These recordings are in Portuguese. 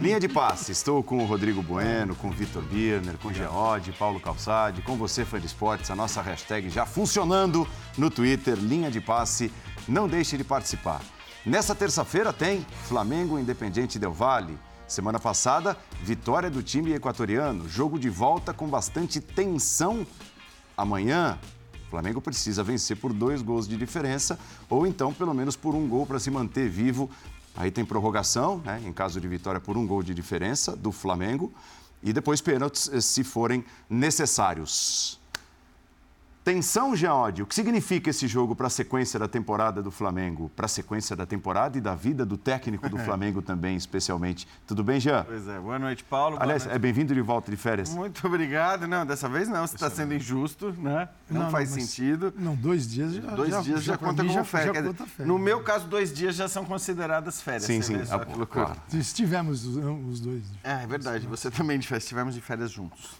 Linha de passe, estou com o Rodrigo Bueno, com o Vitor Birner, com o Geode, Paulo Calçade, com você, fã de esportes, a nossa hashtag já funcionando no Twitter, Linha de Passe. Não deixe de participar. Nessa terça-feira tem Flamengo Independente Del Vale. Semana passada, vitória do time equatoriano, jogo de volta com bastante tensão. Amanhã, o Flamengo precisa vencer por dois gols de diferença ou então pelo menos por um gol para se manter vivo Aí tem prorrogação, né, em caso de vitória por um gol de diferença do Flamengo. E depois pênaltis, eh, se forem necessários. Tensão, Geode. O que significa esse jogo para a sequência da temporada do Flamengo? Para a sequência da temporada e da vida do técnico do Flamengo também, especialmente. Tudo bem, Jean? Pois é. Boa noite, Paulo. Aliás, noite. é bem-vindo de volta de férias. Muito obrigado. Não, dessa vez não. Você está sendo injusto, né? Não, não faz não, sentido. Não, dois dias já Dois já, dias já, já conta como férias. Já conta férias. No meu caso, dois dias já são consideradas férias. Sim, sim. A, claro. Estivemos os, os dois. É, é verdade. Você também de férias. Estivemos de férias juntos.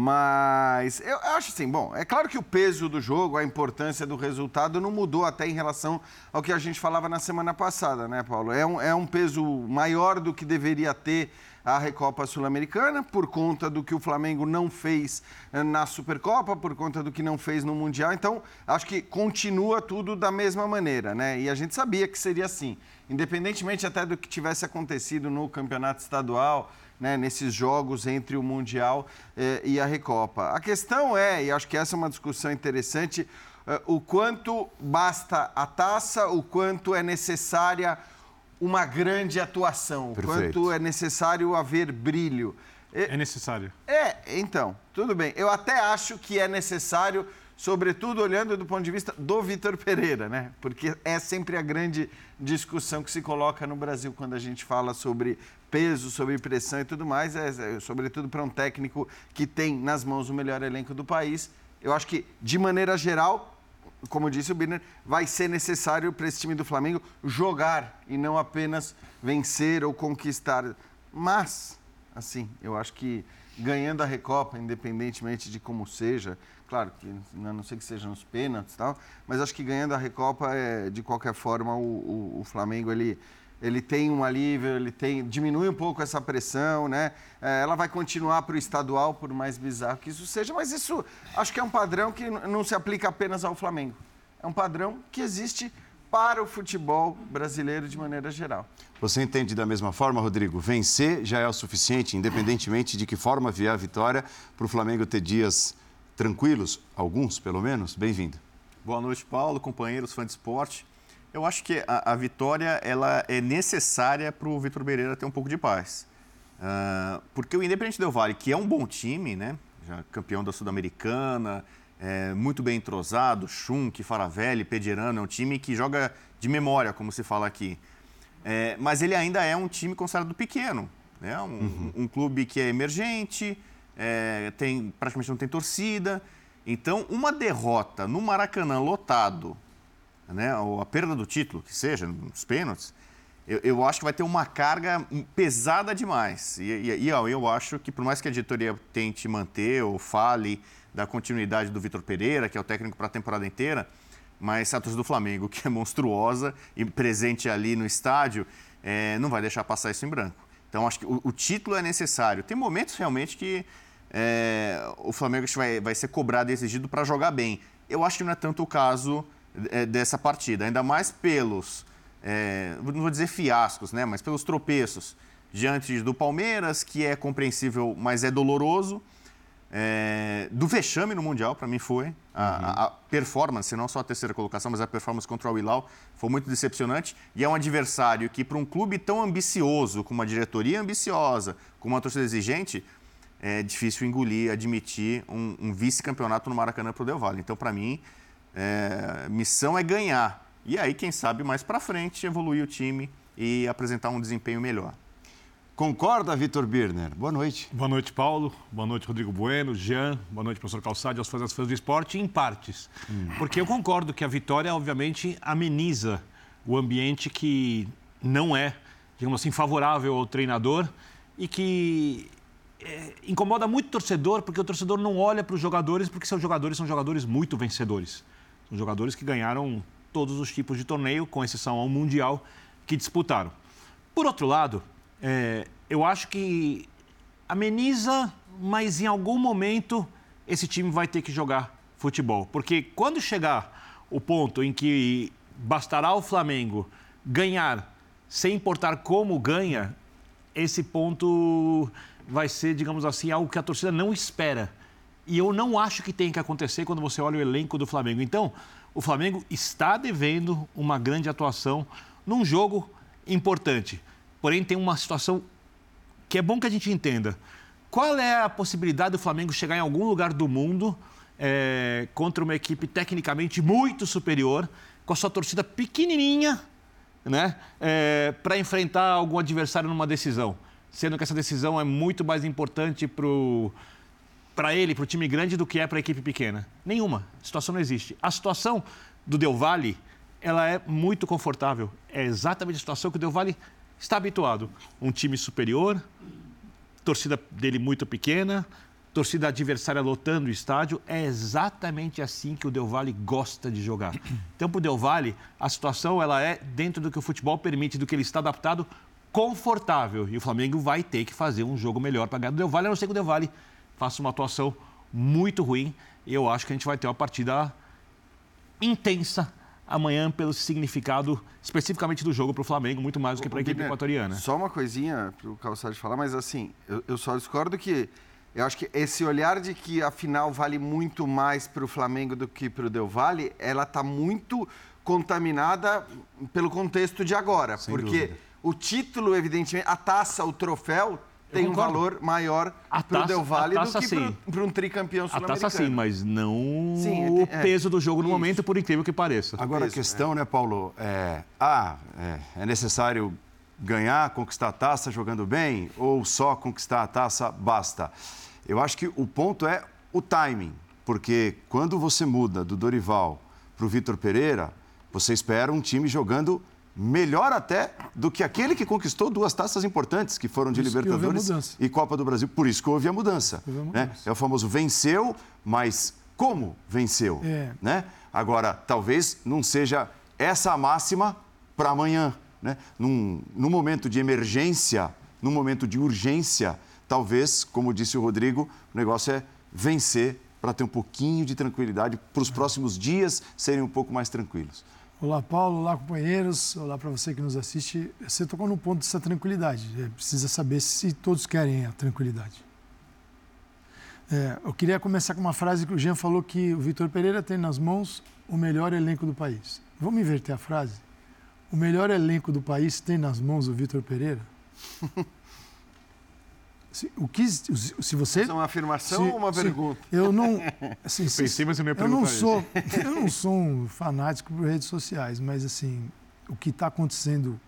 Mas eu acho assim, bom, é claro que o peso do jogo, a importância do resultado não mudou até em relação ao que a gente falava na semana passada, né, Paulo? É um, é um peso maior do que deveria ter a Recopa Sul-Americana, por conta do que o Flamengo não fez eh, na Supercopa, por conta do que não fez no Mundial. Então, acho que continua tudo da mesma maneira, né? E a gente sabia que seria assim. Independentemente até do que tivesse acontecido no campeonato estadual, né, nesses jogos entre o Mundial eh, e a Recopa. A questão é, e acho que essa é uma discussão interessante, eh, o quanto basta a taça, o quanto é necessária uma grande atuação, o quanto é necessário haver brilho. É necessário. É, então, tudo bem. Eu até acho que é necessário sobretudo olhando do ponto de vista do Vitor Pereira, né? Porque é sempre a grande discussão que se coloca no Brasil quando a gente fala sobre peso, sobre pressão e tudo mais, é, é sobretudo para um técnico que tem nas mãos o melhor elenco do país. Eu acho que, de maneira geral, como disse o Birner, vai ser necessário para esse time do Flamengo jogar e não apenas vencer ou conquistar. Mas, assim, eu acho que ganhando a Recopa, independentemente de como seja, Claro que a não sei que sejam os pênaltis e tal, mas acho que ganhando a Recopa, é, de qualquer forma, o, o, o, Flamengo ele, ele tem um alívio, ele tem diminui um pouco essa pressão, né? É, ela vai continuar para o estadual, por mais bizarro que isso seja, mas isso acho que é um padrão que não se aplica apenas ao Flamengo. É um padrão que existe para o futebol brasileiro de maneira geral. Você entende da mesma forma, Rodrigo? Vencer já é o suficiente, independentemente de que forma vier a vitória, para o Flamengo ter dias tranquilos, alguns pelo menos? Bem-vindo. Boa noite, Paulo, companheiros, fãs de esporte. Eu acho que a, a vitória ela é necessária para o Vitor Pereira ter um pouco de paz. Uh, porque o Independente Del Vale, que é um bom time, né? Já campeão da Sul-Americana, é, muito bem entrosado, Schunk, Faravelli, Pederano, é um time que joga de memória, como se fala aqui. É, mas ele ainda é um time considerado pequeno. Né? Um, uhum. um, um clube que é emergente, é, tem, praticamente não tem torcida. Então, uma derrota no Maracanã lotado, né, ou a perda do título, que seja, nos pênaltis, eu, eu acho que vai ter uma carga pesada demais. E, e, e eu acho que, por mais que a diretoria tente manter ou fale da continuidade do Vitor Pereira, que é o técnico para a temporada inteira, mas a torcida do Flamengo, que é monstruosa e presente ali no estádio, é, não vai deixar passar isso em branco. Então, acho que o, o título é necessário. Tem momentos realmente que é, o Flamengo vai, vai ser cobrado e exigido para jogar bem. Eu acho que não é tanto o caso dessa partida, ainda mais pelos, é, não vou dizer fiascos, né, mas pelos tropeços diante do Palmeiras, que é compreensível, mas é doloroso. É, do vexame no Mundial, para mim foi. A, uhum. a, performance, não só a terceira colocação, mas a performance contra o Hilal foi muito decepcionante. E é um adversário que, para um clube tão ambicioso, com uma diretoria ambiciosa, com uma torcida exigente, é difícil engolir, admitir um, um vice-campeonato no Maracanã para o Del Valle. Então, para mim, é, missão é ganhar. E aí, quem sabe, mais para frente, evoluir o time e apresentar um desempenho melhor. Concorda, Vitor Birner? Boa noite. Boa noite, Paulo. Boa noite, Rodrigo Bueno, Jean. Boa noite, professor Calçade, aos fãs fãs do esporte, em partes. Hum. Porque eu concordo que a vitória, obviamente, ameniza o ambiente que não é, digamos assim, favorável ao treinador e que é, incomoda muito o torcedor, porque o torcedor não olha para os jogadores, porque seus jogadores são jogadores muito vencedores. São jogadores que ganharam todos os tipos de torneio, com exceção ao Mundial, que disputaram. Por outro lado, É, eu acho que ameniza, mas em algum momento esse time vai ter que jogar futebol. Porque quando chegar o ponto em que bastará o Flamengo ganhar sem importar como ganha, esse ponto vai ser, digamos assim, algo que a torcida não espera. E eu não acho que tem que acontecer quando você olha o elenco do Flamengo. Então, o Flamengo está devendo uma grande atuação num jogo importante. Porém, tem uma situação que é bom que a gente entenda. Qual é a possibilidade do Flamengo chegar em algum lugar do mundo é, contra uma equipe tecnicamente muito superior, com a sua torcida pequenininha, né, é, para enfrentar algum adversário numa decisão? Sendo que essa decisão é muito mais importante para ele, para o time grande, do que é para a equipe pequena. Nenhuma. A situação não existe. A situação do Del Valle, ela é muito confortável. É exatamente a situação que o Del Valle está habituado. Um time superior, torcida dele muito pequena, torcida adversária lotando o estádio. É exatamente assim que o Del Valle gosta de jogar. Então, para o Del Valle, a situação ela é dentro do que o futebol permite, do que ele está adaptado, confortável. E o Flamengo vai ter que fazer um jogo melhor para ganhar do Del Valle, a não ser que o Del Valle faça uma atuação muito ruim. E eu acho que a gente vai ter uma partida intensa amanhã pelo significado especificamente do jogo para o Flamengo, muito mais do que para a equipe equatoriana. Só uma coisinha para o Calçado falar, mas assim, eu, eu só discordo que eu acho que esse olhar de que a final vale muito mais para o Flamengo do que para o Del Valle, ela está muito contaminada pelo contexto de agora. Sem porque dúvida. o título, evidentemente, a taça, o troféu, tem um valor maior para o Del Valle do que para um tricampeão sul-americano. A taça sim, mas não sim, o é, peso do jogo no isso. momento, por incrível que pareça. Agora peso, a questão, é. né, Paulo, é, ah, é, é necessário ganhar, conquistar a taça jogando bem ou só conquistar a taça basta? Eu acho que o ponto é o timing, porque quando você muda do Dorival para o Vitor Pereira, você espera um time jogando melhor até do que aquele que conquistou duas taças importantes, que foram de Libertadores e Copa do Brasil. Por isso que houve a mudança. Houve a mudança. Né? É o famoso venceu, mas como venceu? É. Né? Agora, talvez não seja essa a máxima para amanhã. Né? Num, num momento de emergência, num momento de urgência, talvez, como disse o Rodrigo, o negócio é vencer para ter um pouquinho de tranquilidade, para os próximos dias serem um pouco mais tranquilos. Olá, Paulo. Olá, companheiros. Olá para você que nos assiste. Você tocou no ponto dessa tranquilidade. É, precisa saber se todos querem a tranquilidade. É, eu queria começar com uma frase que o Jean falou que o Vitor Pereira tem nas mãos o melhor elenco do país. Vamos inverter a frase? O melhor elenco do país tem nas mãos o Vitor Pereira? Se, o que, se você. Isso é uma afirmação se, ou uma pergunta? Eu não. Assim, se, Pensei, mas eu, eu não sou, eu não sou um fanático por redes sociais, mas assim, o que está acontecendo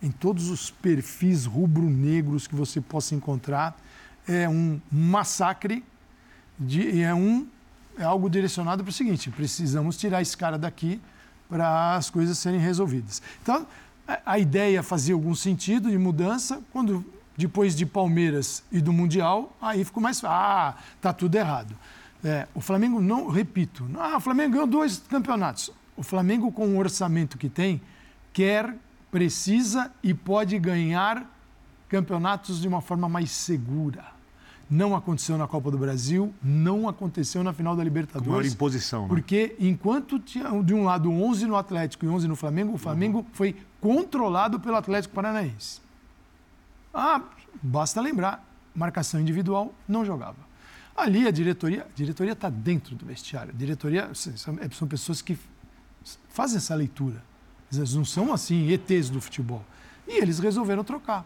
em todos os perfis rubro-negros que você possa encontrar é um massacre de, é um é algo direcionado para o seguinte: precisamos tirar esse cara daqui para as coisas serem resolvidas. Então, a, a ideia fazia algum sentido de mudança quando depois de Palmeiras e do Mundial, aí ficou mais fácil. Ah, tá tudo errado. É, o Flamengo, não, repito, ah, o Flamengo ganhou dois campeonatos. O Flamengo, com o orçamento que tem, quer, precisa e pode ganhar campeonatos de uma forma mais segura. Não aconteceu na Copa do Brasil, não aconteceu na final da Libertadores. Com maior imposição, né? Porque enquanto tinha de um lado 11 no Atlético e 11 no Flamengo, o Flamengo uhum. foi controlado pelo Atlético Paranaense. Ah, basta lembrar, marcação individual não jogava. Ali a diretoria, a diretoria está dentro do vestiário. A diretoria são pessoas que fazem essa leitura. Eles não são assim ETs do futebol. E eles resolveram trocar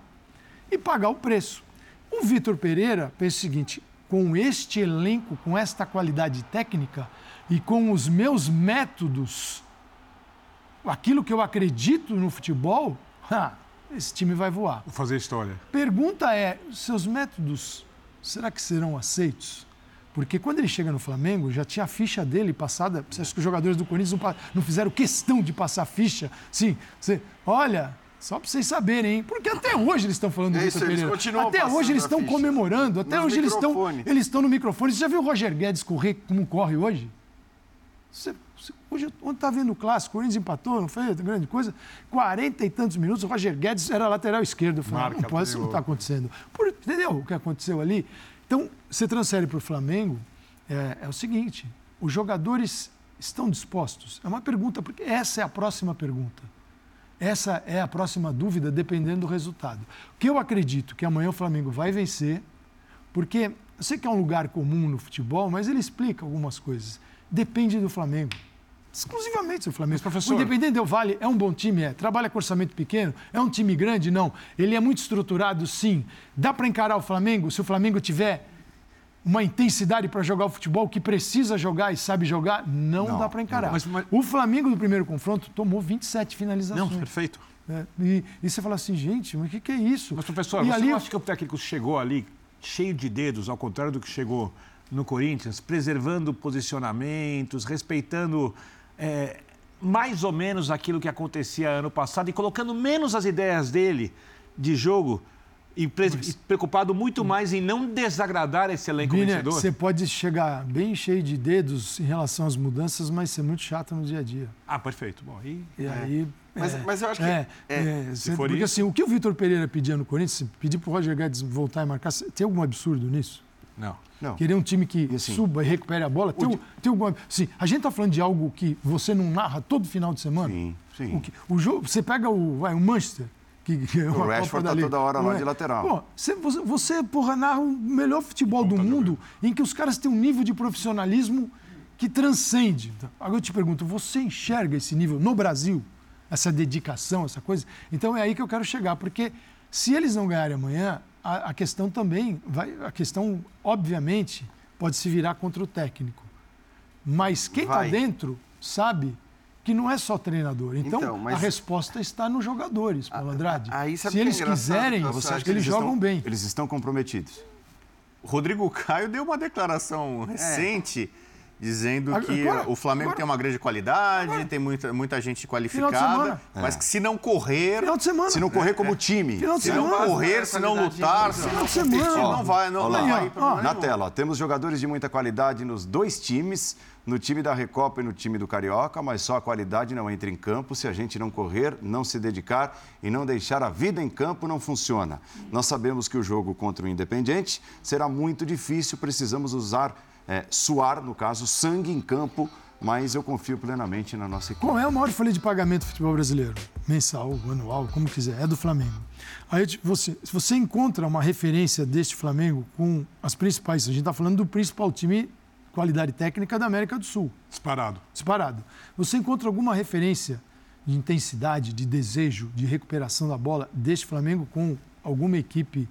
e pagar o preço. O Vitor Pereira pensa o seguinte: com este elenco, com esta qualidade técnica e com os meus métodos, aquilo que eu acredito no futebol, esse time vai voar. Vou fazer história. Pergunta é: seus métodos será que serão aceitos? Porque quando ele chega no Flamengo, já tinha a ficha dele passada. Você acha que os jogadores do Corinthians não, não fizeram questão de passar a ficha? Sim, você, olha, só para vocês saberem, hein? Porque até hoje eles estão falando do é Vitor Pereira. Até hoje eles estão comemorando, até hoje eles estão, eles estão no microfone. Você já viu o Roger Guedes correr como corre hoje? Você Hoje, ontem está vendo o clássico, o Corinthians empatou, não foi grande coisa. 40 e tantos minutos, o Roger Guedes era lateral esquerdo. Eu falei, Marca, não pode, isso não está acontecendo. Por, entendeu o que aconteceu ali? Então, você transfere para o Flamengo, é, é o seguinte: os jogadores estão dispostos? É uma pergunta, porque essa é a próxima pergunta. Essa é a próxima dúvida, dependendo do resultado. O que eu acredito que amanhã o Flamengo vai vencer, porque eu sei que é um lugar comum no futebol, mas ele explica algumas coisas. Depende do Flamengo. Exclusivamente do Flamengo. Mas, professor... O Independente Del Vale é um bom time, é. Trabalha com orçamento pequeno, é um time grande, não. Ele é muito estruturado, sim. Dá para encarar o Flamengo se o Flamengo tiver uma intensidade para jogar o futebol que precisa jogar e sabe jogar, não, não dá para encarar. Mas, mas... O Flamengo, no primeiro confronto, tomou 27 finalizações. Não, perfeito. É, e, e, você fala assim, gente, mas o que, que, é isso? Mas, professor, e você ali... acha que o técnico chegou ali cheio de dedos, ao contrário do que chegou no Corinthians, preservando posicionamentos, respeitando é, mais ou menos aquilo que acontecia ano passado e colocando menos as ideias dele de jogo e, Mas... preocupado muito mais em não desagradar esse elenco Bine, vencedor? Você pode chegar bem cheio de dedos em relação às mudanças, mas ser muito chato no dia a dia. Ah, perfeito. Bom, e, e é. aí... Mas, é, mas eu acho que... É, é, se porque isso... assim, o que o Vitor Pereira pedia no Corinthians, pedir para o Roger Guedes voltar e marcar, tem algum absurdo nisso? Não. Não. Querer um time que assim, suba e recupere a bola. Tem, o... tem alguma... Sim, a gente está falando de algo que você não narra todo final de semana. Sim, sim. O, que, o jogo, você pega o, vai, o Manchester, que, que é o Rashford está toda hora lá é? de lateral. Pô, você, você, porra, narra o melhor futebol do mundo em que os caras têm um nível de profissionalismo que transcende. Agora eu te pergunto, você enxerga esse nível no Brasil? Essa dedicação, essa coisa? Então é aí que eu quero chegar, porque se eles não ganharem amanhã, a, a questão também vai. A questão, obviamente, pode se virar contra o técnico. Mas quem está dentro sabe que não é só treinador. Então, então mas... a resposta está nos jogadores, Paulo Andrade. Aí, Se eles é quiserem, você acha que eles, eles jogam estão, bem. Eles estão comprometidos. O Rodrigo Caio deu uma declaração é. recente. É dizendo que agora, o Flamengo agora, tem uma grande qualidade, agora, tem muita, muita gente qualificada, mas é. que se não correr, se não correr como time, se não correr, se não lutar, se não competir, não vai, não, não vai. Ó, na tela, ó, temos jogadores de muita qualidade nos dois times, no time da Recopa e no time do Carioca, mas só a qualidade não entra em campo. Se a gente não correr, não se dedicar e não deixar a vida em campo não funciona. Nós sabemos que o jogo contra o Independente será muito difícil, precisamos usar é, suar, no caso, sangue em campo, mas eu confio plenamente na nossa equipe. Qual é o maior folha de pagamento do futebol brasileiro? Mensal, anual, como quiser, é do Flamengo. Aí você, se você encontra uma referência deste Flamengo com as principais, a gente está falando do principal time qualidade técnica da América do Sul. Disparado. Disparado. Você encontra alguma referência de intensidade, de desejo, de recuperação da bola deste Flamengo com alguma equipe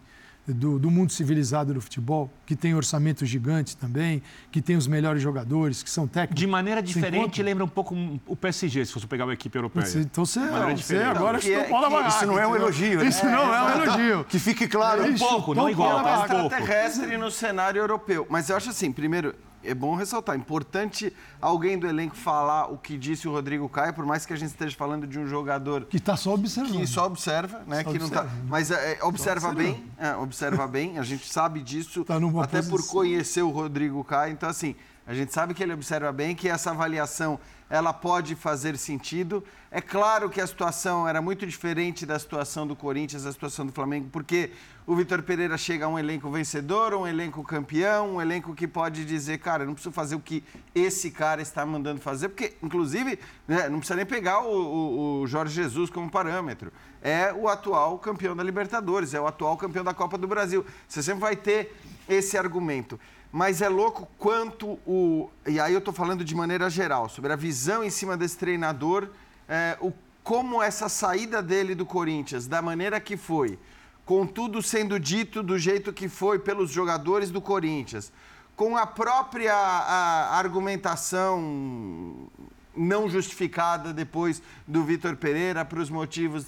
do, do, mundo civilizado do futebol, que tem orçamento gigante também, que tem os melhores jogadores, que são técnicos. De maneira diferente, lembra um pouco o PSG, se você pegar uma equipe europeia. então você, você agora que, é, Isso não é um elogio. Né? Isso não é um elogio. Que fique claro. Um pouco, não igual, mas um pouco. terrestre no cenário europeu. Mas eu acho assim, primeiro, é bom ressaltar, é importante alguém do elenco falar o que disse o Rodrigo Caio, por mais que a gente esteja falando de um jogador que está só observando, que só observa, né, só que observa, não tá, mas é, observa bem, é, observa bem, a gente sabe disso, tá até posição. por conhecer o Rodrigo Caio, então assim, a gente sabe que ele observa bem que essa avaliação ela pode fazer sentido. É claro que a situação era muito diferente da situação do Corinthians, da situação do Flamengo, porque o Vitor Pereira chega a um elenco vencedor, um elenco campeão, um elenco que pode dizer, cara, não preciso fazer o que esse cara está mandando fazer, porque, inclusive, né, não precisa nem pegar o, o, o Jorge Jesus como parâmetro. É o atual campeão da Libertadores, é o atual campeão da Copa do Brasil. Você sempre vai ter esse argumento mas é louco quanto o. E aí eu estou falando de maneira geral, sobre a visão em cima desse treinador, é, o, como essa saída dele do Corinthians, da maneira que foi, com tudo sendo dito do jeito que foi pelos jogadores do Corinthians, com a própria a, argumentação não justificada depois do Vitor Pereira para os motivos.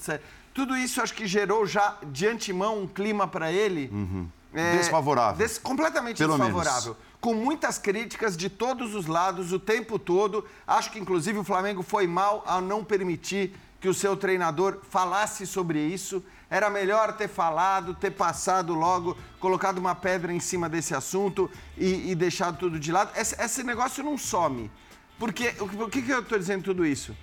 Tudo isso acho que gerou já de antemão um clima para ele. Uhum é, desfavorável. Des, completamente Pelo desfavorável. Menos. Com muitas críticas de todos os lados o tempo todo. Acho que, inclusive, o Flamengo foi mal ao não permitir que o seu treinador falasse sobre isso. Era melhor ter falado, ter passado logo, colocado uma pedra em cima desse assunto e, e deixado tudo de lado. Esse, esse negócio não some. Porque, por que, que eu estou dizendo tudo isso?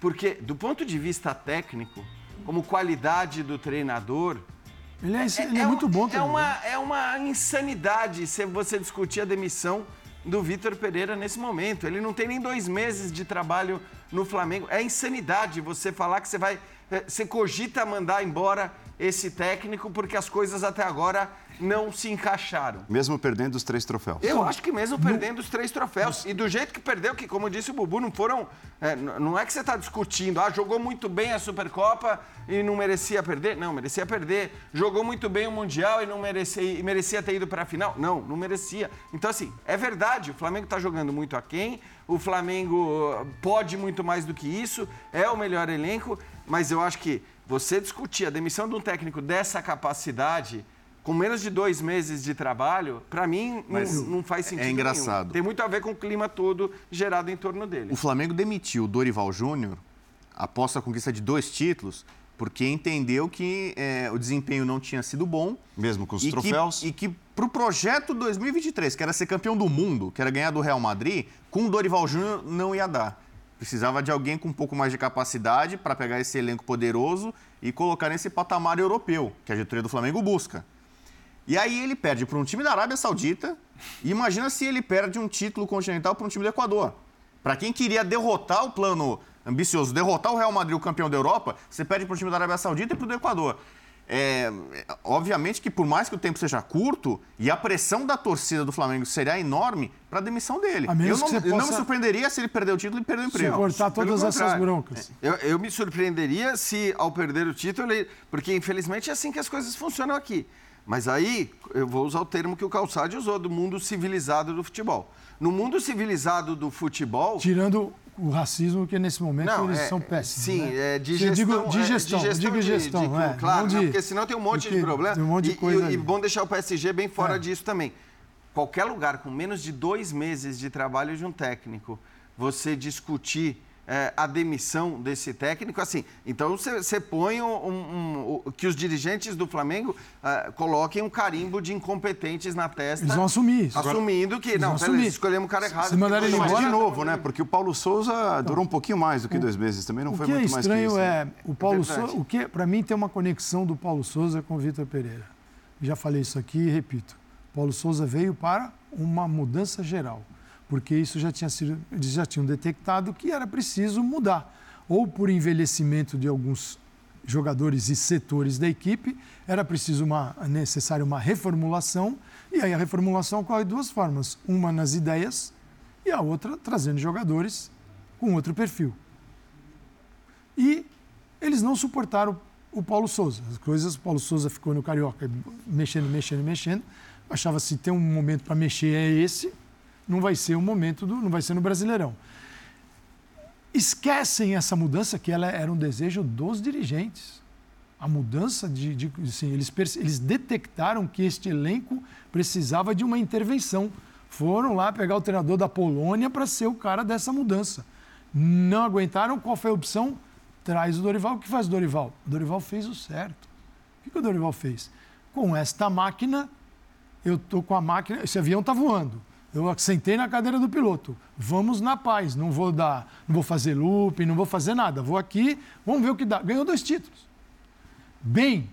Porque, do ponto de vista técnico, como qualidade do treinador, ele é, ele é, é muito bom é uma, é uma insanidade se você discutir a demissão do Vitor Pereira nesse momento. Ele não tem nem dois meses de trabalho no Flamengo. É insanidade você falar que você vai. Eh, você cogita mandar embora esse técnico porque as coisas até agora não se encaixaram. Mesmo perdendo os três troféus. Eu acho que mesmo perdendo os três troféus. E do jeito que perdeu, que como disse o Bubu, não foram. É, não é que você está discutindo, ah, jogou muito bem a Supercopa e não merecia perder. Não, merecia perder. Jogou muito bem o Mundial e não merecia, e merecia ter ido para a final. Não, não merecia. Então, assim, é verdade, o Flamengo está jogando muito aquém, o Flamengo pode muito mais do que isso, é o melhor elenco, mas eu acho que você discutir a demissão de um técnico dessa capacidade com menos de dois meses de trabalho, para mim não, não, faz sentido. É engraçado. Nenhum. Tem muito a ver com o clima todo gerado em torno dele. O Flamengo demitiu o Dorival Júnior após a conquista de dois títulos, porque entendeu que é, o desempenho não tinha sido bom. Mesmo com os e troféus. Que, e que para o projeto 2023, que era ser campeão do mundo, que era ganhar do Real Madrid, com o Dorival Júnior não ia dar. Precisava de alguém com um pouco mais de capacidade para pegar esse elenco poderoso e colocar nesse patamar europeu, que a diretoria do Flamengo busca. E aí ele perde para um time da Arábia Saudita. E imagina se ele perde um título continental para um time do Equador. Para quem queria derrotar o plano ambicioso, derrotar o Real Madrid, o campeão da Europa, você perde para um time da Arábia Saudita e para o do Equador. É, obviamente que por mais que o tempo seja curto e a pressão da torcida do Flamengo seria enorme para a demissão dele. A eu não, possa... não, me surpreenderia se ele perder o título e perder o emprego. Suportar todas essas broncas. Eu, eu, me surpreenderia se ao perder o título, ele... porque infelizmente é assim que as coisas funcionam aqui. Mas aí, eu vou usar o termo que o Calçade usou, do mundo civilizado do futebol. No mundo civilizado do futebol... Tirando o racismo, que nesse momento não, eles é, são péssimos. Sim, né? é de gestão. Digo, de gestão, é, de gestão, digo gestão, de, é, claro, de, porque senão tem um monte de problema. Tem um monte de coisa e, e, bom deixar o PSG bem fora é. disso também. Qualquer lugar com menos de dois meses de trabalho de um técnico, você discutir é, a demissão desse técnico, assim, então você põe um, um, um, que os dirigentes do Flamengo uh, coloquem um carimbo de incompetentes na testa. Eles vão assumir isso. Assumindo que, não, peraí, escolhemos o cara errado. Se mandarem ele embora... de novo, né? Porque o Paulo Souza durou um pouquinho mais do que dois meses, também não foi muito mais que isso. O que é estranho é, o Paulo é Souza, o que para mim tem uma conexão do Paulo Souza com o Vitor Pereira. Já falei isso aqui e repito. Paulo Souza veio para uma mudança geral porque isso já tinha sido, eles já tinham detectado que era preciso mudar, ou por envelhecimento de alguns jogadores e setores da equipe, era preciso uma necessária uma reformulação, e aí a reformulação ocorre de duas formas, uma nas ideias e a outra trazendo jogadores com outro perfil. E eles não suportaram o Paulo Souza. As coisas, o Paulo Souza ficou no Carioca mexendo, mexendo, mexendo. Achava se tem um momento para mexer é esse não vai ser o momento do, não vai ser no Brasileirão. Esquecem essa mudança que ela era um desejo dos dirigentes. A mudança de, de assim, eles, eles detectaram que este elenco precisava de uma intervenção. Foram lá pegar o treinador da Polônia para ser o cara dessa mudança. Não aguentaram, qual foi a opção? Traz o Dorival. O que faz o Dorival? O Dorival fez o certo. O que, o Dorival fez? Com esta máquina, eu estou com a máquina, esse avião está voando. Eu sentei na cadeira do piloto. Vamos na paz. Não vou dar, não vou fazer looping, não vou fazer nada. Vou aqui, vamos ver o que dá. Ganhou dois títulos. Bem,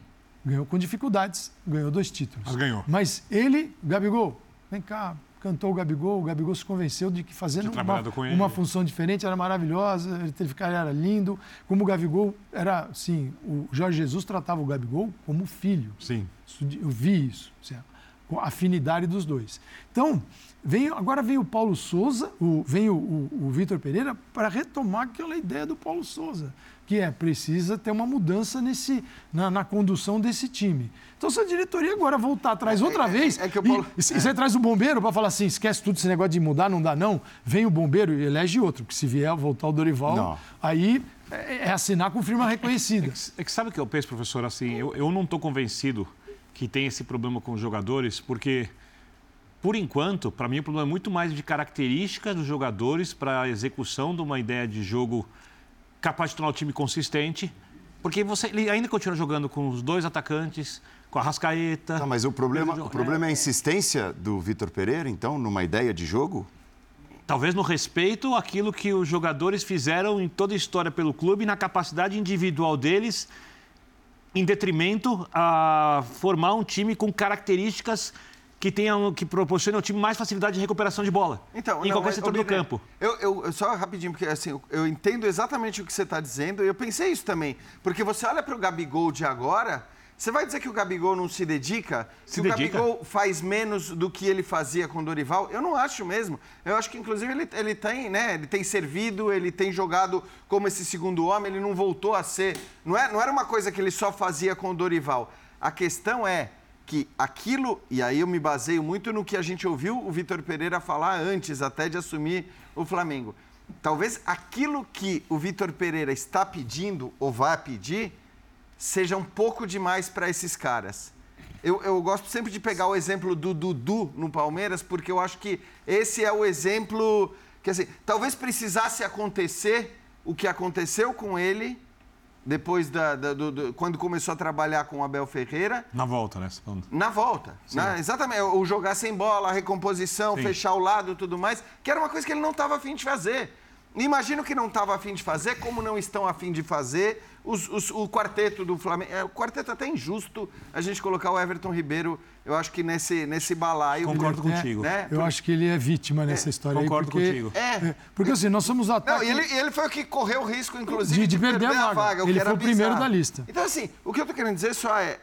ganhou com dificuldades, ganhou dois títulos. Mas ganhou. Mas ele, Gabigol, vem cá, cantou o Gabigol, o Gabigol se convenceu de que fazendo uma, uma, função diferente era maravilhosa, ele era lindo. Como o Gabigol era, sim, o Jorge Jesus tratava o Gabigol como filho. Sim. Eu vi isso, assim, a afinidade dos dois. Então, Vem, agora vem o Paulo Souza, o, vem o, o, o Vitor Pereira para retomar aquela ideia do Paulo Souza, que é precisa ter uma mudança nesse, na, na condução desse time. Então, se a diretoria agora voltar atrás outra é, vez, é, é que Paulo, e, e, você traz o bombeiro para falar assim, esquece tudo esse negócio de mudar, não dá não, vem o bombeiro e elege outro, porque se vier voltar o Dorival, não. aí é, é, assinar com firma reconhecida. É que, é que, sabe o que eu penso, professor? Assim, eu, eu não estou convencido que tem esse problema com os jogadores, porque por enquanto, para mim o problema é muito mais de características dos jogadores para a execução de uma ideia de jogo capaz de tornar o time consistente. Porque você, ele ainda continua jogando com os dois atacantes, com a Rascaeta. Tá, mas o problema, o problema é a insistência do Vitor Pereira, então, numa ideia de jogo? talvez no respeito àquilo que os jogadores fizeram em toda a história pelo clube na capacidade individual deles, em detrimento a formar um time com características que tenham que proporcionem ao time mais facilidade de recuperação de bola. Então, em não, qualquer setor do campo. Eu, eu, só rapidinho, porque assim, eu, eu entendo exatamente o que você está dizendo e eu pensei isso também. Porque você olha para o Gabigol de agora você vai dizer que o Gabigol não se dedica? Se que dedica. o Gabigol faz menos do que ele fazia com o Dorival? Eu não acho mesmo. Eu acho que, inclusive, ele, ele, tem, né, ele tem servido, ele tem jogado como esse segundo homem, ele não voltou a ser. Não, é, não era uma coisa que ele só fazia com o Dorival. A questão é que aquilo, e aí eu me baseio muito no que a gente ouviu o Vitor Pereira falar antes até de assumir o Flamengo. Talvez aquilo que o Vitor Pereira está pedindo ou vai pedir seja um pouco demais para esses caras. Eu, eu, gosto sempre de pegar o exemplo do Dudu no Palmeiras, porque eu acho que esse é o exemplo que, assim, talvez precisasse acontecer o que aconteceu com ele depois da, da do, do, quando começou a trabalhar com o Abel Ferreira. Na volta, né? Na volta. Exatamente. O jogar sem bola, a recomposição, Sim. fechar o lado e tudo mais, que era uma coisa que ele não estava afim de fazer. Imagino que não estava afim de fazer, como não estão afim de fazer os, os, o quarteto do Flamengo. É, o quarteto é até injusto a gente colocar o Everton Ribeiro, eu acho que nesse, nesse balaio. Concordo porque, contigo. Né? Eu acho que ele é vítima nessa é, história concordo aí. Concordo contigo. É, é, porque assim, nós somos ataques. Não, ele, ele foi o que correu o risco, inclusive, de, de, perder, perder, a vaga. A vaga ele foi o primeiro da lista. Então, assim, o que eu estou querendo dizer só é.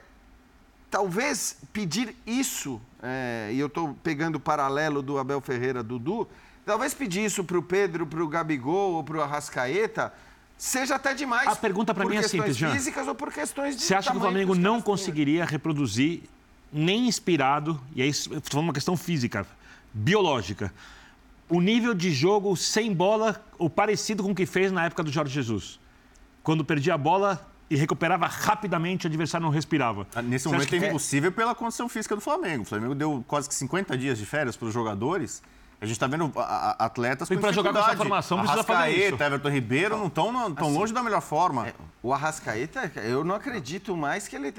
Talvez pedir isso, é, e eu estou pegando o paralelo do Abel Ferreira Dudu, talvez pedir isso para o Pedro, para o Gabigol ou para o Arrascaeta seja até demais. A pergunta para mim é simples, Jean. físicas ou por questões de Você acha que o Flamengo não conseguiria reproduzir, nem inspirado, e aí estou falando uma questão física, biológica, o nível de jogo sem bola ou parecido com o que fez na época do Jorge Jesus? Quando perdia a bola e recuperava rapidamente, o adversário não respirava. Ah, nesse Você momento é impossível é... pela condição física do Flamengo. O Flamengo deu quase que 50 dias de férias para os jogadores a gente está vendo atletas com E para jogar com essa formação precisa fazer isso. Everton Ribeiro não estão tão assim, longe da melhor forma. É, o Arrascaeta, eu não acredito mais que ele...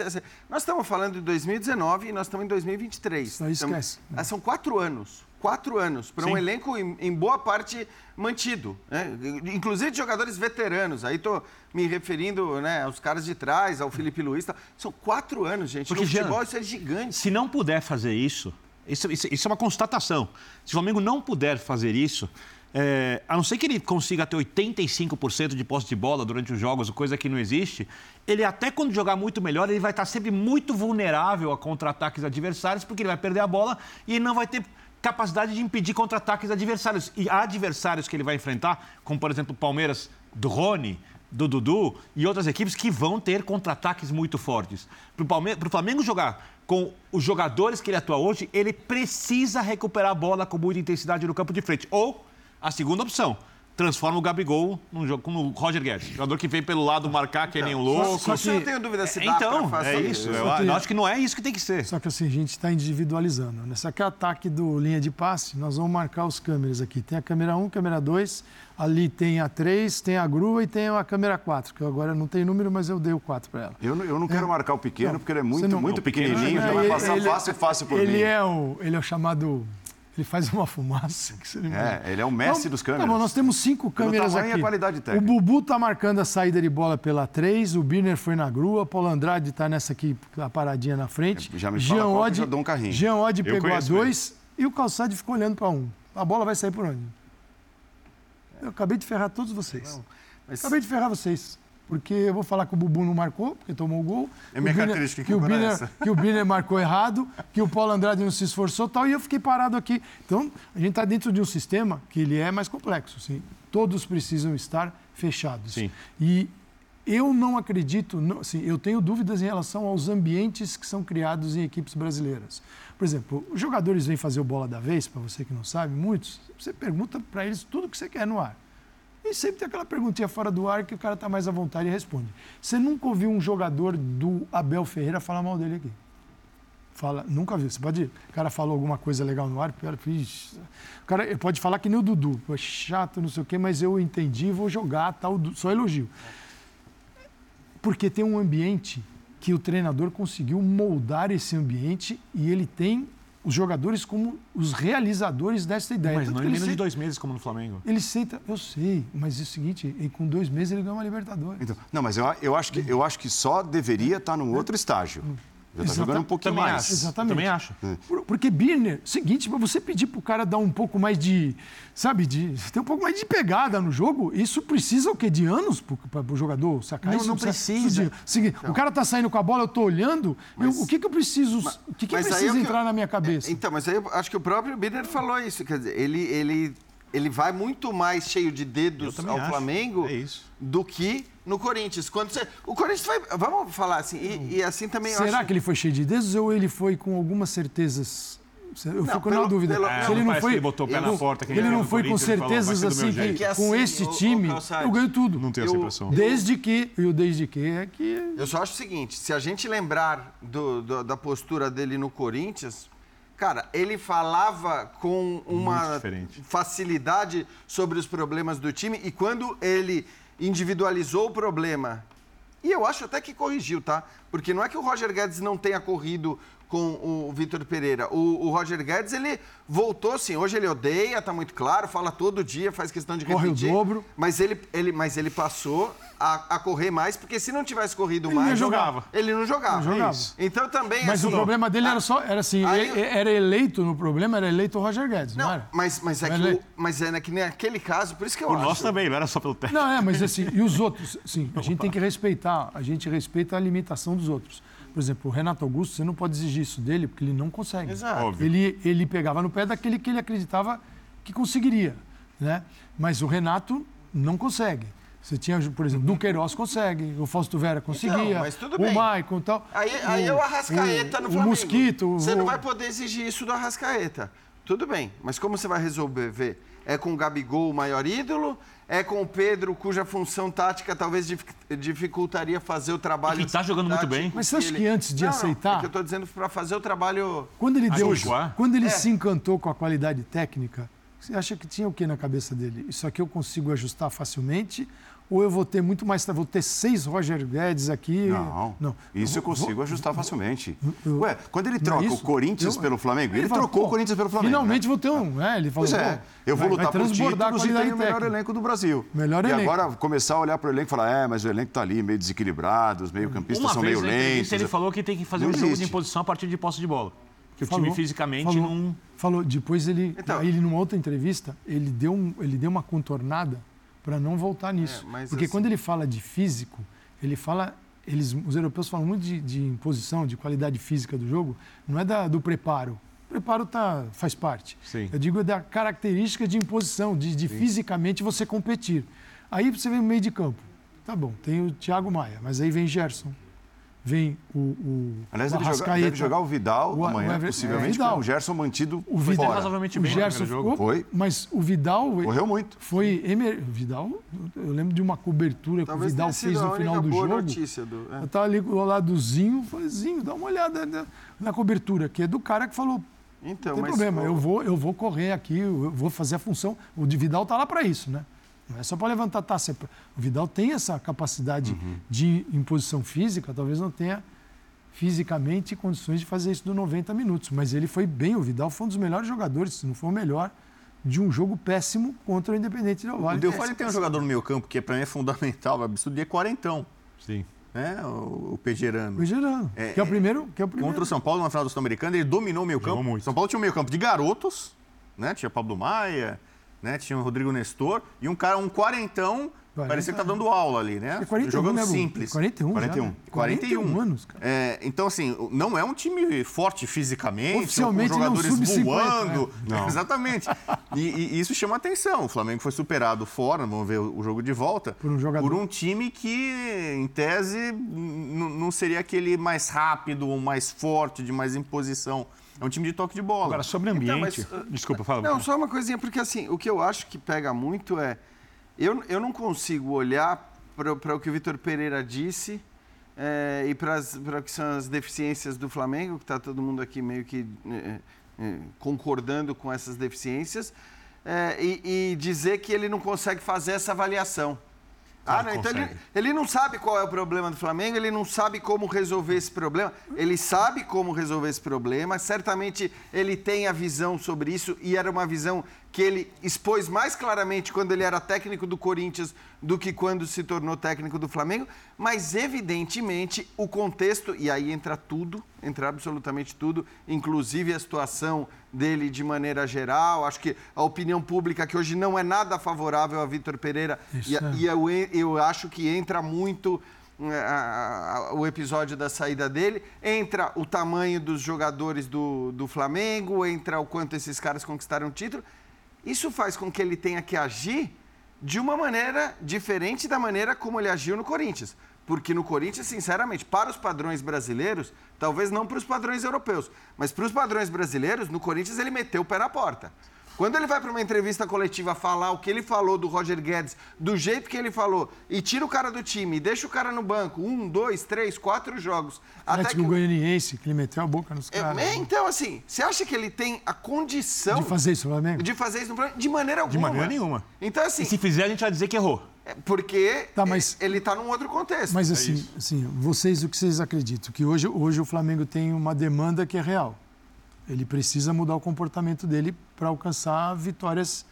Nós estamos falando de 2019 e nós estamos em 2023. Não esquece. Estamos, são quatro anos. Quatro anos para um elenco, em, em, boa parte, mantido. Né? Inclusive de jogadores veteranos. Aí estou me referindo né, aos caras de trás, ao Felipe Luiz. Tá. São quatro anos, gente. Porque, no futebol isso é gigante. Se não puder fazer isso, isso, isso, isso, é uma constatação. Se o Flamengo não puder fazer isso, é, a não ser que ele consiga ter 85% de posse de bola durante os jogos, coisa que não existe, ele até quando jogar muito melhor, ele vai estar sempre muito vulnerável a contra-ataques adversários, porque ele vai perder a bola e não vai ter capacidade de impedir contra-ataques adversários. E adversários que ele vai enfrentar, como por exemplo o Palmeiras do Rony, do Dudu e outras equipes que vão ter contra-ataques muito fortes. Para o Flamengo jogar com os jogadores que ele atua hoje, ele precisa recuperar a bola com muita intensidade no campo de frente. Ou a segunda opção, transforma o Gabigol num jogo como o Roger Guedes, jogador que vem pelo lado marcar que então, nem um louco. Só, só que eu tenho dúvida se dá então, fazer é isso. Eu, eu acho que não é isso que tem que ser. Só que assim, a gente está individualizando. Nesse aqui é ataque do linha de passe, nós vamos marcar os câmeras aqui. Tem a câmera 1, câmera 2, ali tem a 3, tem a grua e tem a câmera 4, que agora não tem número, mas eu dei o 4 para ela. Eu não, eu não quero é. marcar o pequeno, não, porque ele é muito, não, muito pequenininho, já vai passar ele, fácil, fácil por ele mim. É o, ele é o chamado ele faz uma fumaça. é, ele é o mestre dos câmeras. Tá bom, nós temos cinco câmeras aqui. a qualidade técnica. O Bubu está marcando a saída de bola pela 3, o Birner foi na grua, Paulo Andrade está nessa aqui, a paradinha na frente. Já me Jean fala Odd, já dou um carrinho. Jean Odd pegou a 2 e o Calçade ficou olhando para um. A bola vai sair por onde? Eu acabei de ferrar todos vocês. Não, mas... Acabei de ferrar vocês porque eu vou falar que o Bubu não marcou, porque tomou o gol. É minha Biner, característica que, o Biner, que o Biner marcou errado, que o Paulo Andrade não se esforçou tal, e eu fiquei parado aqui. Então, a gente está dentro de um sistema que ele é mais complexo. Assim. Todos precisam estar fechados. Sim. E eu não acredito, não, assim, eu tenho dúvidas em relação aos ambientes que são criados em equipes brasileiras. Por exemplo, os jogadores vêm fazer o bola da vez, para você que não sabe, muitos, você pergunta para eles tudo que você quer no ar. E sempre tem aquela perguntinha fora do ar que o cara está mais à vontade e responde. Você nunca ouviu um jogador do Abel Ferreira falar mal dele aqui? Fala, nunca viu. Você pode. O cara falou alguma coisa legal no ar, pior, o cara pode falar que nem o Dudu. Pô, chato, não sei o quê, mas eu entendi, vou jogar, tal, só elogio. Porque tem um ambiente que o treinador conseguiu moldar esse ambiente e ele tem os jogadores como os realizadores dessa ideia. Mas Tanto não em ele menos de senta- dois meses, como no Flamengo. Ele senta, eu sei, mas é o seguinte, e com dois meses ele ganhou uma Libertadores. Então, não, mas eu, eu, acho que, eu acho que só deveria estar num outro estágio. Já está jogando um pouquinho Também mais. acho. Exatamente. Também acho. Por- Porque Birner, seguinte, para você pedir pro cara dar um pouco mais de, sabe, de ter um pouco mais de pegada no jogo, isso precisa o quê? De anos para o jogador sacar Não, isso? não precisa. de- seguinte, O cara tá saindo com a bola, eu tô olhando, eu- o que que eu preciso, o que que Mas precisa é o que eu- entrar na minha cabeça? Então, mas aí eu acho que o próprio Birner falou isso. Quer dizer, ele, ele, ele vai muito mais cheio de dedos ao acho. Flamengo É do que no Corinthians. Quando você, o Corinthians vai. Vamos falar assim, e, e assim também eu Será acho. que ele foi cheio de dedos ou ele foi com algumas certezas? Eu Não, fico pelo- na dúvida. pelo- Se É, ele não foi, que ele botou o pé na não- porta, que ele ele não ganhou foi com falou, certezas meu assim que Que assim, com este ô, time Calçade, eu ganho tudo. Não tenho essa impressão. Desde que, e o desde que é que Eu só acho o seguinte: se a gente lembrar do- do- da postura dele no Corinthians, cara, ele falava com uma facilidade sobre os problemas do time e quando ele individualizou o problema, e eu acho até que corrigiu, tá? Porque não é que o Roger Guedes não tenha corrido com o Vitor Pereira. O, o Roger Guedes, ele voltou assim, hoje ele odeia, tá muito claro, fala todo dia, faz questão de Corre o repetir. dobro. Mas ele, ele, mas ele passou a, a correr mais, porque se não tivesse corrido Ele mais, não jogava. ele não jogava. Não jogava. Isso. Então também. Mas assim, o problema dele era só, era assim, Aí- era eleito no problema, era eleito o Roger Guedes, não, Não, era? mas, mas é que, o, mas é que naquele caso, por isso que eu Por acho. nós também, não era só pelo técnico. Não, é, mas assim, e os outros? Sim, a gente tem que respeitar, a gente respeita a limitação dos outros. Por exemplo, o Renato Augusto, você não pode exigir isso dele, porque ele não consegue. Exato. Óbvio. Ele, ele pegava no pé daquele que ele acreditava que conseguiria, né? Mas o Renato não consegue. Você tinha, por exemplo, do Queiroz consegue, o Fausto Vera conseguia, Então, mas tudo o. Maicon e tal. Aí, aí é o Arrascaeta no o Flamengo. Mosquito. Você o- não vai poder exigir isso do Arrascaeta. Tudo bem, mas como você vai resolver? É com o Gabigol o maior ídolo? É com o Pedro, cuja função tática talvez dif- dificultaria fazer o trabalho. E que tá jogando muito bem. Mas você acha ele- que antes de Não, não, aceitar- é que eu tô dizendo para fazer o trabalho. Quando ele Ah, deu, quando ele É. se encantou com a qualidade técnica, você acha que tinha o que na cabeça dele? Isso aqui eu consigo ajustar facilmente? Ou eu vou ter muito mais, vou ter seis Roger Guedes aqui? Não, isso eu vou- consigo vou- ajustar facilmente. eu- Ué, quando ele Não é troca isso? o Corinthians Eu- pelo Flamengo, ele, fala, trocou o Corinthians pelo Flamengo. Finalmente né? vou ter um. É, ele falou, Pois é, eu vou vai- lutar vai por títulos e tenho o melhor elenco do Brasil. Melhor e elenco. agora começar a olhar para o elenco e falar, é, mas o elenco tá ali meio desequilibrado, os meio-campistas Uma são meio lentos. ele falou que tem que fazer Não um jogo de imposição a partir de posse de bola. Que o Falou, time fisicamente falou, não... Falou, depois ele, Então- aí ele numa outra entrevista, ele deu, um, ele deu uma contornada para não voltar nisso. É, Porque assim- quando ele fala de físico, ele fala, eles, os europeus falam muito de, de imposição, de qualidade física do jogo, não é da- do preparo. O preparo tá, faz parte. Sim. Eu digo da característica de imposição, de, de fisicamente você competir. Aí você vem no meio de campo. Tá bom, tem o Thiago Maia, mas aí vem Gerson, vem o, o, Aliás, o jogar, Arrascaeta. deve jogar o Vidal O- o amanhã, Ever- possivelmente, é, Vidal. o Gerson mantido O Vidal fora. razoavelmente O bem no Gerson jogo. ficou, Foi. mas o Vidal Correu muito. foi emer... Vidal, eu lembro de uma cobertura que o Talvez Vidal fez no final do jogo. notícia do. é. Eu tava ali ao lado do Zinho, falei, Zinho, dá uma olhada na, na cobertura, que é do cara que falou, Então, não tem mas problema, o- eu vou, eu vou correr aqui, eu vou fazer a função. O de Vidal tá lá para isso, né? Não é só para levantar taça. é O Vidal tem essa capacidade Uhum. de imposição física, talvez não tenha fisicamente condições de fazer isso do 90 minutos. Mas ele foi bem, o Vidal foi um dos melhores jogadores, se não for o melhor, de um jogo péssimo contra o Independente Del O Valle. Del Valle tem um jogador no meio campo que para mim é fundamental, absurdo, e é quarentão, Sim. né? O, o Pejerano. O Gerando, É, que é o primeiro. Que é o primeiro. Contra o São Paulo na final do Sul-Americano, ele dominou o meio Jogou campo. muito. São Paulo tinha um meio campo de garotos, né? Tinha Pablo Maia, né? Tinha o Rodrigo Nestor e um cara, um quarentão, parecia que tá dando aula ali, né? É 41, Jogando né, simples. 41, 41. Já, né? 41 anos, cara. É, então, assim, não é um time forte fisicamente, Oficialmente com não, jogadores sub-50, voando. né? Não. Exatamente. E, e isso chama atenção. O Flamengo foi superado fora, vamos ver o jogo de volta, Por um jogador. por um time que, em tese, não seria aquele mais rápido ou mais forte, de mais imposição. É um time de toque de bola. Agora, sobre Então, ambiente... mas, uh, Desculpa, fala. Não, só uma coisinha, porque assim, o que eu acho que pega muito é. Eu, eu não consigo olhar para o que o Vitor Pereira disse é, e para o que são as deficiências do Flamengo, que está todo mundo aqui meio que é, é, concordando com essas deficiências, é, e, e dizer que ele não consegue fazer essa avaliação. Ah, não, então ele, ele, não sabe qual é o problema do Flamengo, ele não sabe como resolver esse problema. Ele sabe como resolver esse problema, certamente ele tem a visão sobre isso e era uma visão que ele expôs mais claramente quando ele era técnico do Corinthians do que quando se tornou técnico do Flamengo, mas evidentemente o contexto, e aí entra tudo, entra absolutamente tudo, inclusive a situação dele de maneira geral. Acho que a opinião pública, que hoje não é nada favorável a Vitor Pereira, e, é. e eu, eu acho que entra muito é, o episódio da saída dele, entra o tamanho dos jogadores do, do Flamengo, entra o quanto esses caras conquistaram o título. Isso faz com que ele tenha que agir de uma maneira diferente da maneira como ele agiu no Corinthians. Porque no Corinthians, sinceramente, para os padrões brasileiros, talvez não para os padrões europeus, mas para os padrões brasileiros, no Corinthians ele meteu o pé na porta. Quando ele vai para uma entrevista coletiva falar o que ele falou do Roger Guedes, do jeito que ele falou, e tira o cara do time, deixa o cara no banco, um, dois, três, quatro jogos. Até que o Goianiense, que ele meteu a boca nos é, caras. É, então, assim, você acha que ele tem a condição... De fazer isso no Flamengo? De fazer isso no Flamengo? De maneira alguma. De maneira nenhuma. Então, assim... E se fizer, a gente vai dizer que errou. É, porque tá, mas, ele está num outro contexto. Mas é assim, é assim, vocês, o que vocês acreditam? Que hoje, hoje o Flamengo tem uma demanda que é real. Ele precisa mudar o comportamento dele para alcançar vitórias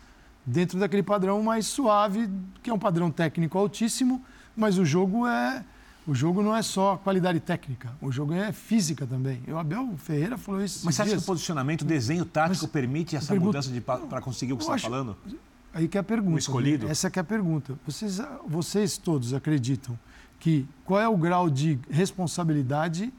dentro daquele padrão mais suave, que é um padrão técnico altíssimo, mas o jogo é o jogo não é só qualidade técnica, o jogo é física também. O Abel Ferreira falou isso. Mas você acha que o posicionamento, o desenho tático mas, permite essa pergunto, mudança para conseguir o que você está falando? Aí que é a pergunta. O escolhido? Né? Essa que é a pergunta. Vocês, vocês todos acreditam que qual é o grau de responsabilidade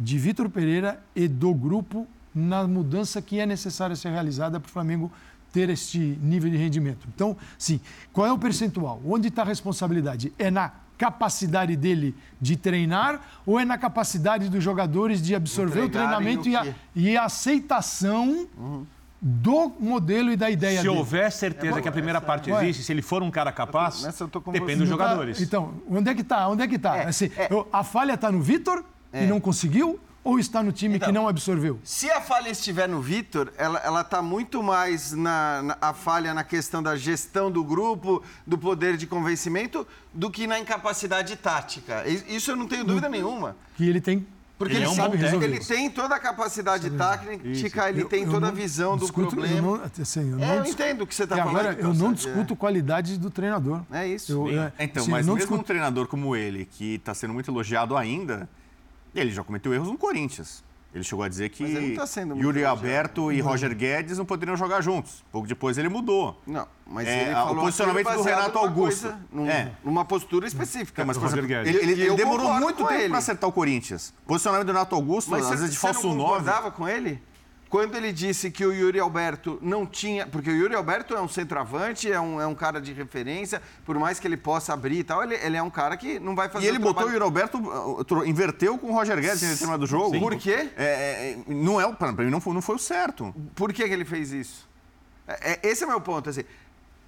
de Vitor Pereira e do grupo na mudança que é necessária ser realizada para o Flamengo ter este nível de rendimento. Então, sim, qual é o percentual? Onde está a responsabilidade? É na capacidade dele de treinar ou é na capacidade dos jogadores de absorver o treinamento e a, e a, aceitação uhum. do modelo e da ideia se dele? Se houver certeza é, que a primeira essa, parte existe, se ele for um cara capaz, depende dos jogadores. Então, onde é que está? Onde é que está? É, assim, é. A falha está no Vitor e é. não conseguiu? Ou está no time então, que não absorveu? Se a falha estiver no Vitor, ela está muito mais na, na, a falha na questão da gestão do grupo, do poder de convencimento, do que na incapacidade tática. Isso eu não tenho dúvida nenhuma. Que ele tem porque ele, ele é um sabe resolver. Ele tem toda a capacidade tática, isso. ele eu, tem eu toda não, a visão do problema. Eu, não, assim, eu, é, eu entendo o que você está falando. Agora, eu não discuto é. qualidade do treinador. É isso. É, então, assim, mas mesmo discuto... um treinador como ele, que está sendo muito elogiado ainda, ele já cometeu erros no Corinthians. Ele chegou a dizer que tá Yuri Alberto e Roger Guedes não poderiam jogar juntos. Pouco depois ele mudou. Não, mas é, ele falou o posicionamento do Renato Augusto. Coisa, num, é. Numa postura específica. É, mas, por exemplo, ele, ele, ele demorou muito tempo para acertar o Corinthians. Posicionamento do Renato Augusto, mas às vezes de falso 9. Você não concordava com ele? Quando ele disse que o Yuri Alberto não tinha. Porque o Yuri Alberto é um centroavante, é um, é um cara de referência, por mais que ele possa abrir e tal, ele, ele é um cara que não vai fazer. E ele botou trabalho... o Yuri Alberto, uh, inverteu com o Roger Guedes em determinado jogo. Sim. Por quê? É, é, não é, para mim não foi, não foi o certo. Por que, que ele fez isso? É, é esse é o meu ponto. Assim,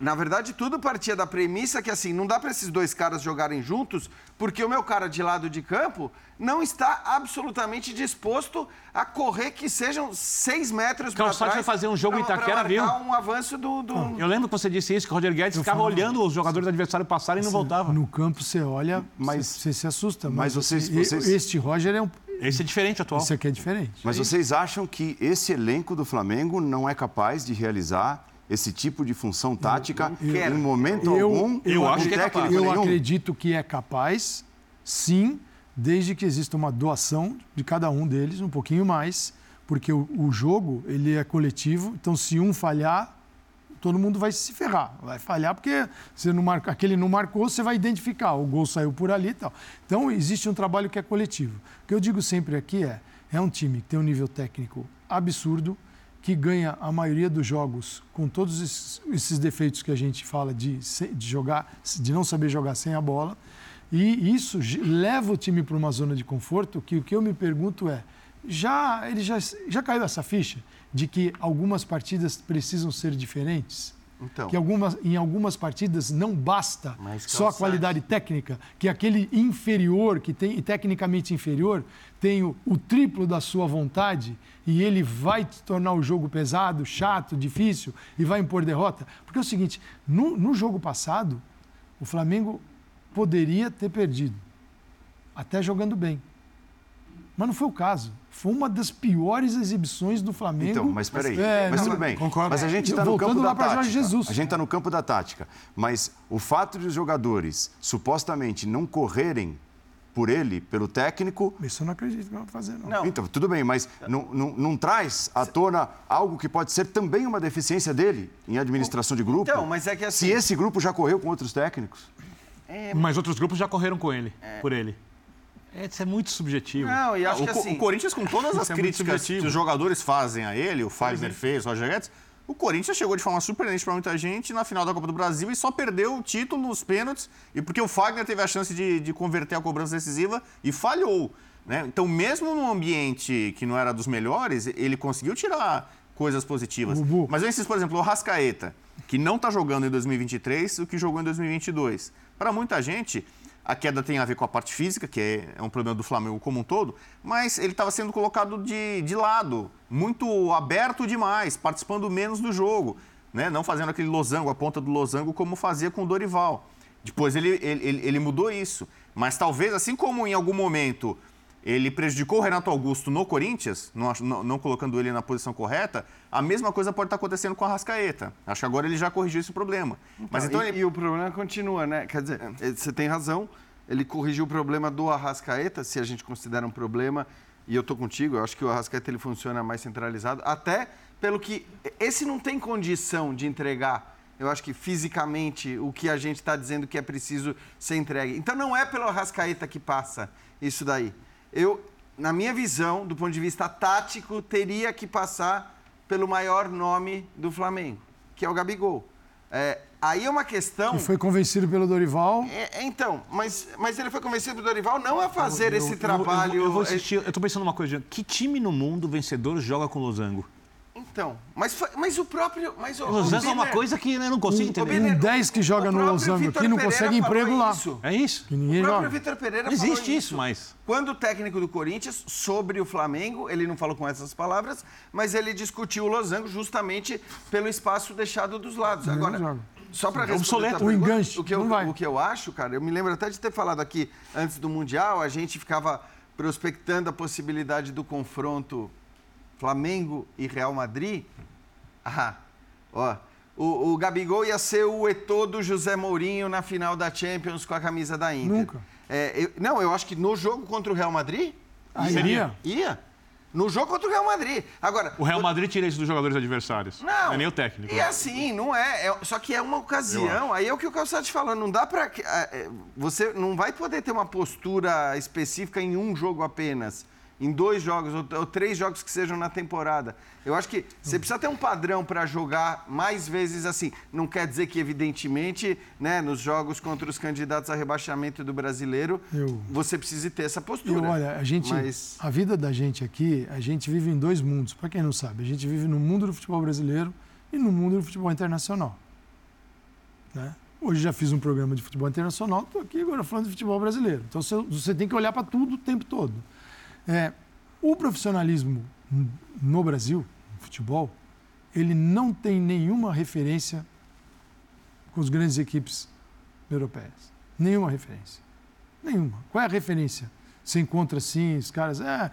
na verdade, tudo partia da premissa que, assim, não dá para esses dois caras jogarem juntos, porque o meu cara de lado de campo não está absolutamente disposto a correr que sejam seis metros para trás. vai fazer um jogo em Itaquera, viu? um avanço do, do... Eu lembro que você disse isso, que o Roger Guedes ficava falo... olhando os jogadores do adversário passarem e não voltava. No campo você olha, mas você se assusta. Mas, mas vocês, vocês... Este Roger é um... Esse é diferente atual. Esse aqui é diferente. Mas vocês acham que esse elenco do Flamengo não é capaz de realizar esse tipo de função tática eu, eu, em momento eu, algum? Eu, acho que é capaz. Eu acredito que é capaz, sim, desde que exista uma doação de cada um deles, um pouquinho mais, porque o, o jogo ele é coletivo. Então, se um falhar, todo mundo vai se ferrar. Vai falhar porque você não marca, aquele não marcou, você vai identificar. O gol saiu por ali e tal. Então, existe um trabalho que é coletivo. O que eu digo sempre aqui é: é um time que tem um nível técnico absurdo, que ganha a maioria dos jogos com todos esses, esses defeitos que a gente fala de, de, jogar, de não saber jogar sem a bola. E isso leva o time para uma zona de conforto que o que eu me pergunto é, já ele já, já caiu essa ficha de que algumas partidas precisam ser diferentes? Então. Que algumas, em algumas partidas não basta só a qualidade técnica, que aquele inferior, que tem tecnicamente inferior, tem o, o, triplo da sua vontade e ele vai tornar o jogo pesado, chato, difícil e vai impor derrota. Porque é o seguinte: no, no jogo passado, o Flamengo poderia ter perdido, até jogando bem. Mas não foi o caso. Foi uma das piores exibições do Flamengo. Então, mas peraí. É, mas tudo bem. Concordo. Mas a gente está no campo da tática. Jesus. A gente está no campo da tática. Mas o fato de os jogadores supostamente não correrem por ele, pelo técnico. Isso eu não acredito que vai fazer, não. não. Então, tudo bem, mas não, não, não, traz à tona algo que pode ser também uma deficiência dele em administração de grupo? Então, mas é que assim... Se esse grupo já correu com outros técnicos. É... Mas outros grupos já correram com ele, é... por ele. É, isso é muito subjetivo. Não, e acho o, que assim... o Corinthians, com todas as é críticas que os jogadores fazem a ele, o Fagner fez, o Roger Guedes, o Corinthians chegou de forma surpreendente para muita gente na final da Copa do Brasil e só perdeu o título nos pênaltis, e porque o Fagner teve a chance de, de converter a cobrança decisiva e falhou. Né? Então, mesmo num ambiente que não era dos melhores, ele conseguiu tirar coisas positivas. Mas eu insisto, por exemplo, o Rascaeta, que não está jogando em 2023 o que jogou em 2022. Para muita gente, a queda tem a ver com a parte física, que é, é um problema do Flamengo como um todo, mas ele estava sendo colocado de, de lado, muito aberto demais, participando menos do jogo, né? não fazendo aquele losango, a ponta do losango, como fazia com o Dorival. Depois ele, ele, ele mudou isso. Mas talvez, assim como em algum momento ele prejudicou o Renato Augusto no Corinthians, não, não, não, colocando ele na posição correta, a mesma coisa pode estar acontecendo com a Rascaeta. Acho que agora ele já corrigiu esse problema. Então, Mas então, e, ele... e, o problema continua, né? Quer dizer, é. você tem razão, ele corrigiu o problema do Arrascaeta, se a gente considera um problema, e eu estou contigo, eu acho que o Arrascaeta ele funciona mais centralizado, até pelo que esse não tem condição de entregar eu acho que fisicamente o que a gente está dizendo que é preciso ser entregue. Então não é pelo Arrascaeta que passa isso daí eu, na minha visão, do ponto de vista tático, teria que passar pelo maior nome do Flamengo, que é o Gabigol. É, aí é uma questão. E foi convencido pelo Dorival. É, então, mas, mas ele foi convencido pelo Dorival não a fazer eu, esse eu, trabalho. Eu, eu, vou assistir. Eu tô pensando uma coisa. Que time no mundo vencedor joga com losango? Então, mas, mas o próprio. Mas o, Losango o é uma coisa que eu não consigo entender. Um 10 que joga no Losango aqui não consegue emprego lá. Isso. É isso? Que ninguém o próprio Vitor Pereira Existe isso, mas. Quando o técnico do Corinthians, sobre o Flamengo, ele não falou com essas palavras, mas ele discutiu o Losango justamente pelo espaço deixado dos lados. Agora, só para responder o enganche. O que, eu, o que eu acho, cara, eu me lembro até de ter falado aqui antes do Mundial, a gente ficava prospectando a possibilidade do confronto Flamengo e Real Madrid, ah, ó, o, o Gabigol ia ser o Eto'o do José Mourinho na final da Champions com a camisa da Inter. Nunca. É, eu, não, eu acho que no jogo contra o Real Madrid... Ah, ia. Ia. No jogo contra o Real Madrid. Agora, o Real Madrid tira isso dos jogadores adversários. Não. não é nem o técnico. E assim, não é, é. Só que é uma ocasião. Aí é o que o Calçado te falando. Não dá pra. É, é, você não vai poder ter uma postura específica em um jogo apenas em dois jogos ou, ou, três jogos que sejam na temporada. Eu acho que você precisa ter um padrão para jogar mais vezes assim. Não quer dizer que, evidentemente, né, nos jogos contra os candidatos a rebaixamento do brasileiro, eu, você precise ter essa postura. Eu, olha, a gente, Mas... a vida da gente aqui, a gente vive em dois mundos. Para quem não sabe, a gente vive no mundo do futebol brasileiro e no mundo do futebol internacional. Né? Hoje já fiz um programa de futebol internacional, estou aqui agora falando de futebol brasileiro. Então você, você tem que olhar para tudo o tempo todo. É, o profissionalismo no Brasil, no futebol, ele não tem nenhuma referência com as grandes equipes europeias. Nenhuma referência. Nenhuma. Qual é a referência? Você encontra assim, os caras. É,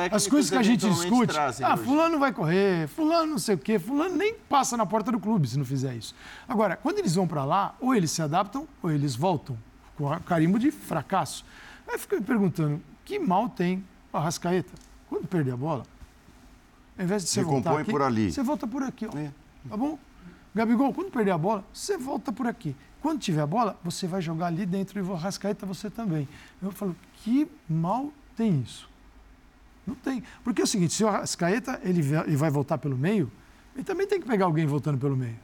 é as coisas que a gente discute. Ah, hoje. fulano vai correr, fulano não sei o quê, fulano nem passa na porta do clube se não fizer isso. Agora, quando eles vão para lá, ou eles se adaptam, ou eles voltam com carimbo de fracasso. Aí fica me perguntando, que mal tem o Arrascaeta, quando perder a bola, ao invés de você voltar aqui, por ali. você volta por aqui, ó. É. Tá bom? Gabigol, quando perder a bola, você volta por aqui. Quando tiver a bola, você vai jogar ali dentro e o Arrascaeta você também. Eu falo, que mal tem isso? Não tem. Porque é o seguinte, se o Arrascaeta ele vai voltar pelo meio, ele também tem que pegar alguém voltando pelo meio.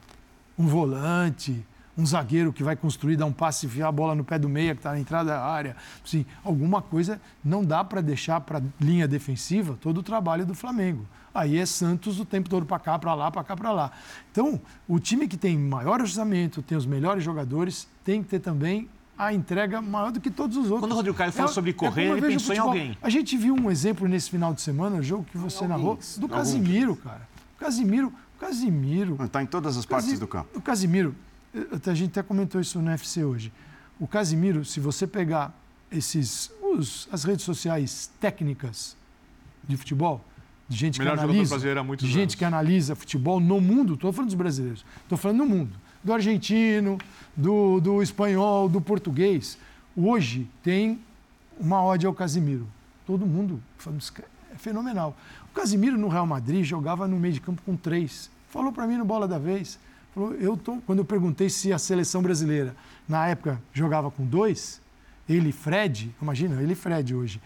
Um volante, um zagueiro que vai construir, dar um passe, enfiar a bola no pé do meia que está na entrada da área. Sim, alguma coisa não dá para deixar para a linha defensiva todo o trabalho do Flamengo. Aí é Santos o tempo todo para cá, para lá, para cá, para lá. Então, o time que tem maior orçamento, tem os melhores jogadores, tem que ter também a entrega maior do que todos os outros. Quando o Rodrigo Caio falou é, sobre correr, é ele pensou em alguém. A gente viu um exemplo nesse final de semana, o jogo que você narrou, do Casimiro, cara. Casimiro, Casimiro. Está em todas as partes do campo. O Casimiro, a gente até comentou isso no UFC hoje. O Casimiro, se você pegar esses, os, as redes sociais técnicas de futebol, de gente Melhor que analisa, de gente anos. que analisa futebol no mundo, estou falando dos brasileiros, estou falando no mundo, do argentino, do, do espanhol, do português. Hoje tem uma ode ao Casimiro. Todo mundo é fenomenal. O Casimiro no Real Madrid jogava no meio de campo com três. Falou para mim no Bola da Vez. Falou, eu tô, quando eu perguntei se a seleção brasileira, na época, jogava com dois, ele Fred, imagina, ele Fred hoje,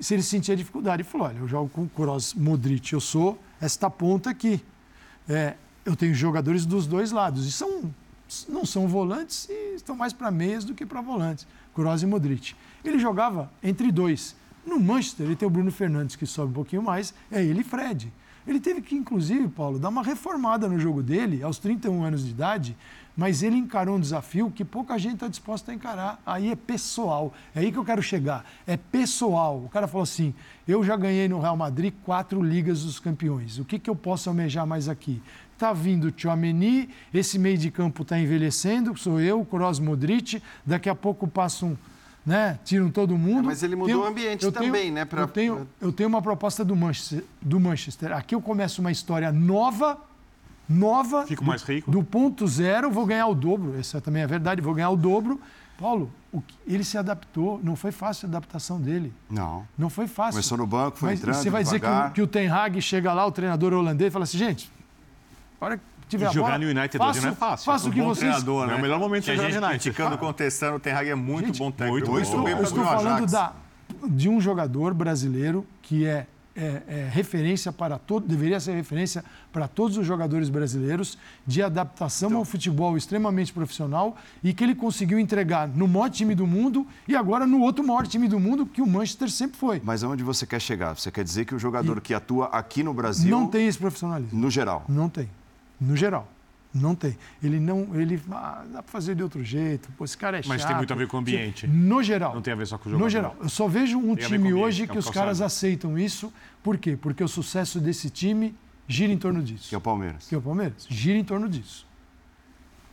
se ele sentia dificuldade. Ele falou, olha, eu jogo com Kroos, Modric, eu sou esta ponta aqui. É, eu tenho jogadores dos dois lados. E são, não são volantes e estão mais para meias do que para volantes. Kroos e Modric. Ele jogava entre dois. No Manchester, ele tem o Bruno Fernandes, que sobe um pouquinho mais, é ele e Fred. Ele teve que, inclusive, Paulo, dar uma reformada no jogo dele, aos 31 anos de idade, mas ele encarou um desafio que pouca gente está disposta a encarar. Aí é pessoal. É aí que eu quero chegar. É pessoal. O cara falou assim: eu já ganhei no Real Madrid quatro Ligas dos Campeões. O que, que eu posso almejar mais aqui? Está vindo o Tchouameni, esse meio de campo está envelhecendo, sou eu, Kroos Modric, daqui a pouco passa um né? Tiram todo mundo. É, mas ele mudou tenho, o ambiente também, tenho, né? Pra... Eu, tenho, eu tenho uma proposta do Manchester, do Manchester. Aqui eu começo uma história nova, nova. Fico mais rico. Do ponto zero, vou ganhar o dobro. Essa também é verdade, vou ganhar o dobro. Paulo, o, ele se adaptou, não foi fácil a adaptação dele. Não. Não foi fácil. Começou no banco, foi Mas entrando. Você vai devagar. dizer que, que, o Ten Hag chega lá, o treinador holandês, e fala assim, gente, hora tiver e jogar bola, no United faço, hoje não é fácil. Faço o que vocês... Treinador, né? É o melhor momento de jogar no United. Criticando, contestando, o Ten Hag é muito gente, bom técnico. Muito, muito bem Eu estou falando da, de um jogador brasileiro que é, é, é, referência para todo, deveria ser referência para todos os jogadores brasileiros de adaptação então, ao futebol extremamente profissional e que ele conseguiu entregar no maior time do mundo e agora no outro maior time do mundo que o Manchester sempre foi. Mas aonde você quer chegar? Você quer dizer que o jogador e que atua aqui no Brasil não tem esse profissionalismo? No geral. Não tem. No geral. Não tem. Ele não. Ele, ah, dá para fazer de outro jeito. Pô, esse cara é chato. Mas tem muito a ver com o ambiente. No geral. Não tem a ver só com o jogador. No geral. Eu só vejo um tem time hoje que, é os caras aceitam isso. Por quê? Porque o sucesso desse time gira em torno disso. Que é o Palmeiras. Que é o Palmeiras. Gira em torno disso.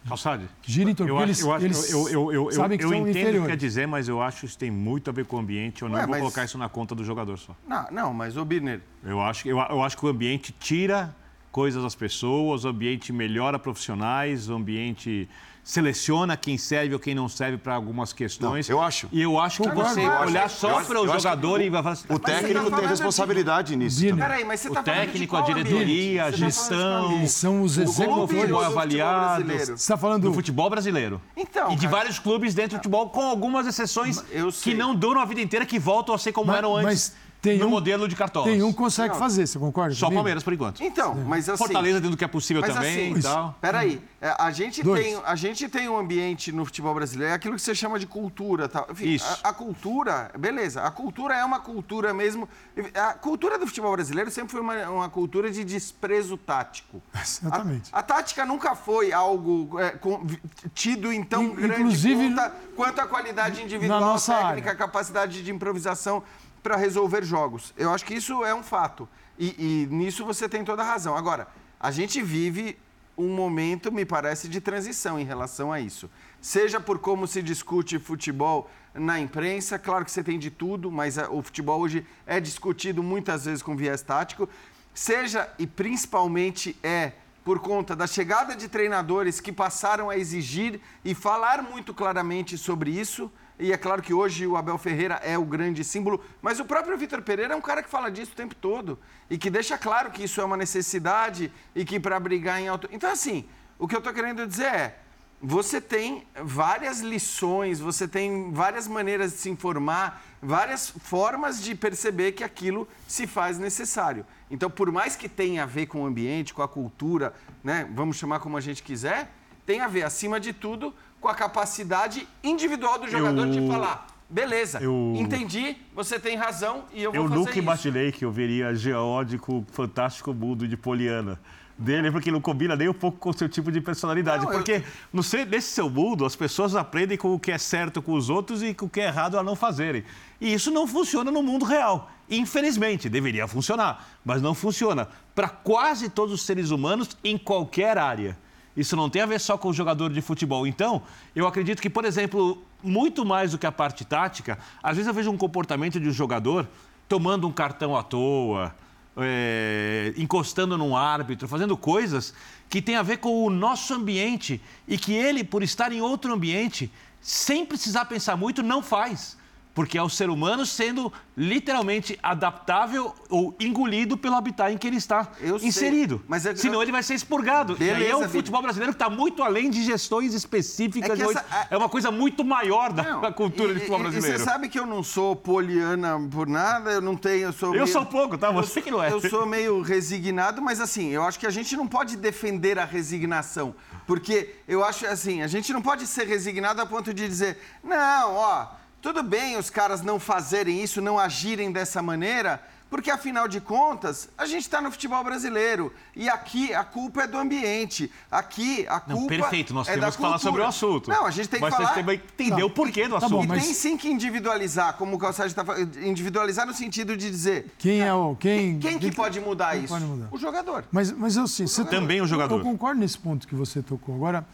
Calçade. Gira em torno eu eles, eu, eles eu, eu, eu, sabem que eu, são entendo inferiores. o que quer dizer, mas eu acho que isso tem muito a ver com o ambiente. Eu não Ué, vou mas... colocar isso na conta do jogador só. Não, não mas o Birner. Eu acho, eu, eu acho que o ambiente tira coisas às pessoas, o ambiente melhora profissionais, o ambiente seleciona quem serve ou quem não serve para algumas questões. Não, eu acho. E eu acho que você olhar só para o jogador e vai falar assim, O técnico tá tem responsabilidade de... nisso. Peraí, mas você tá o técnico, a diretoria, a tá gestão. Eles são os executivos. futebol avaliado. Você está falando do futebol brasileiro. Então, e de cara... vários clubes dentro do futebol, com algumas exceções que não duram a vida inteira, que voltam a ser como mas, eram antes. Mas tem no um, modelo de cartolas. Tem um que consegue não. fazer, você concorda? Só comigo? Palmeiras, por enquanto. Então, mas assim... Fortaleza dentro do que é possível também assim, e tal. Peraí, é, a gente, tem, a gente tem um ambiente no futebol brasileiro, é aquilo que você chama de cultura. Tal. Enfim, Isso. A, a, cultura, beleza, a cultura é uma cultura mesmo... A cultura do futebol brasileiro sempre foi uma, uma cultura de desprezo tático. Exatamente. A, a tática nunca foi algo é, com, tido em tão grande conta quanto a qualidade individual, técnica, área. capacidade de improvisação para resolver jogos. Eu acho que isso é um fato. E, e, nisso você tem toda a razão. Agora, a gente vive um momento, me parece, de transição em relação a isso. Seja por como se discute futebol na imprensa, claro que você tem de tudo, mas o futebol hoje é discutido muitas vezes com viés tático. Seja e principalmente é por conta da chegada de treinadores que passaram a exigir e falar muito claramente sobre isso. E é claro que hoje o Abel Ferreira é o grande símbolo, mas o próprio Vitor Pereira é um cara que fala disso o tempo todo e que deixa claro que isso é uma necessidade e que para brigar em alto. Então, assim, o que eu estou querendo dizer é: você tem várias lições, você tem várias maneiras de se informar, várias formas de perceber que aquilo se faz necessário. Então, por mais que tenha a ver com o ambiente, com a cultura, né, vamos chamar como a gente quiser, tem a ver, acima de tudo, com a capacidade individual do jogador eu... de falar. Beleza, eu... entendi, você tem razão e eu vou eu fazer nunca imaginei que eu veria geódico fantástico mundo de Poliana dele, porque não combina nem um pouco com o seu tipo de personalidade. Não, porque eu... no seu, nesse seu mundo, as pessoas aprendem com o que é certo com os outros e com o que é errado a não fazerem. E isso não funciona no mundo real. Infelizmente, deveria funcionar, mas não funciona para quase todos os seres humanos em qualquer área. Isso não tem a ver só com o jogador de futebol. Então, eu acredito que, por exemplo, muito mais do que a parte tática, às vezes eu vejo um comportamento de um jogador tomando um cartão à toa, é, encostando num árbitro, fazendo coisas que tem a ver com o nosso ambiente e que ele, por estar em outro ambiente, sem precisar pensar muito, não faz porque é o ser humano sendo literalmente adaptável ou engolido pelo habitat em que ele está eu inserido. Sei, mas é, Senão eu... ele vai ser expurgado. Beleza, e é o futebol brasileiro que está muito além de gestões específicas. É, essa, é, é uma coisa muito maior da, não, cultura e, do futebol brasileiro. E você sabe que eu não sou poliana por nada, eu não tenho. Eu, sou eu meio, sou pouco, tá? Você eu, que não é. Eu sou meio resignado, mas assim, eu acho que a gente não pode defender a resignação. Porque eu acho assim, a gente não pode ser resignado a ponto de dizer, não, ó tudo bem os caras não fazerem isso, não agirem dessa maneira, porque afinal de contas, a gente está no futebol brasileiro e aqui a culpa é do ambiente. Aqui a culpa não, perfeito, nós é temos que falar sobre o assunto. Não, a gente tem que mas falar. Mas tem que entender o porquê do tá assunto. Bom, mas... E tem sim que individualizar, como o Calçado está falando, individualizar no sentido de dizer quem é o quem quem, quem que pode mudar isso? Pode mudar? O jogador. Mas mas eu sim, você também o jogador. Eu concordo nesse ponto que você tocou. Agora,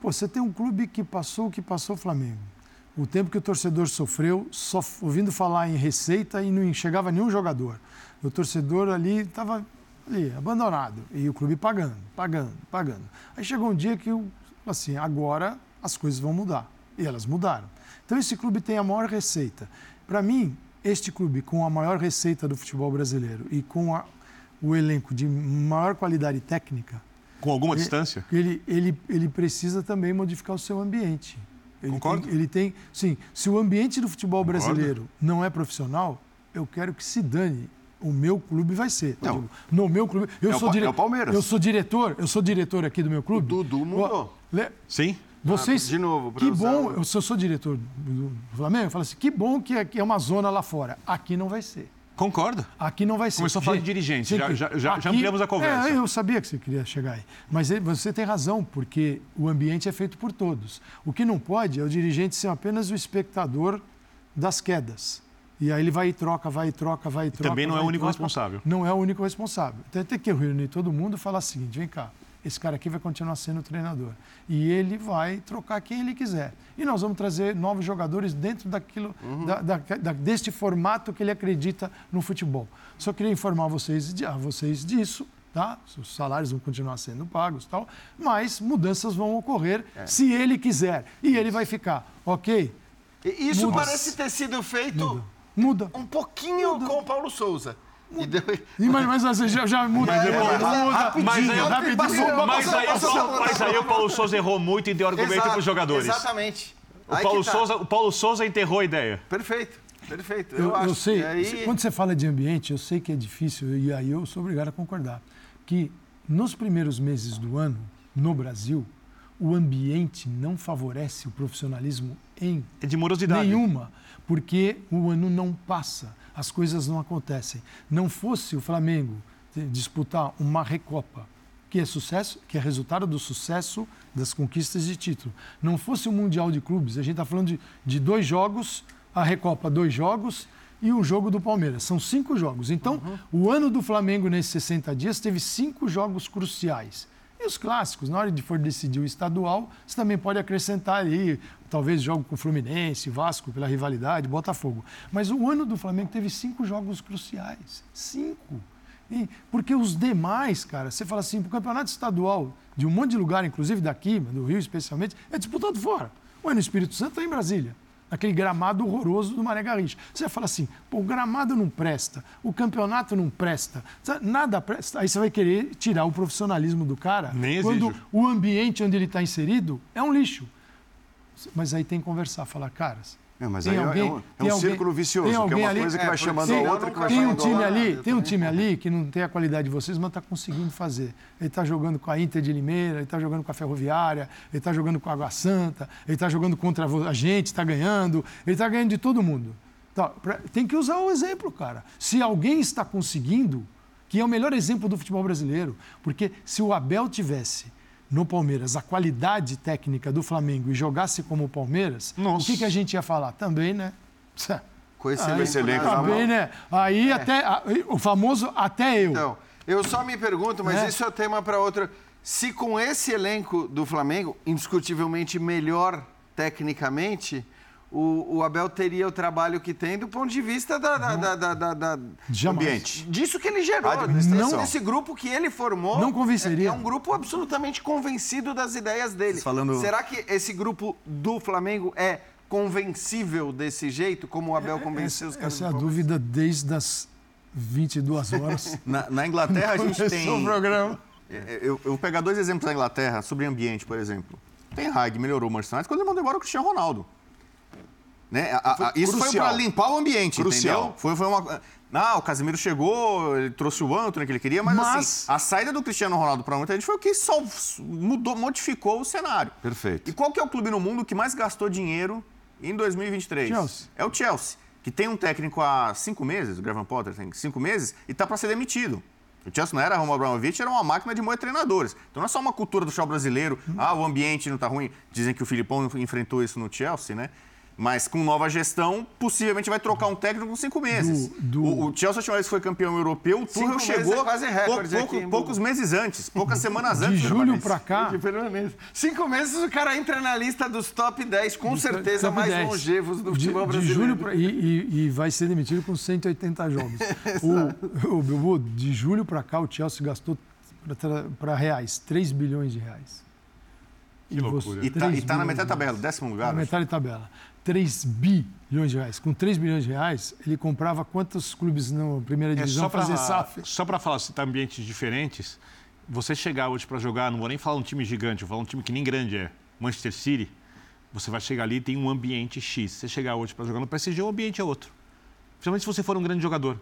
pô, você tem um clube que passou o que passou o Flamengo o tempo que o torcedor sofreu, só ouvindo falar em receita e não enxergava nenhum jogador. O torcedor ali estava ali, abandonado, e o clube pagando, pagando, pagando. Aí chegou um dia que, assim, agora as coisas vão mudar. E elas mudaram. Então, esse clube tem a maior receita. Para mim, este clube com a maior receita do futebol brasileiro e com a, o elenco de maior qualidade técnica. Com alguma ele, distância? Ele, ele, ele precisa também modificar o seu ambiente. Ele Concordo. Tem, ele tem, sim, se o ambiente do futebol Concordo. brasileiro não é profissional, eu quero que se dane. O meu clube vai ser. Não. No meu clube, eu é sou diretor. É o Palmeiras. Eu sou diretor, eu sou diretor aqui do meu clube. O Dudu mudou. Le... Sim. Vocês, ah, de novo, que bom, eu, se eu sou diretor do Flamengo, eu falo assim, que bom que é, que é uma zona lá fora. Aqui não vai ser. Concordo. Aqui não vai ser. Começou a falar de dirigente, já, já, já, aqui, já ampliamos a conversa. É, eu sabia que você queria chegar aí. Mas você tem razão, porque o ambiente é feito por todos. O que não pode é o dirigente ser apenas o espectador das quedas. E aí ele vai e troca, vai e troca, vai e troca. Também não é o único troca. responsável. Não é o único responsável. Então tem que reunir todo mundo e falar o seguinte: vem cá, esse cara aqui vai continuar sendo treinador. E ele vai trocar quem ele quiser. E nós vamos trazer novos jogadores dentro daquilo, uhum. da, da, da, deste formato que ele acredita no futebol. Só queria informar vocês, a vocês disso, tá? Os salários vão continuar sendo pagos tal, mas mudanças vão ocorrer é. se ele quiser. E ele vai ficar, ok? Isso Muda. parece ter sido feito Muda. Muda. um pouquinho Muda. com o Paulo Souza. E deu... mas, mas você já, já muda. Mas, depois, muda rapidinho, mas aí, rapidinho. Passou, mas, aí, passou, mas aí o Paulo Souza errou muito e deu argumento para os jogadores. Exatamente. O Paulo, tá. Souza, o Paulo Souza enterrou a ideia. Perfeito. Perfeito. Eu, eu, eu sei, aí... quando você fala de ambiente, eu sei que é difícil, e aí eu sou obrigado a concordar, que nos primeiros meses do ano, no Brasil, o ambiente não favorece o profissionalismo em é de morosidade. nenhuma, porque o ano não passa as coisas não acontecem. Não fosse o Flamengo disputar uma Recopa, que é sucesso, que é resultado do sucesso das conquistas de título. Não fosse o Mundial de Clubes, a gente está falando de, de, dois jogos, a Recopa, dois jogos e o jogo do Palmeiras. São cinco jogos. Então, uhum. o ano do Flamengo nesses 60 dias teve cinco jogos cruciais. E os clássicos, na hora de for decidir o estadual, você também pode acrescentar aí, talvez jogo com Fluminense, Vasco, pela rivalidade, Botafogo. Mas o ano do Flamengo teve cinco jogos cruciais. Cinco. E, porque os demais, cara, você fala assim, o campeonato estadual, de um monte de lugar, inclusive daqui, do Rio especialmente, é disputado fora. O ano Espírito Santo está em Brasília aquele gramado horroroso do Mané Garrincha. Você vai falar assim, pô, o gramado não presta, o campeonato não presta, nada presta. Aí você vai querer tirar o profissionalismo do cara Nem quando exijo. o ambiente onde ele está inserido é um lixo. Mas aí tem que conversar, falar, caras, é, mas tem aí é alguém, é um, é um círculo vicioso, que é uma ali, coisa que vai chamando tem, a outra, que vai tem chamando um time ali, Tem um time ali que não tem a qualidade de vocês, mas está conseguindo fazer. Ele está jogando com a Inter de Limeira, ele está jogando com a Ferroviária, ele está jogando com a Água Santa, ele está jogando contra a gente, está ganhando, ele está ganhando de todo mundo. Tá, pra, tem que usar o exemplo, cara. Se alguém está conseguindo, que é o melhor exemplo do futebol brasileiro, porque se o Abel tivesse no Palmeiras a qualidade técnica do Flamengo e jogasse como o Palmeiras, Nossa. o que, que a gente ia falar? Também, né? Com esse Aí, elenco Também, né? Aí é. até o famoso até eu. Então, eu só me pergunto, mas é. isso é tema para outra. Se com esse elenco do Flamengo, indiscutivelmente melhor tecnicamente, o, o, Abel teria o trabalho que tem do ponto de vista da, da, da, da, da ambiente. Disso que ele gerou. Não, desse grupo que ele formou. Não convenceria. É, é um grupo absolutamente convencido das ideias dele. Falando... Será que esse grupo do Flamengo é convencível desse jeito, como o Abel é, convenceu essa, os caras? Essa é a dúvida desde as 22 horas. na, na Inglaterra a gente tem. o programa. É, é, eu, eu vou pegar dois exemplos da Inglaterra sobre ambiente, por exemplo. Tem Hag melhorou o Manchester United quando ele mandou embora o Cristiano Ronaldo. Né? A, a, isso foi para limpar o ambiente, crucial. entendeu? Foi, foi uma... Não, o Casemiro chegou, ele trouxe o Antony que ele queria, mas, mas... assim, a saída do Cristiano Ronaldo para muita gente foi o que só mudou, modificou o cenário. Perfeito. E qual que é o clube no mundo que mais gastou dinheiro em 2023? Chelsea. É o Chelsea, que tem um técnico há cinco meses, o Graham Potter tem cinco meses, e está para ser demitido. O Chelsea não era Roman Abramovich, era uma máquina de moer treinadores. Então não é só uma cultura do show brasileiro, ah, o ambiente não está ruim. Dizem que o Filipão enfrentou isso no Chelsea, né? Mas com nova gestão, possivelmente vai trocar um técnico com cinco meses. Do, do... O, o, Chelsea última vez foi campeão europeu, o Tuchel chegou é quase recorde pouco, pouco, poucos meses antes, poucas semanas antes. De julho para cá. Cinco meses o cara entra na lista dos top 10, com certeza top mais 10. longevos do futebol de, brasileiro. De julho pra, e, e, e, vai ser demitido com 180 jogos. o, o, de julho para cá, o Chelsea gastou para reais 3 bilhões de reais. Que e loucura. E está tá na metade da tabela, décimo lugar. Na metade da tabela. 3 bilhões de reais. Com 3 bilhões de reais, ele comprava quantos clubes na primeira é divisão é fazer SAF? Só para falar, citar ambientes diferentes, você chegar hoje para jogar, não vou nem falar um time gigante, vou falar um time que nem grande é, Manchester City, você vai chegar ali e tem um ambiente X. Você chegar hoje para jogar no PSG, o ambiente é outro. Principalmente se você for um grande jogador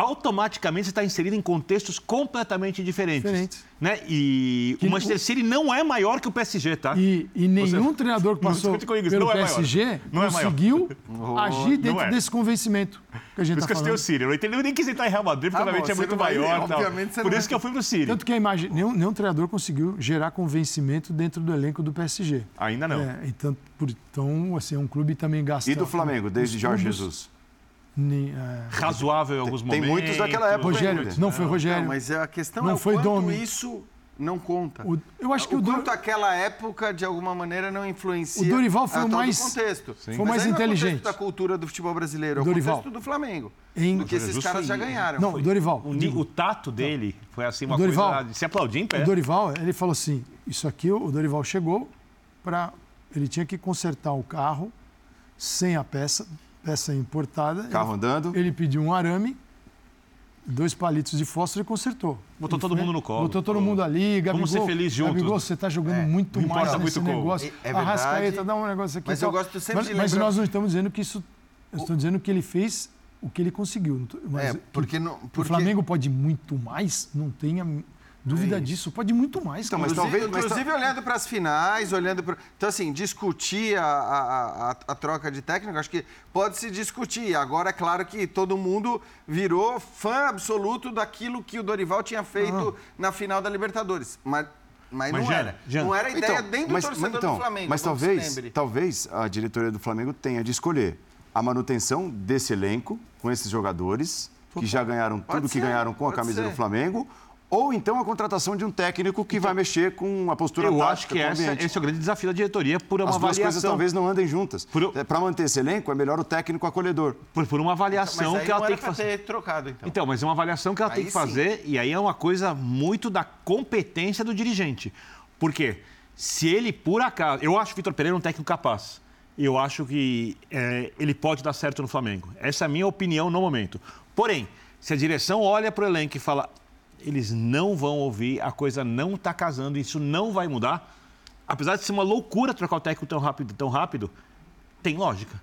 automaticamente você está inserido em contextos completamente diferentes. Diferentes. Né? E que o Manchester City não é maior que o PSG, tá? E, e nenhum você... treinador que passou pelo é PSG não conseguiu é agir dentro é. desse convencimento que a gente está falando. Por isso que eu citei o City. Eu, entendi, eu nem quis entrar em Real Madrid, porque ah, obviamente é muito maior. Tal. Por isso que eu fui para o City. Tanto que a imagem, nenhum, nenhum treinador conseguiu gerar convencimento dentro do elenco do PSG. Ainda não. É, então, então, assim, é um clube também gasta... E do Flamengo, desde Jorge Jesus? É... Razoável em alguns momentos. Tem muitos daquela época. Rogério, não foi Rogério. Não, mas a questão não é foi quanto isso não conta. O, eu acho que o, o quanto aquela época de alguma maneira não influencia. O Dorival foi o mais contexto. Sim. Foi mais inteligente. É o da cultura do futebol brasileiro, é o Dorival. contexto do Flamengo. Em... Do que esses caras já ganharam. Não, o Dorival. O, o tato dele foi assim uma Dorival, coisa de se aplaudir em pé. O Dorival, ele falou assim: "Isso aqui o Dorival chegou para ele tinha que consertar o carro sem a peça peça importada. Carro ele, andando. Ele pediu um arame, dois palitos de fósforo e consertou. Botou todo mundo no colo. Botou todo mundo ali. Gabigol, Vamos ser felizes juntos. Gabigol, você está jogando é, muito mais nesse muito negócio. É, é Arrascaeta, dá um negócio aqui. Mas eu gosto sempre mas, de lembrar... Mas nós não estamos dizendo que isso... Eu estou dizendo que ele fez o que ele conseguiu. Mas é, porque, não, porque... O Flamengo pode muito mais, não tenha Dúvida é disso, pode muito mais. Então, mas inclusive, talvez, inclusive mas... olhando para as finais, olhando para. Então, assim, discutir a, a, a, a, troca de técnico, acho que pode se discutir. Agora, é claro que todo mundo virou fã absoluto daquilo que o Dorival tinha feito ah. na final da Libertadores. Mas, mas, mas não, era. não era ideia então, dentro mas, do torcedor então, do Flamengo. Mas talvez, talvez a diretoria do Flamengo tenha de escolher a manutenção desse elenco, com esses jogadores, que já ganharam tudo que ganharam com a camisa ser. do Flamengo ou então a contratação de um técnico que então, vai mexer com a postura eu tática. Eu acho que essa, esse é o grande desafio da diretoria por uma As avaliação. As duas coisas talvez não andem juntas. Por... É, para manter esse elenco, é melhor o técnico acolhedor. Por, por uma avaliação então, que ela tem que fazer. Ter trocado, então. então, mas é uma avaliação que ela aí tem que fazer sim. e aí é uma coisa muito da competência do dirigente. Por quê? Se ele, por acaso... Eu acho o Vitor Pereira um técnico capaz. Eu acho que é, ele pode dar certo no Flamengo. Essa é a minha opinião no momento. Porém, se a direção olha para o elenco e fala eles não vão ouvir, a coisa não está casando, isso não vai mudar. Apesar de ser uma loucura trocar o técnico tão rápido, tão rápido, tem lógica.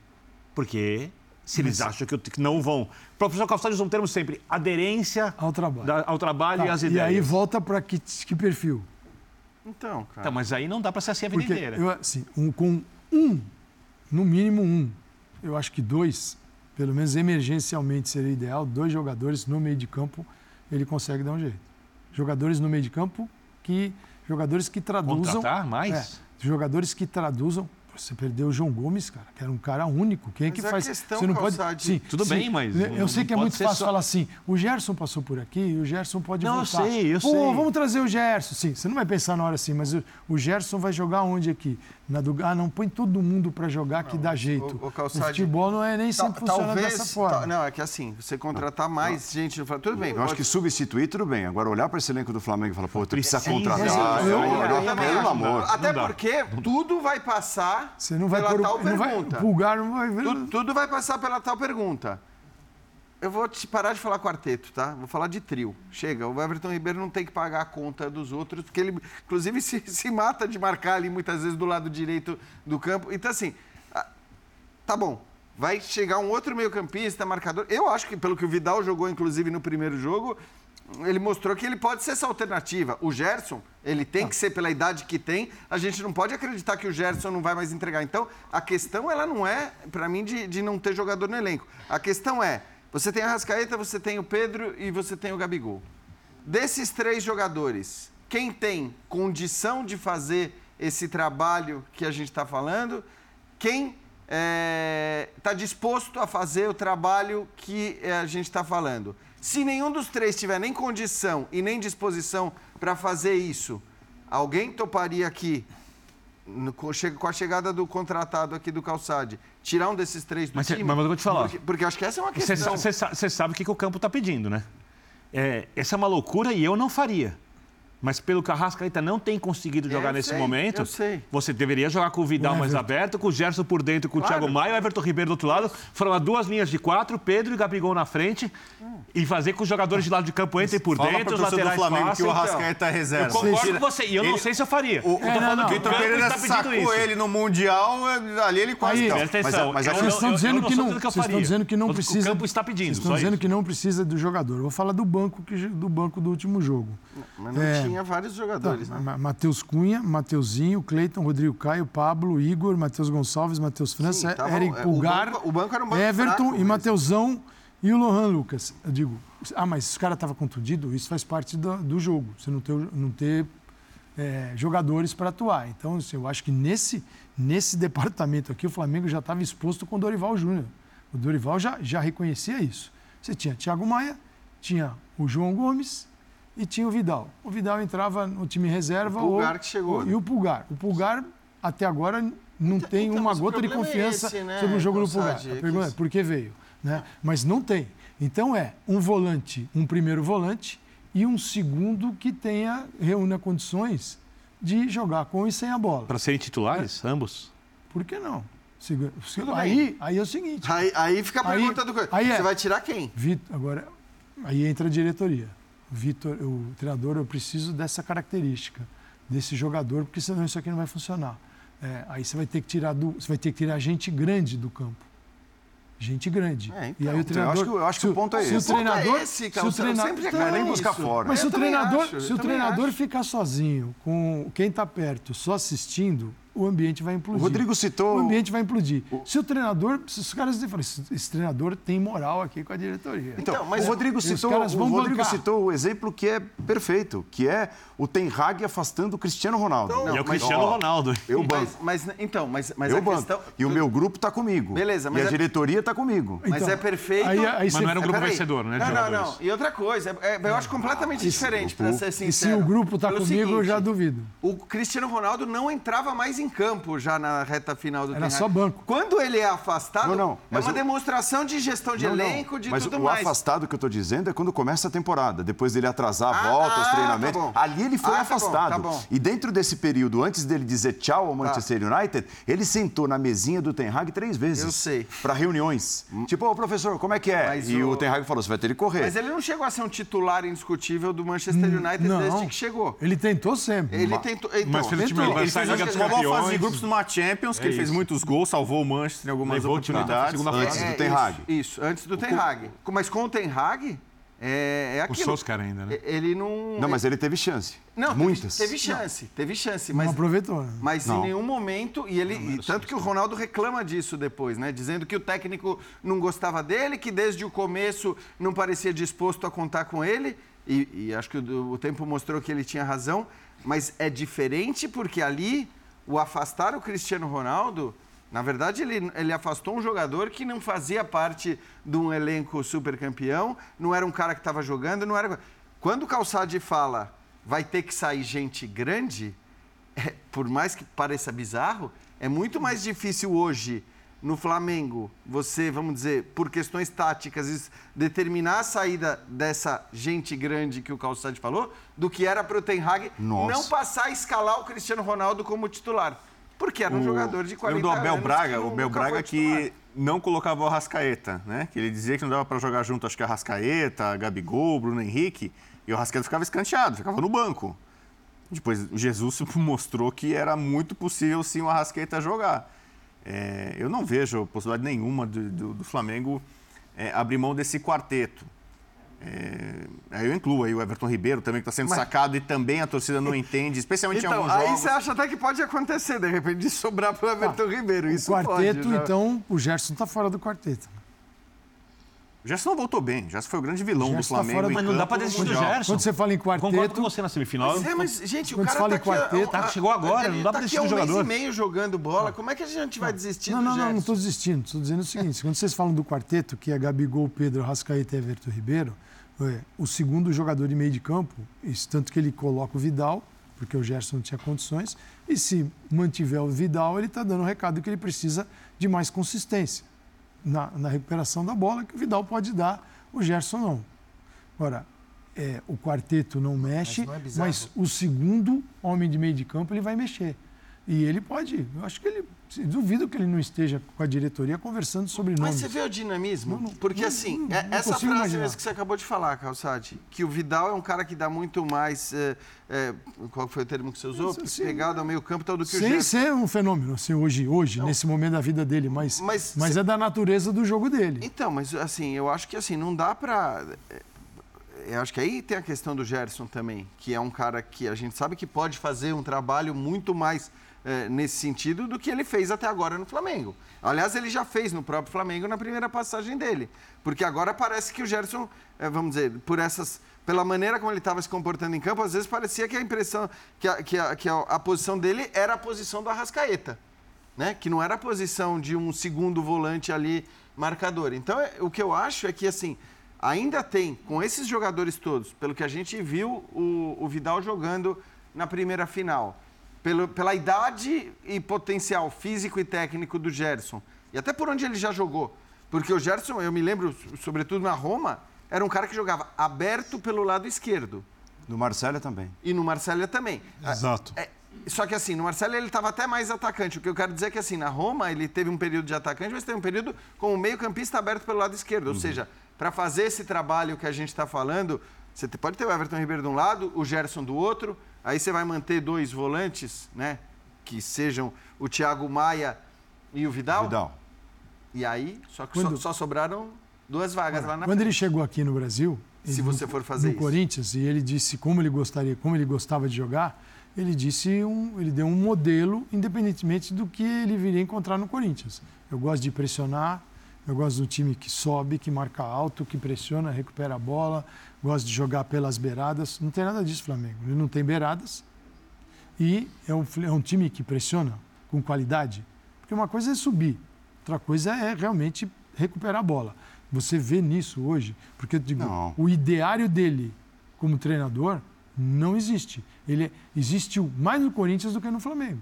Porque se eles Mas... acham que não vão. O professor Calçado usa um termo sempre: aderência ao trabalho, da, ao trabalho tá. e às ideias. E aí volta para que, que perfil? Então, cara. Então, mas aí não dá para ser assim a vida Porque inteira. Eu, assim, um, com um, no mínimo um, eu acho que dois, pelo menos emergencialmente seria ideal, dois jogadores no meio de campo ele consegue dar um jeito. Jogadores no meio de campo que jogadores que traduzam. Contratar mais? É, jogadores que traduzam. Você perdeu o João Gomes, cara, que era um cara único. Quem é que faz? Questão, você não pode. Sim, tudo sim, bem, mas eu sei que é muito fácil só... falar assim. O Gerson passou por aqui, o Gerson pode não, voltar. Não, eu sei, eu Pô, sei. vamos trazer o Gerson. Sim, você não vai pensar na hora assim, mas o, o Gerson vai jogar onde aqui? Na do... Ah, não põe todo mundo para jogar que dá jeito. O, o, Calçade... o, futebol não é nem sempre Ta funciona talvez, dessa forma. não, é que assim, você contratar mais não. gente, tudo bem. Eu acho que substituir tudo bem. Agora olhar para esse elenco do Flamengo e falar, pô, precisa contratar. Pelo amor. Até porque tudo vai passar você não vai pela por, tal pergunta. Vai, vulgar não vai ver. Tudo, tudo vai passar pela tal pergunta. Eu vou te parar de falar quarteto, tá? Vou falar de trio. Chega, o Everton Ribeiro não tem que pagar a conta dos outros, porque ele, inclusive, se, se mata de marcar ali muitas vezes do lado direito do campo. Então, assim, tá bom. Vai chegar um outro meio-campista, marcador. Eu acho que, pelo que o Vidal jogou, inclusive, no primeiro jogo, ele mostrou que ele pode ser essa alternativa. O Gerson, ele tem que ser pela idade que tem. A gente não pode acreditar que o Gerson não vai mais entregar. Então, a questão, ela não é, para mim, de, de não ter jogador no elenco. A questão é, você tem a Rascaeta, você tem o Pedro e você tem o Gabigol. Desses três jogadores, quem tem condição de fazer esse trabalho que a gente está falando? Quem está é, disposto a fazer o trabalho que eh, a gente está falando? Se nenhum dos três tiver nem condição e nem disposição para fazer isso, alguém toparia aqui, no, com a chegada do contratado aqui do Calçade, tirar um desses três do mas, time? Mas eu vou te falar. Porque, porque acho que essa é uma questão. Você sabe o que, que o campo está pedindo, né? É, essa é uma loucura e eu não faria. Mas pelo que a Rascaeta não tem conseguido jogar nesse sei, momento, você deveria jogar com o Vidal mais aberto, com o Gerson por dentro, com claro. o Thiago Maia, o Everton Ribeiro do outro lado, formar duas linhas de quatro, Pedro e Gabigol na frente, hum. e fazer com os jogadores de lado de campo entrem por Fala dentro, os laterais do Flamengo que o Rascaeta é reserva. Eu concordo com você, e eu ele, não sei se eu faria. O, é, não, não, o Vitor Pereira sacou isso. ele no Mundial, ali ele quase... Aí, atenção, mas, mas vocês estão dizendo que não, vocês estão dizendo que não precisa... O campo está pedindo, Vocês estão dizendo que não precisa do jogador. Eu vou falar do banco do banco do último jogo. Mas não tinha vários jogadores. Né? Matheus Cunha, Mateuzinho, Cleiton, Rodrigo Caio, Pablo, Igor, Matheus Gonçalves, Matheus França, Sim, Eric Pulgar, o banco, o banco era um banco Everton e Mateusão e o Lohan Lucas. Eu digo, ah, mas os caras estavam contundidos, isso faz parte do, do, jogo, você não ter, não ter é, jogadores para atuar. Então, assim, eu acho que nesse, nesse departamento aqui, o Flamengo já estava exposto com o Dorival Júnior. O Dorival já, já reconhecia isso. Você tinha Thiago Maia, tinha o João Gomes e tinha o Vidal. O Vidal entrava no time reserva. O Pulgar ou, que chegou. Né? E o Pulgar. O Pulgar, até agora, não então, tem então, uma gota de é confiança é esse, né? sobre o jogo do Pulgar. A pergunta é por que veio? Né? Mas não tem. Então é um volante, um primeiro volante e um segundo que tenha, reúna condições de jogar com e sem a bola. Para serem titulares, é. ambos? Por que não? aí, aí é o seguinte. Aí, aí fica a pergunta aí, do. Aí é, Você vai tirar quem? Vitor, agora, aí entra a diretoria. Vitor, o treinador, eu preciso dessa característica, desse jogador, porque senão isso aqui não vai funcionar. É, aí você vai ter que tirar do, você vai ter que tirar gente grande do campo. Gente grande. É, então, e aí o treinador, eu acho que, eu acho que o ponto é esse. Se o treinador, é esse, se o treinador sempre então, nem buscar fora. Mas se o treinador, acho, se o treinador ficar sozinho, com quem está perto, só assistindo, o ambiente vai implodir. O Rodrigo citou. O ambiente vai implodir. O... Se o treinador. Se os caras falam, esse, esse treinador tem moral aqui com a diretoria. Então, então mas o Rodrigo citou, o Rodrigo citou o exemplo que é perfeito, que é o Ten Hag afastando o Cristiano Ronaldo. Não, e é o Cristiano ó, Ronaldo. Eu banco. Mas, mas, então, mas, mas eu a banco. questão. E o meu grupo está comigo. Beleza, mas. E a é... diretoria está comigo. Mas então, é perfeito. Aí, aí mas não era um grupo vencedor, né? Não, não, não. E outra coisa, é, eu acho completamente diferente, para ser sincero. E se o grupo está comigo, seguinte, eu já duvido. O Cristiano Ronaldo não entrava mais em campo já na reta final do Era só banco. Quando ele é afastado, não, não, é uma o... demonstração de gestão de não, elenco, de mas tudo o mais. Mas o afastado que eu estou dizendo é quando começa a temporada. Depois dele atrasar a ah, volta, ah, os treinamentos. Tá ali ele foi ah, afastado. Tá bom, tá bom. E dentro desse período, antes dele dizer tchau ao tá. Manchester tá. United, ele sentou na mesinha do Ten Hag três vezes. Eu sei. Para reuniões. Hum. Tipo, ô professor, como é que é? Mas e o... o Ten Hag falou, você vai ter que correr. Mas ele não chegou a ser um titular indiscutível do Manchester hum, United não. desde que chegou. Ele tentou sempre. Ele tentou. Então, mas o time ele fez uma fase de grupos numa Champions, que ele fez muitos gols salvou o Manchester em algumas Levou oportunidades. Antes do Ten Hag. Isso, antes do Ten Hag. Mas com o Ten Hag, é, é aquilo. O Solskjaer ainda, né? Ele não... Não, mas ele teve chance. Não, Muitas. Teve, teve chance, não. teve chance. Mas, não aproveitou. Né? Mas não. em nenhum momento, e ele e tanto que o Ronaldo reclama disso depois, né? Dizendo que o técnico não gostava dele, que desde o começo não parecia disposto a contar com ele. E, e acho que o, o tempo mostrou que ele tinha razão. Mas é diferente porque ali o afastar o Cristiano Ronaldo, na verdade, ele, ele afastou um jogador que não fazia parte de um elenco super campeão, não era um cara que estava jogando, não era. Quando o Calçade fala vai ter que sair gente grande, é, por mais que pareça bizarro, é muito mais difícil hoje no Flamengo, você, vamos dizer, por questões táticas, determinar a saída dessa gente grande que o Calçade falou, do que era para o Ten Hag não passar a escalar o Cristiano Ronaldo como titular. Porque era um o, jogador de qualidade. do Abel Braga, o Abel Braga que não colocava o Arrascaeta, né? Que ele dizia que não dava para jogar junto, acho que a Arrascaeta, Gabigol, Bruno Henrique, e o Arrascaeta ficava escanteado, ficava no banco. Depois, Jesus mostrou que era muito possível sim o Arrascaeta jogar. É, eu não vejo possibilidade nenhuma do, do, do Flamengo é, abrir mão desse quarteto. É, aí eu incluo aí o Everton Ribeiro também, que está sendo Mas... sacado e também a torcida não entende, especialmente então, em alguns jogos. Aí você acha até que pode acontecer, de repente, de sobrar para o Everton ah, Ribeiro. Isso o quarteto, pode, então, o Gerson está fora do quarteto. O Gerson não voltou bem. O Gerson foi o grande vilão do tá Flamengo. Tá mas não dá para desistir do Gerson. Quando você fala em quarteto... Concordo com você na semifinal. Mas, é, mas gente, o cara fala tá em quarteto, a, a, chegou agora, não dá para desistir tá do jogador. um mês e meio jogando bola. Como é que a gente vai desistir não, do não, Gerson? Não, não estou desistindo. Estou dizendo o seguinte. quando vocês falam do quarteto, que é Gabigol, Pedro, Rascaeta e Everton Ribeiro, é, o segundo jogador de meio de campo, isso, tanto que ele coloca o Vidal, porque o Gerson não tinha condições, e se mantiver o Vidal, ele está dando o recado que ele precisa de mais consistência na, na recuperação da bola, que o Vidal pode dar o Gerson não. Agora, é, o quarteto não mexe, mas, não é mas, o segundo homem de meio de campo ele vai mexer. E ele pode, eu acho que ele, duvido que ele não esteja com a diretoria conversando sobre nomes. Mas você vê o dinamismo? Não, não, Porque não, assim, é, essa frase imaginar. mesmo que você acabou de falar, Calçade, que o Vidal é um cara que dá muito mais, é, é, qual foi o termo que você usou? Isso, Pegado ao meio campo tal do que Sem o Sem ser um fenômeno, assim, hoje, hoje nesse momento da vida dele, mas, mas, mas é da natureza do jogo dele. Então, mas assim, eu acho que assim, não dá para é, eu acho que aí tem a questão do Gerson também, que é um cara que a gente sabe que pode fazer um trabalho muito mais é, nesse sentido do que ele fez até agora no Flamengo. Aliás, ele já fez no próprio Flamengo na primeira passagem dele. Porque agora parece que o Gerson, é, vamos dizer, por essas. Pela maneira como ele estava se comportando em campo, às vezes parecia que a impressão, que a, que a, que a, a posição dele era a posição do Arrascaeta. Né? Que não era a posição de um segundo volante ali marcador. Então, é, o que eu acho é que, assim, ainda tem, com esses jogadores todos, pelo que a gente viu o, o Vidal jogando na primeira final, pelo, pela idade e potencial físico e técnico do Gerson, e até por onde ele já jogou. Porque o Gerson, eu me lembro, sobretudo na Roma, era um cara que jogava aberto pelo lado esquerdo. No Marcelo também. E no Marcelo também. Exato. É, só que assim, no Marcelo ele estava até mais atacante. O que eu quero dizer é que assim, na Roma ele teve um período de atacante, mas teve um período como meio-campista aberto pelo lado esquerdo. Uhum. Ou seja, para fazer esse trabalho que a gente está falando, você pode ter o Everton Ribeiro de um lado, o Gerson do outro, Aí você vai manter dois volantes, né? Que sejam o Thiago Maia e o Vidal. Vidal. E aí, só que quando, só, só, sobraram duas vagas lá na Quando frente. ele chegou aqui no Brasil, se você for fazer no isso. Corinthians, e ele disse como ele gostaria, como ele gostava de jogar, ele disse um, ele deu um modelo independentemente do que ele viria encontrar no Corinthians. Eu gosto de pressionar, eu gosto do time que sobe, que marca alto, que pressiona, recupera a bola, gosto de jogar pelas beiradas. Não tem nada disso, Flamengo. Ele não tem beiradas e é um, é um time que pressiona com qualidade. Porque uma coisa é subir, outra coisa é realmente recuperar a bola. Você vê nisso hoje, porque eu digo, não. o ideário dele como treinador não existe. Ele é, existiu mais no Corinthians do que no Flamengo,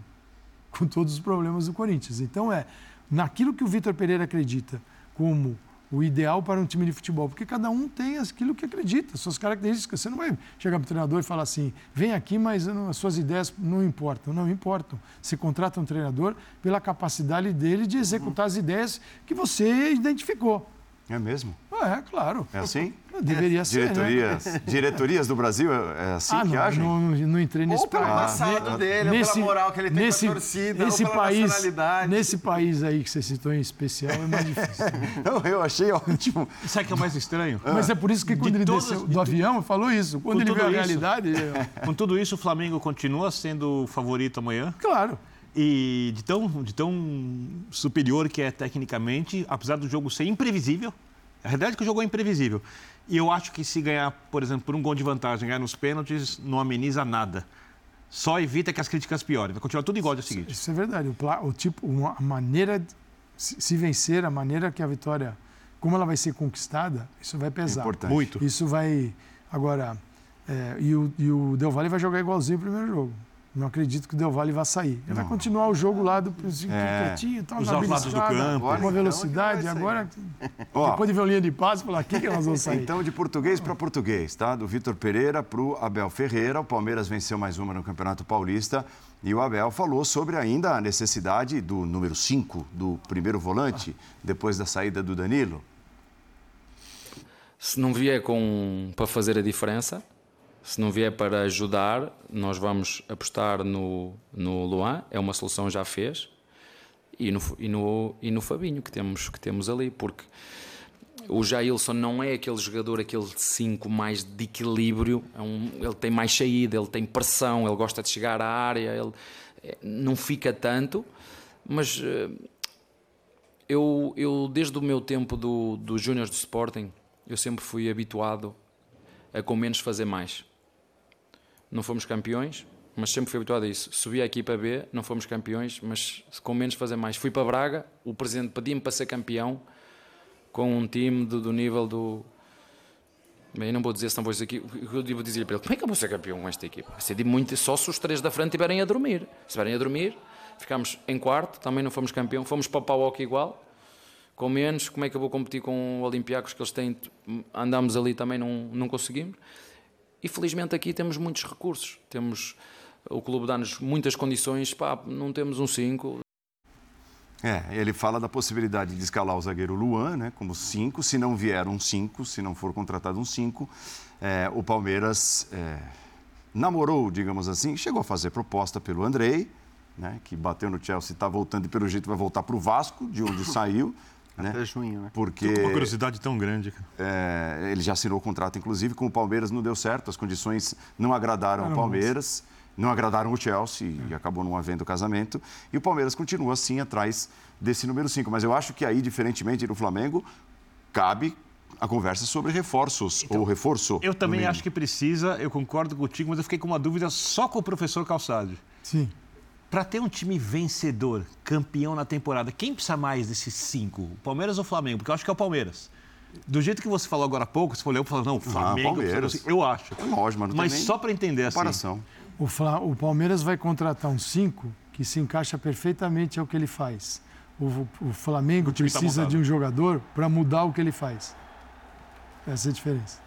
com todos os problemas do Corinthians. Então é naquilo que o Vitor Pereira acredita como o ideal para um time de futebol, porque cada um tem aquilo que acredita, suas características. Você não vai chegar para o treinador e falar assim: vem aqui, mas as suas ideias não importam. Não importam. Você contrata um treinador pela capacidade dele de executar as ideias que você identificou. É mesmo? É, claro. É assim? Deveria ser. Diretorias, né? diretorias do Brasil é assim ah, que não, agem? Não, não entrei nesse ou pelo país. passado ah, dele, nesse, ou pela moral que ele tem nesse, com a torcida, nesse ou pela país, nacionalidade. Nesse país aí que você citou em especial é mais difícil. não, eu achei ótimo. Sabe o que é mais estranho? Mas é por isso que quando de ele todas, desceu do avião, falou isso. Quando ele viu a isso, realidade... Com tudo isso, o Flamengo continua sendo o favorito amanhã? Claro. E de tão, de tão superior que é tecnicamente, apesar do jogo ser imprevisível, a realidade é que o jogo é imprevisível. E eu acho que se ganhar, por exemplo, por um gol de vantagem, ganhar nos pênaltis, não ameniza nada. Só evita que as críticas piorem. Vai continuar tudo igual ao dia seguinte. Isso é verdade. O, o tipo, uma, a maneira de se vencer, a maneira que a vitória, como ela vai ser conquistada, isso vai pesar. Importante. Muito. Isso vai. Agora, é, e, o, e o Del Valle vai jogar igualzinho o primeiro jogo. Não acredito que o Del Valle vá sair. Ele não. vai continuar o jogo lá do é. quietinho, tal, Os na lados do campo. Uma velocidade. Então, agora, depois de ver linha de passe, falar aqui que nós vamos sair. Então, de português para português, tá? Do Vitor Pereira para o Abel Ferreira. O Palmeiras venceu mais uma no Campeonato Paulista. E o Abel falou sobre ainda a necessidade do número 5, do primeiro volante, depois da saída do Danilo. Se não vier com, para fazer a diferença, se não vier para ajudar, nós vamos apostar no, no Luan, é uma solução já fez, e no, e no, e no Fabinho que temos, que temos ali, porque o Jailson não é aquele jogador, aquele 5 mais de equilíbrio, é um, ele tem mais saída, ele tem pressão, ele gosta de chegar à área, ele é, não fica tanto, mas eh, eu, eu desde o meu tempo do, do Júnior do Sporting, eu sempre fui habituado a com menos fazer mais não fomos campeões, mas sempre fui habituado a isso. Subi aqui para B, não fomos campeões, mas com menos fazer mais. Fui para Braga, o presidente pedia-me para ser campeão com um time do, do nível do. Bem, não vou dizer se não vou dizer aqui. Eu devo dizer para ele: como é que eu vou ser campeão com esta equipa? Vai ser muito só se os três da frente estiverem a dormir. Se estiverem a dormir, ficámos em quarto, também não fomos campeão. Fomos para o Pauoc igual, com menos. Como é que eu vou competir com o Olympiacos que eles têm? Andámos ali também, não, não conseguimos. E felizmente aqui temos muitos recursos. Temos o clube dá-nos muitas condições, pá, não temos um 5. É, ele fala da possibilidade de escalar o zagueiro Luan, né, como 5, se não vier um 5, se não for contratado um 5. É, o Palmeiras é, namorou, digamos assim, chegou a fazer proposta pelo Andrei, né, que bateu no Chelsea, está voltando e pelo jeito vai voltar para o Vasco, de onde saiu. Né? Até junho, né? Porque uma curiosidade tão grande. É, ele já assinou o contrato, inclusive, com o Palmeiras, não deu certo, as condições não agradaram o Palmeiras, não agradaram o Chelsea é. e acabou não havendo casamento. E o Palmeiras continua assim atrás desse número 5. Mas eu acho que aí, diferentemente do Flamengo, cabe a conversa sobre reforços então, ou reforço. Eu também acho que precisa, eu concordo contigo, mas eu fiquei com uma dúvida só com o professor Calçade. Sim. Para ter um time vencedor, campeão na temporada, quem precisa mais desses cinco? O Palmeiras ou o Flamengo? Porque eu acho que é o Palmeiras. Do jeito que você falou agora há pouco, você falou, não, o ah, Flamengo. Ah, Palmeiras. Eu acho. É lógico, mas não Mas só para entender comparação. assim. O, o Palmeiras vai contratar um cinco que se encaixa perfeitamente ao que ele faz. O, o Flamengo o tá precisa tá de um jogador para mudar o que ele faz. Essa é a diferença.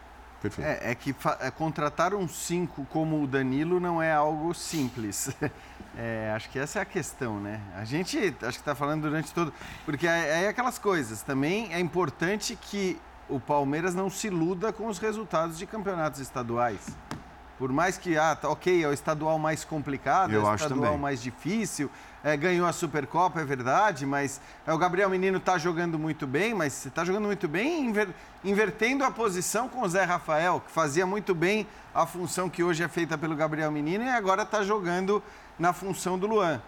É, é, que é, contratar um 5 como o Danilo não é algo simples. É, acho que essa é a questão, né? A gente acho que está falando durante todo. Porque é, é aquelas coisas. Também é importante que o Palmeiras não se iluda com os resultados de campeonatos estaduais. Por mais que, ah, tá, ok, é o estadual mais complicado, Eu é o estadual mais difícil, é, ganhou a Supercopa, é verdade, mas é, o Gabriel Menino está jogando muito bem, mas está jogando muito bem inver, invertendo a posição com o Zé Rafael, que fazia muito bem a função que hoje é feita pelo Gabriel Menino e agora está jogando na função do Luan.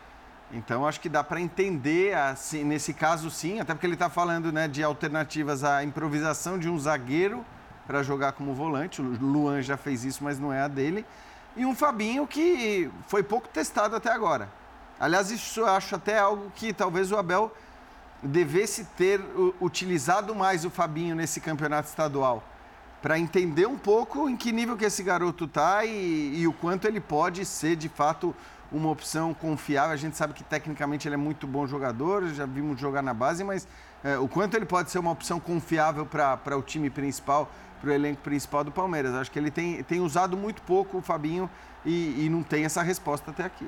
Então, acho que dá para entender, assim, nesse caso, sim, até porque ele está falando né, de alternativas à improvisação de um zagueiro para jogar como volante. O Luan já fez isso, mas não é a dele. E um Fabinho que foi pouco testado até agora. Aliás, isso eu acho até algo que talvez o Abel devesse ter utilizado mais o Fabinho nesse campeonato estadual. Para entender um pouco em que nível que esse garoto está e, e o quanto ele pode ser, de fato, uma opção confiável. A gente sabe que tecnicamente ele é muito bom jogador, já vimos jogar na base, mas é, o quanto ele pode ser uma opção confiável para o time principal, para o elenco principal do Palmeiras. Acho que ele tem, tem usado muito pouco o Fabinho e, e não tem essa resposta até aqui.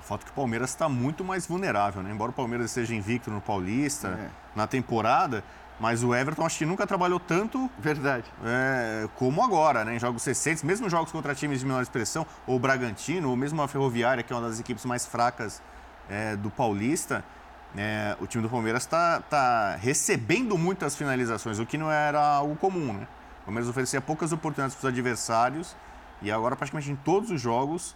O fato é que o Palmeiras está muito mais vulnerável, né? Embora o Palmeiras seja invicto no Paulista, é. na temporada, mas o Everton acho que nunca trabalhou tanto. Verdade. É, como agora, né? Em jogos recentes, mesmo jogos contra times de menor expressão, ou o Bragantino, ou mesmo a Ferroviária, que é uma das equipes mais fracas é, do Paulista. É, o time do Palmeiras está tá recebendo muitas finalizações, o que não era algo comum, né? O Palmeiras oferecia poucas oportunidades para os adversários e agora praticamente em todos os jogos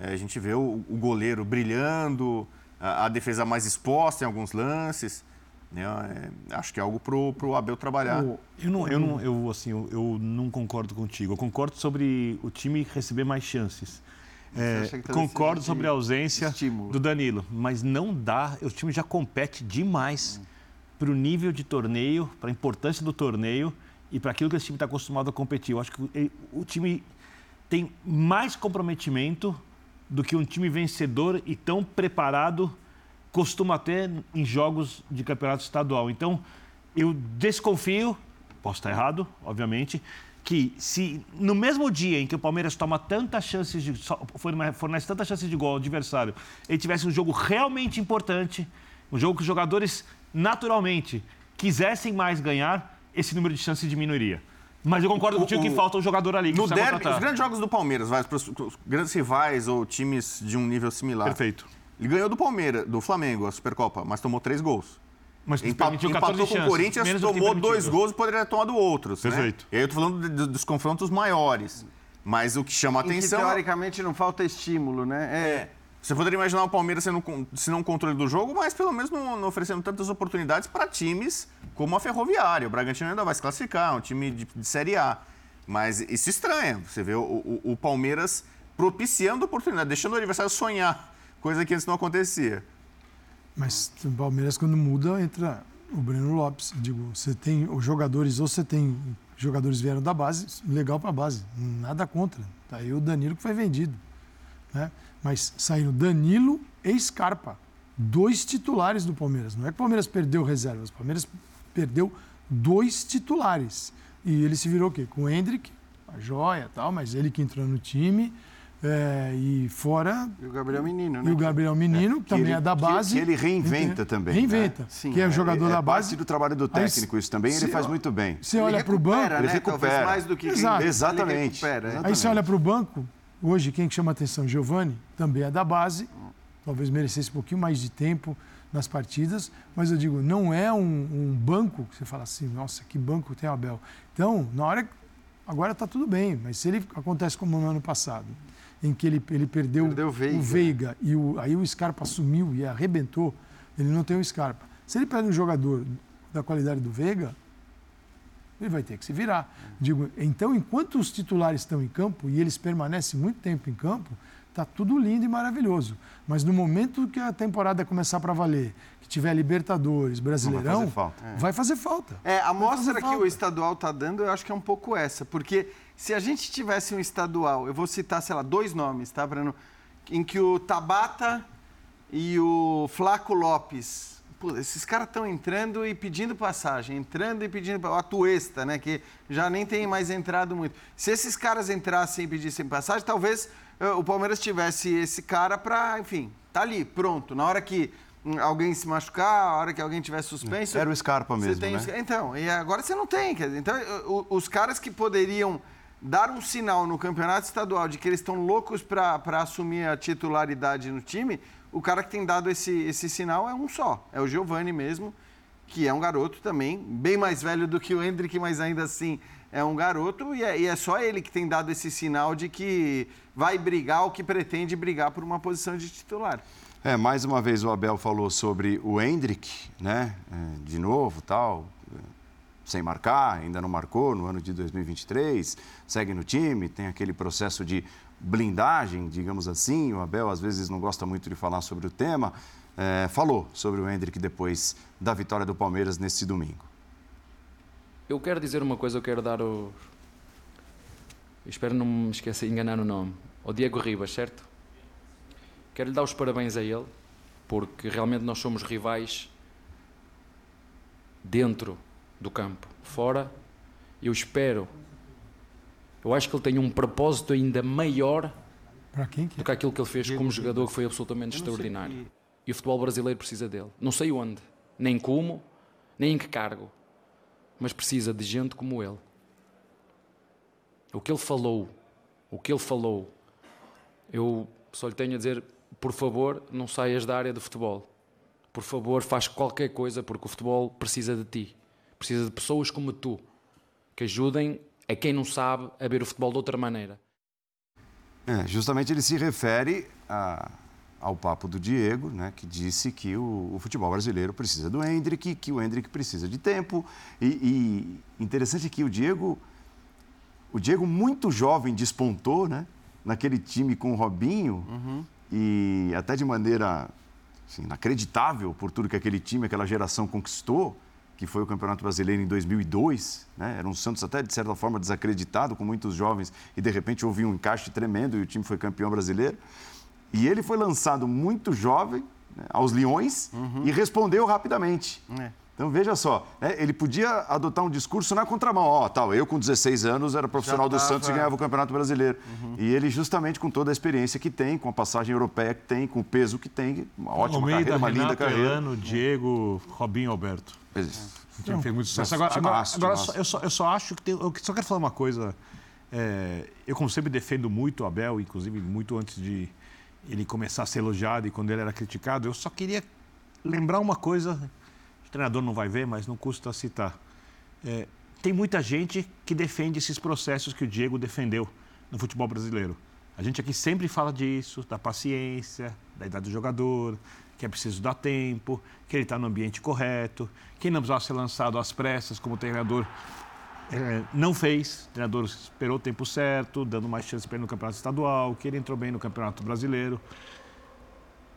é, a gente vê o, o goleiro brilhando, a, a, defesa mais exposta em alguns lances. Né? É, acho que é algo para o Abel trabalhar. Eu, não, eu, não, eu, assim, eu, eu, não concordo contigo. Eu concordo sobre o time receber mais chances. É, concordo sobre a ausência estímulo. do Danilo, mas não dá. O time já compete demais para o nível de torneio, para a importância do torneio e para aquilo que esse time está acostumado a competir. Eu acho que o time tem mais comprometimento do que um time vencedor e tão preparado costuma ter em jogos de campeonato estadual. Então, eu desconfio, posso estar errado, obviamente, que se no mesmo dia em que o Palmeiras toma tantas chances de fornece tantas chances de gol ao adversário, ele tivesse um jogo realmente importante, um jogo que os jogadores naturalmente quisessem mais ganhar, esse número de chances diminuiria. Mas eu concordo o, contigo o, que falta um jogador ali. no derby, os grandes jogos do Palmeiras, vai, para os grandes rivais ou times de um nível similar. Perfeito. Ele ganhou do Palmeiras, do Flamengo, a Supercopa, mas tomou três gols. Mas Empa empatou com o Corinthians, tomou dois gols e poderia ter tomado outros. Né? Perfeito. Né? E aí eu tô falando de, de, dos confrontos maiores. Mas o que chama a atenção. Que, teoricamente não falta estímulo, né? É. é. Você poderia imaginar o Palmeiras sendo, se não controle do jogo, mas pelo menos não, não, oferecendo tantas oportunidades para times como a Ferroviária. O Bragantino ainda vai se classificar, é um time de, de Série A. Mas isso estranha. Você vê o, o, o Palmeiras propiciando oportunidade, deixando o adversário sonhar coisa que antes não acontecia. Mas o Palmeiras, quando muda, entra o Breno Lopes. Digo, você tem os jogadores, ou você tem jogadores vieram da base, legal para a base, nada contra. Tá aí o Danilo que foi vendido. Né? Mas saíram Danilo e Scarpa, dois titulares do Palmeiras. Não é que o Palmeiras perdeu reservas, o Palmeiras perdeu dois titulares. E ele se virou o quê? Com o Hendrick, a joia tal, mas ele que entrou no time. É, e fora. E o Gabriel Menino, né? E o Gabriel Menino, é, que também ele, é da base. Que, que ele reinventa também. Reinventa. Né? Sim, que é, o jogador é, da base. parte do trabalho do técnico, isso também ele faz muito bem. Você olha para o banco. Né? Ele recupera. mais do que Exato. Exatamente. Recupera, Aí você olha para o banco, hoje quem chama atenção? Giovani, também é da base. Talvez merecesse um pouquinho mais de tempo nas partidas, mas eu digo, não é um, um banco que você fala assim, nossa, que banco tem o Abel. Então, na hora. Agora está tudo bem, mas se ele acontece como no ano passado, em que ele, ele perdeu, perdeu o Veiga, o Veiga e o, aí o Scarpa sumiu e arrebentou, ele não tem o Scarpa. Se ele perde um jogador da qualidade do Veiga, ele vai ter que se virar. Digo, então, enquanto os titulares estão em campo e eles permanecem muito tempo em campo, está tudo lindo e maravilhoso. Mas no momento que a temporada começar para valer, que tiver Libertadores, Brasileirão, vai fazer falta. É. Vai fazer falta. É, a mostra que o estadual está dando, eu acho que é um pouco essa, porque se a gente tivesse um estadual, eu vou citar, sei lá, dois nomes, tá, Bruno? Em que o Tabata e o Flaco Lopes. Pô, esses caras estão entrando e pedindo passagem, entrando e pedindo. A Tuesta, né? Que já nem tem mais entrado muito. Se esses caras entrassem e pedissem passagem, talvez uh, o Palmeiras tivesse esse cara para, enfim, tá ali, pronto. Na hora que hum, alguém se machucar, a hora que alguém tiver suspenso. Era o Scarpa mesmo. Tem, né? Então, e agora você não tem. Então, os caras que poderiam dar um sinal no campeonato estadual de que eles estão loucos para assumir a titularidade no time, o cara que tem dado esse, esse sinal é um só, é o Giovani mesmo, que é um garoto também, bem mais velho do que o Hendrick, mas ainda assim é um garoto, e é, e é só ele que tem dado esse sinal de que vai brigar ou que pretende brigar por uma posição de titular. É, mais uma vez o Abel falou sobre o Hendrick, né? É, de novo, tal, sem marcar, ainda não marcou no ano de 2023, segue no time, tem aquele processo de blindagem, digamos assim. O Abel às vezes não gosta muito de falar sobre o tema. É, falou sobre o Hendrick depois da vitória do Palmeiras nesse domingo. Eu quero dizer uma coisa, eu quero dar o. Espero não me esquecer, enganar o nome. O Diego Ribas, certo? Quero lhe dar os parabéns a ele, porque realmente nós somos rivais dentro do campo. Fora, eu espero. Eu acho que ele tem um propósito ainda maior quem, do que aquilo que ele fez como jogador, que foi absolutamente extraordinário. E o futebol brasileiro precisa dele. Não sei onde, nem como, nem em que cargo, mas precisa de gente como ele. O que ele falou, o que ele falou, eu só lhe tenho a dizer: por favor, não saias da área do futebol. Por favor, faz qualquer coisa, porque o futebol precisa de ti. Precisa de pessoas como tu que ajudem a quem não sabe a ver o futebol de outra maneira. É, justamente ele se refere a ao papo do Diego, né, que disse que o, o, futebol brasileiro precisa do Hendrick, que o Hendrick precisa de tempo. E, e interessante que o Diego, o Diego muito jovem despontou, né, naquele time com o Robinho uhum. e até de maneira assim, inacreditável por tudo que aquele time, aquela geração conquistou, que foi o Campeonato Brasileiro em 2002. Né? Era um Santos até, de certa forma, desacreditado, com muitos jovens, e de repente houve um encaixe tremendo e o time foi campeão brasileiro. E ele foi lançado muito jovem né, aos Leões uhum. e respondeu rapidamente. É. Então veja só, né, ele podia adotar um discurso na contramão. Ó, oh, tal, eu com 16 anos era profissional do Santos e ganhava o Campeonato Brasileiro. Uhum. E ele justamente com toda a experiência que tem, com a passagem europeia que tem, com o peso que tem, uma ótima Almeida, carreira, uma Renato, linda carreira. Elano, Diego, Robinho Alberto. É. Não, fez muito sucesso. Agora, agora, agora eu, só, eu, só, acho que tem, eu só quero falar uma coisa. É, eu como sempre defendo muito o Abel, inclusive muito antes de ele começar a ser elogiado e quando ele era criticado, eu só queria lembrar uma coisa o treinador não vai ver, mas não custa citar. É, tem muita gente que defende esses processos que o Diego defendeu no futebol brasileiro. A gente aqui sempre fala disso, da paciência, da idade do jogador, que é preciso dar tempo, que ele está no ambiente correto, que não precisava ser lançado às pressas, como o treinador é, não fez. O treinador esperou o tempo certo, dando mais chance para ele no campeonato estadual, que ele entrou bem no campeonato brasileiro.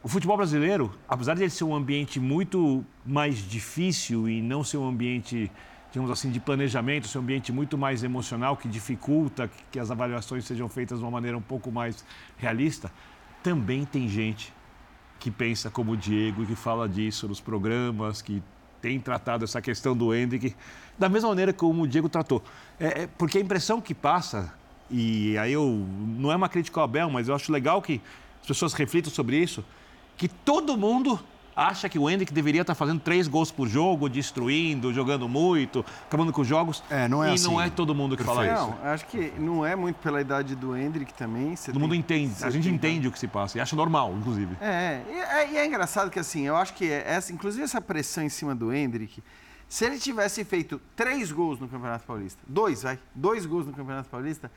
O futebol brasileiro, apesar de ele ser um ambiente muito mais difícil e não ser um ambiente, digamos assim, de planejamento, ser um ambiente muito mais emocional, que dificulta que as avaliações sejam feitas de uma maneira um pouco mais realista, também tem gente que pensa como o Diego e que fala disso nos programas, que tem tratado essa questão do Hendrick da mesma maneira como o Diego tratou. É, é, porque a impressão que passa, e aí eu não é uma crítica ao Abel, mas eu acho legal que as pessoas reflitam sobre isso, que todo mundo acha que o Hendrick deveria estar fazendo três gols por jogo, destruindo, jogando muito, acabando com os jogos. É, não é e assim. não é todo mundo que Perfeito. fala isso. Não, acho que não é muito pela idade do Hendrick também. Todo tem, mundo entende, a gente tem... entende o que se passa e acha normal, inclusive. É, e é, e é engraçado que assim, eu acho que é essa, inclusive essa pressão em cima do Hendrick, se ele tivesse feito três gols no Campeonato Paulista, dois, vai, dois gols no Campeonato Paulista,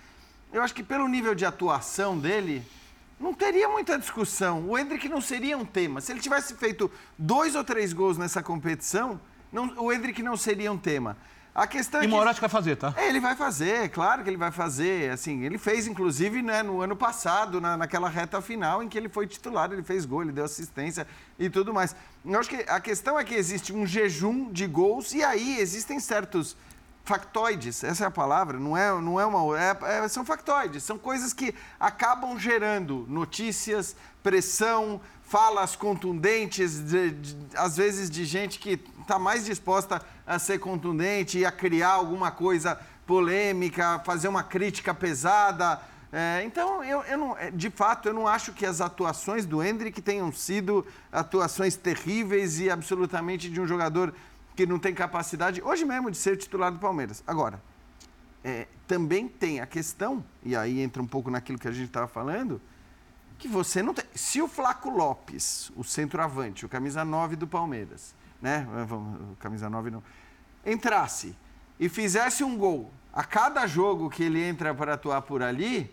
eu acho que pelo nível de atuação dele, não teria muita discussão. O Hendrick não seria um tema. Se ele tivesse feito dois ou três gols nessa competição, não, o Hendrick não seria um tema. A questão e é que... vai fazer, tá? É, ele vai fazer, claro que ele vai fazer. Assim, ele fez, inclusive, né, no ano passado, na, naquela reta final, em que ele foi titular, ele fez gol, ele deu assistência e tudo mais. Eu acho que a questão é que existe um jejum de gols e aí existem certos factoides, essa é a palavra, não é, não é uma. É, é, são factoides, são coisas que acabam gerando notícias, pressão, falas contundentes, de, de, às vezes de gente que está mais disposta a ser contundente e a criar alguma coisa polêmica, fazer uma crítica pesada. É, então, eu, eu não, é, de fato, eu não acho que as atuações do Hendrick tenham sido atuações terríveis e absolutamente de um jogador que não tem capacidade, hoje mesmo, de ser titular do Palmeiras. Agora, é, também tem a questão, e aí entra um pouco naquilo que a gente estava falando, que você não tem. Se o Flaco Lopes, o centroavante, o camisa 9 do Palmeiras, né? O camisa 9 não. Entrasse e fizesse um gol a cada jogo que ele entra para atuar por ali,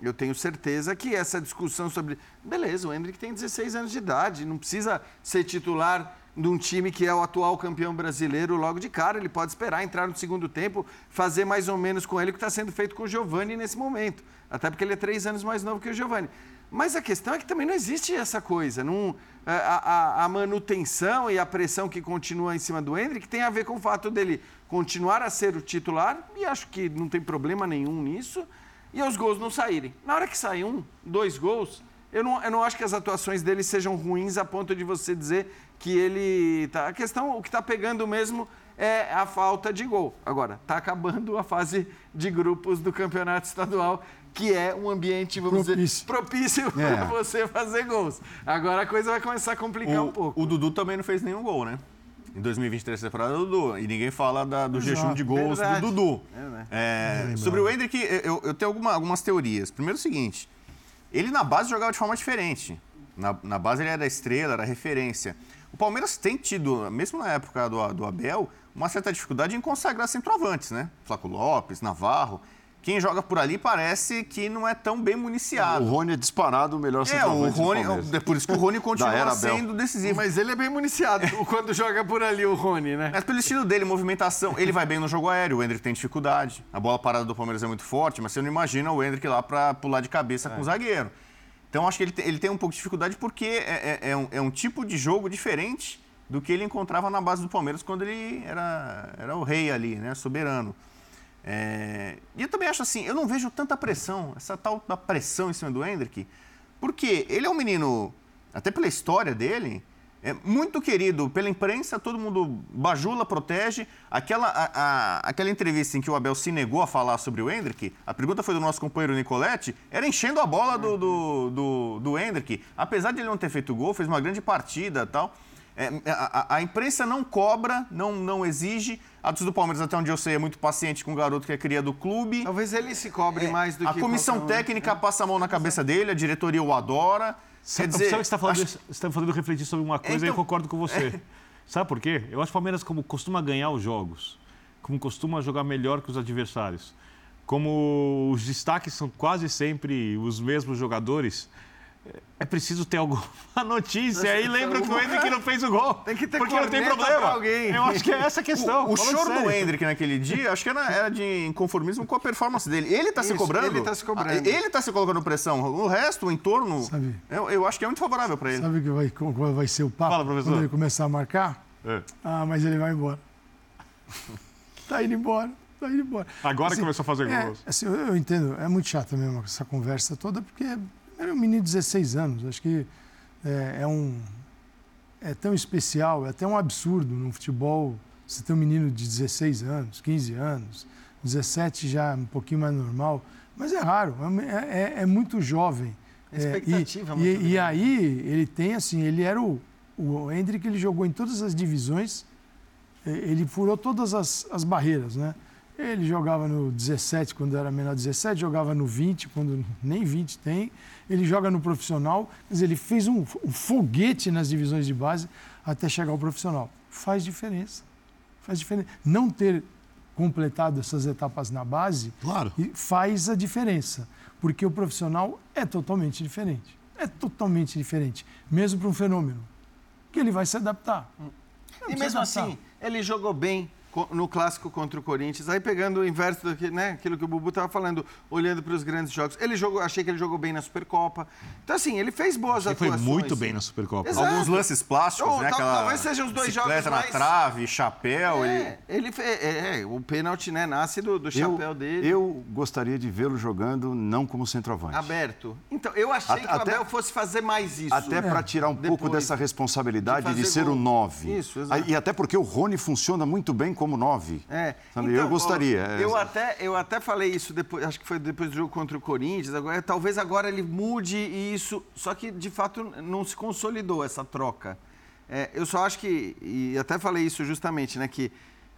eu tenho certeza que essa discussão sobre. Beleza, o Hendrick tem 16 anos de idade, não precisa ser titular de um time que é o atual campeão brasileiro logo de cara. Ele pode esperar entrar no segundo tempo, fazer mais ou menos com ele o que está sendo feito com o Giovani nesse momento. Até porque ele é três anos mais novo que o Giovani. Mas a questão é que também não existe essa coisa. Não, a, a, a, manutenção e a pressão que continua em cima do Hendrick tem a ver com o fato dele continuar a ser o titular, e acho que não tem problema nenhum nisso, e os gols não saírem. Na hora que sai um, dois gols, eu não, eu não acho que as atuações dele sejam ruins a ponto de você dizer que ele tá. A questão, o que está pegando mesmo é a falta de gol. Agora, está acabando a fase de grupos do campeonato estadual, que é um ambiente, vamos propício. dizer, propício é. para você fazer gols. Agora a coisa vai começar a complicar o, um pouco. O Dudu também não fez nenhum gol, né? Em 2023, temporada do Dudu. E ninguém fala da, do Exato. jejum de gols Verdade. do Dudu. É, né? é, sobre o Hendrick, eu, eu tenho alguma, algumas teorias. Primeiro, o seguinte: ele na base jogava de forma diferente. Na, na base ele era estrela, era referência. O Palmeiras tem tido, mesmo na época do, do Abel, uma certa dificuldade em consagrar centroavantes, né? Flaco Lopes, Navarro. quem joga por ali parece que não é tão bem municiado. O Rony é disparado o melhor É, o Rony, é por isso que o Rony continua sendo decisivo. Mas ele é bem municiado quando joga por ali, o Rony, né? Mas pelo estilo dele, movimentação, ele vai bem no jogo aéreo, o Hendrick tem dificuldade. A bola parada do Palmeiras é muito forte, mas você não imagina o Hendrick lá para pular de cabeça é. com o zagueiro. Então acho que ele tem, ele tem um pouco de dificuldade porque é, é, é, um, é um tipo de jogo diferente do que ele encontrava na base do Palmeiras quando ele era, era o rei ali, né? Soberano. É... E eu também acho assim, eu não vejo tanta pressão, essa tal da pressão em cima do Hendrick, porque ele é um menino, até pela história dele, é muito querido pela imprensa, todo mundo bajula, protege. Aquela, a, a, aquela entrevista em que o Abel se negou a falar sobre o Hendrick, a pergunta foi do nosso companheiro Nicoletti, era enchendo a bola do, do, do, do Hendrick. Apesar de ele não ter feito gol, fez uma grande partida tal. É, a, a, imprensa não cobra, não, não exige. A torcida do Palmeiras, até onde eu sei, é muito paciente com o garoto que é cria do clube. Talvez ele se cobre é, mais do a que... A comissão técnica é. passa a mão na cabeça dele, a diretoria o adora. Quer dizer, sabe que você está falando, acho... está falando refletir sobre uma coisa então... e eu concordo com você. É. Sabe por quê? Eu acho que o Palmeiras, como costuma ganhar os jogos, como costuma jogar melhor que os adversários, como os destaques são quase sempre os mesmos jogadores, é preciso ter alguma notícia. Aí lembra que o Hendrick não fez o gol. Tem que ter Porque não tem problema. Alguém. Eu acho que é essa a questão. O, o choro sério. do Hendrick naquele dia, acho que era, era, de inconformismo com a performance dele. Ele está se cobrando. Ele está se cobrando. Ah, ele está se colocando pressão. O resto, o entorno, Sabe, eu, eu, acho que é muito favorável para ele. Sabe que vai, qual vai ser o papo? Fala, professor. Quando ele começar a marcar? É. Ah, mas ele vai embora. tá indo embora. Tá indo embora. Agora assim, começou a fazer é, gols. Assim, eu, eu entendo. É muito chato mesmo essa conversa toda, porque era um menino de 16 anos. Acho que é, é, um. É tão especial, é até um absurdo no futebol você ter um menino de 16 anos, 15 anos, 17 já um pouquinho mais normal. Mas é raro, é, é, é muito jovem. A expectativa é, e, muito e, e, aí ele tem assim, ele era o. O Hendrick ele jogou em todas as divisões, ele furou todas as, as barreiras, né? Ele jogava no 17 quando era menor 17, jogava no 20 quando nem 20 tem. Ele joga no profissional, quer dizer, ele fez um, um foguete nas divisões de base até chegar ao profissional. Faz diferença. Faz diferença. Não ter completado essas etapas na base claro. faz a diferença, porque o profissional é totalmente diferente. É totalmente diferente, mesmo para um fenômeno, que ele vai se adaptar. E mesmo adaptar. assim, ele jogou bem no clássico contra o Corinthians. Aí pegando o inverso daquilo, né, aquilo que o Bubu estava falando, olhando para os grandes jogos. Ele jogou, achei que ele jogou bem na Supercopa. Então, assim, ele fez boas achei atuações. Foi muito bem na Supercopa. Exato. Alguns lances plásticos, Ou, né? Tal, Aquela talvez sejam os dois jogos mais... na trave, chapéu. É, ele, ele é, é, o pênalti, né, nasce do, do chapéu eu, dele. Eu gostaria de vê-lo jogando não como centroavante. Aberto. Então, eu achei que o Abel fosse fazer mais isso. Até é. para tirar um Depois, pouco dessa responsabilidade de, de ser gol. o 9. Isso, exato. E até porque o Rony funciona muito bem como 9. É. É. Então, eu gostaria. eu, até, eu até falei isso depois, acho que foi depois do jogo contra o Corinthians. Agora, talvez agora ele mude isso. Só que, de fato, não se consolidou essa troca. É, eu só acho que, e até falei isso justamente, né? Que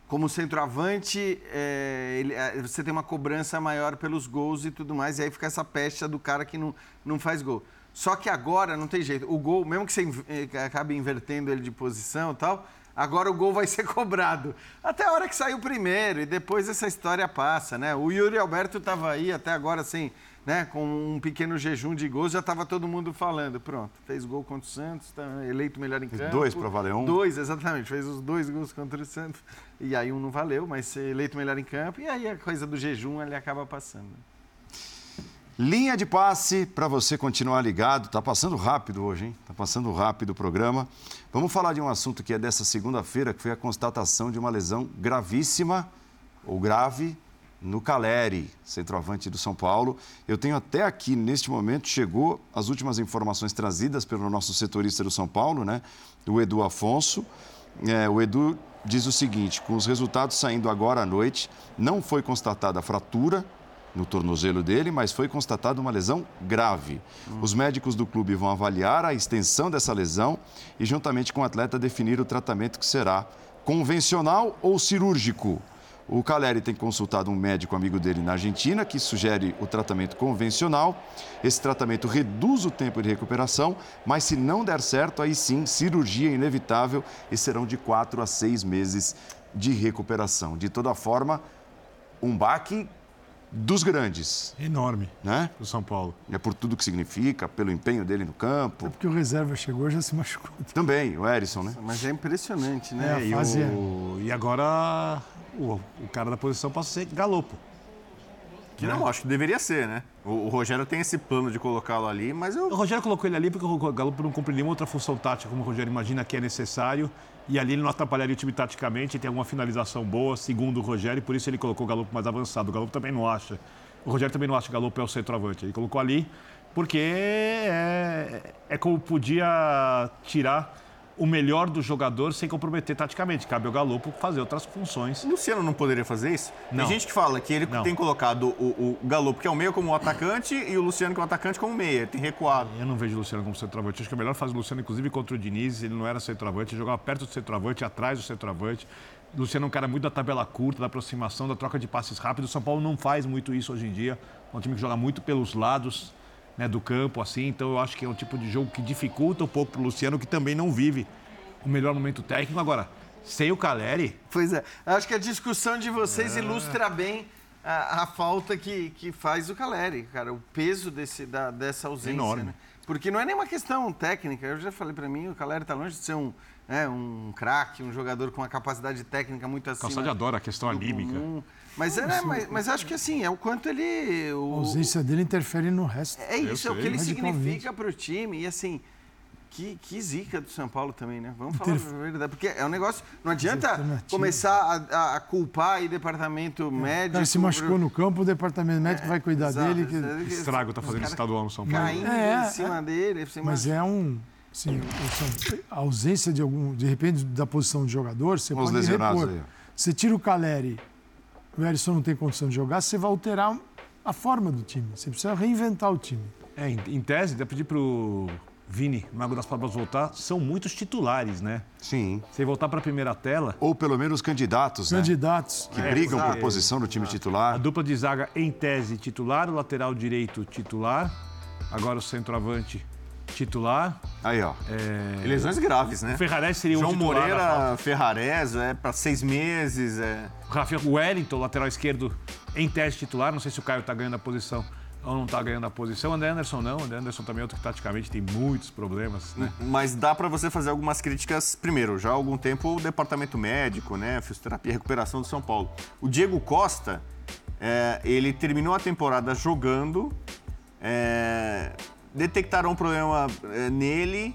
como centroavante, é, ele, é, você tem uma cobrança maior pelos gols e tudo mais, e aí fica essa pecha do cara que não, não faz gol. Só que agora não tem jeito. O gol, mesmo que você eh, acabe invertendo ele de posição e tal, agora o gol vai ser cobrado. Até a hora que saiu primeiro e depois essa história passa, né? O Yuri Alberto estava aí até agora assim, né, com um pequeno jejum de gols, já estava todo mundo falando. Pronto, fez gol contra o Santos, tá eleito melhor em campo. Dois para valer um. Dois, exatamente. Fez os dois gols contra o Santos. E aí um não valeu, mas eleito melhor em campo. E aí a coisa do jejum ele acaba passando. Linha de passe para você continuar ligado. Tá passando rápido hoje, hein? Tá passando rápido o programa. Vamos falar de um assunto que é dessa segunda-feira, que foi a constatação de uma lesão gravíssima ou grave no Caleri, centroavante do São Paulo. Eu tenho até aqui, neste momento, chegou as últimas informações trazidas pelo nosso setorista do São Paulo, né? O Edu Afonso. É, o Edu diz o seguinte: com os resultados saindo agora à noite, não foi constatada fratura no tornozelo dele, mas foi constatada uma lesão grave. Os médicos do clube vão avaliar a extensão dessa lesão e, juntamente com o atleta, definir o tratamento que será convencional ou cirúrgico. O Caleri tem consultado um médico amigo dele na Argentina que sugere o tratamento convencional. Esse tratamento reduz o tempo de recuperação, mas se não der certo, aí sim, cirurgia inevitável e serão de quatro a seis meses de recuperação. De toda forma, um baque dos grandes. Enorme. Né? Do São Paulo. É por tudo que significa, pelo empenho dele no campo. É porque o reserva chegou já se machucou. Também, o Erisson, né? Mas é impressionante, né? É, e, o... e, agora o, o, cara da posição passa a ser Galopo. Que não, acho que deveria ser, né? O, o Rogério tem esse plano de colocá-lo ali, mas eu... O Rogério colocou ele ali porque o Galopo não cumpre nenhuma outra função tática, como o Rogério imagina que é necessário. E ali ele não atrapalharia o time taticamente, tem alguma finalização boa, segundo o Rogério, por isso ele colocou o Galo mais avançado. O Galo também não acha. O Rogério também não acha que o Galo é o centroavante. Ele colocou ali porque é, é como podia tirar o melhor do jogador sem comprometer taticamente. Cabe ao Galopo fazer outras funções. O Luciano não poderia fazer isso? Não. Tem gente que fala que ele não. tem colocado o, o Galopo, que é o meio, como atacante, e o Luciano, que é o atacante, como meia. Tem recuado. Eu não vejo o Luciano como centroavante. Acho que a melhor fase do Luciano, inclusive contra o Diniz, ele não era centroavante, ele jogava perto do centroavante, atrás do centroavante. O Luciano é um cara muito da tabela curta, da aproximação, da troca de passes rápidos. O São Paulo não faz muito isso hoje em dia. É um time que joga muito pelos lados né, do campo, assim. Então eu acho que é um tipo de jogo que dificulta um pouco para o Luciano, que também não vive o melhor momento técnico. Agora, sem o Caleri. Pois é. Acho que a discussão de vocês é... ilustra bem a, a, falta que, que faz o Caleri, cara. O peso desse, da, dessa ausência. Enorme. Né? Porque não é nenhuma questão técnica. Eu já falei para mim, o Caleri está longe de ser um, é, um craque, um jogador com uma capacidade técnica muito acima. Calçade adora a questão anímica. Comum. Mas, é, mas, mas, acho que assim, é o quanto ele. O, a ausência dele interfere no resto. É isso, é o que ele significa para o time. E assim, que, que zica do São Paulo também, né? Vamos falar a verdade. Porque é um negócio. Não adianta começar a, a culpar o departamento é. médico. O cara se machucou no campo, o departamento médico é, vai cuidar exato, dele. Que... Estrago tá fazendo estadual no São Paulo. Caindo é, em cima dele. Mas é um. Sim, a ausência de algum, de repente, da posição de jogador, você Os pode repor. Aí. Você tira o Caleri, o Erisson não tem condição de jogar, você vai alterar a forma do time. Você precisa reinventar o time. É, em, em tese, dá pedir pro Vini, Mago das Palmas voltar, são muitos titulares, né? Sim. Se voltar para a primeira tela. Ou pelo menos candidatos, candidatos. né? Que é, brigam por posição no time titular. A dupla de zaga, em tese, titular, o lateral direito, titular. Agora o centroavante, titular. Aí, ó. É... Lesões graves, né? Ferrarese seria João um titular. João Moreira, Ferrarese, é para seis meses. É... Rafael Wellington, lateral esquerdo, em tese titular. Não sei se o Caio está ganhando a posição ou não está ganhando a posição. André Anderson não. André Anderson também é outro que taticamente tem muitos problemas. Né? Mas dá para você fazer algumas críticas. Primeiro, já há algum tempo o departamento médico, né, fisioterapia e recuperação do São Paulo. O Diego Costa, é, ele terminou a temporada jogando. É, detectaram um problema é, nele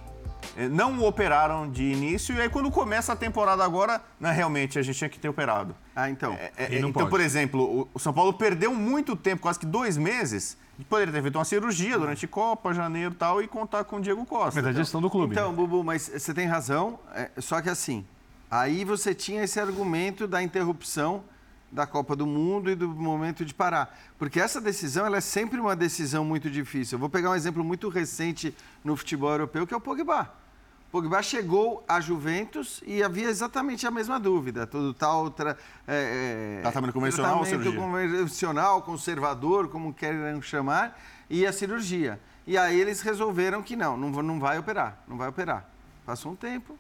é, não o operaram de início, e aí quando começa a temporada agora, não, realmente a gente tinha que ter operado. Ah, então. É, é, então, pode. por exemplo, o São Paulo perdeu muito tempo, quase que dois meses, de poder ter feito uma cirurgia durante Copa, janeiro e tal, e contar com o Diego Costa. Mas a gestão do clube. Então, né? Bubu, mas você tem razão, é, só que assim, aí você tinha esse argumento da interrupção da Copa do Mundo e do momento de parar. Porque essa decisão ela é sempre uma decisão muito difícil. Eu vou pegar um exemplo muito recente no futebol europeu, que é o Pogba. Pogba chegou à Juventus e havia exatamente a mesma dúvida. Todo tal tra, é, é tratamento convencional, tratamento convencional, conservador, como querem chamar, e a cirurgia. E aí eles resolveram que não, não, não vai operar, não vai operar. Passou um tempo,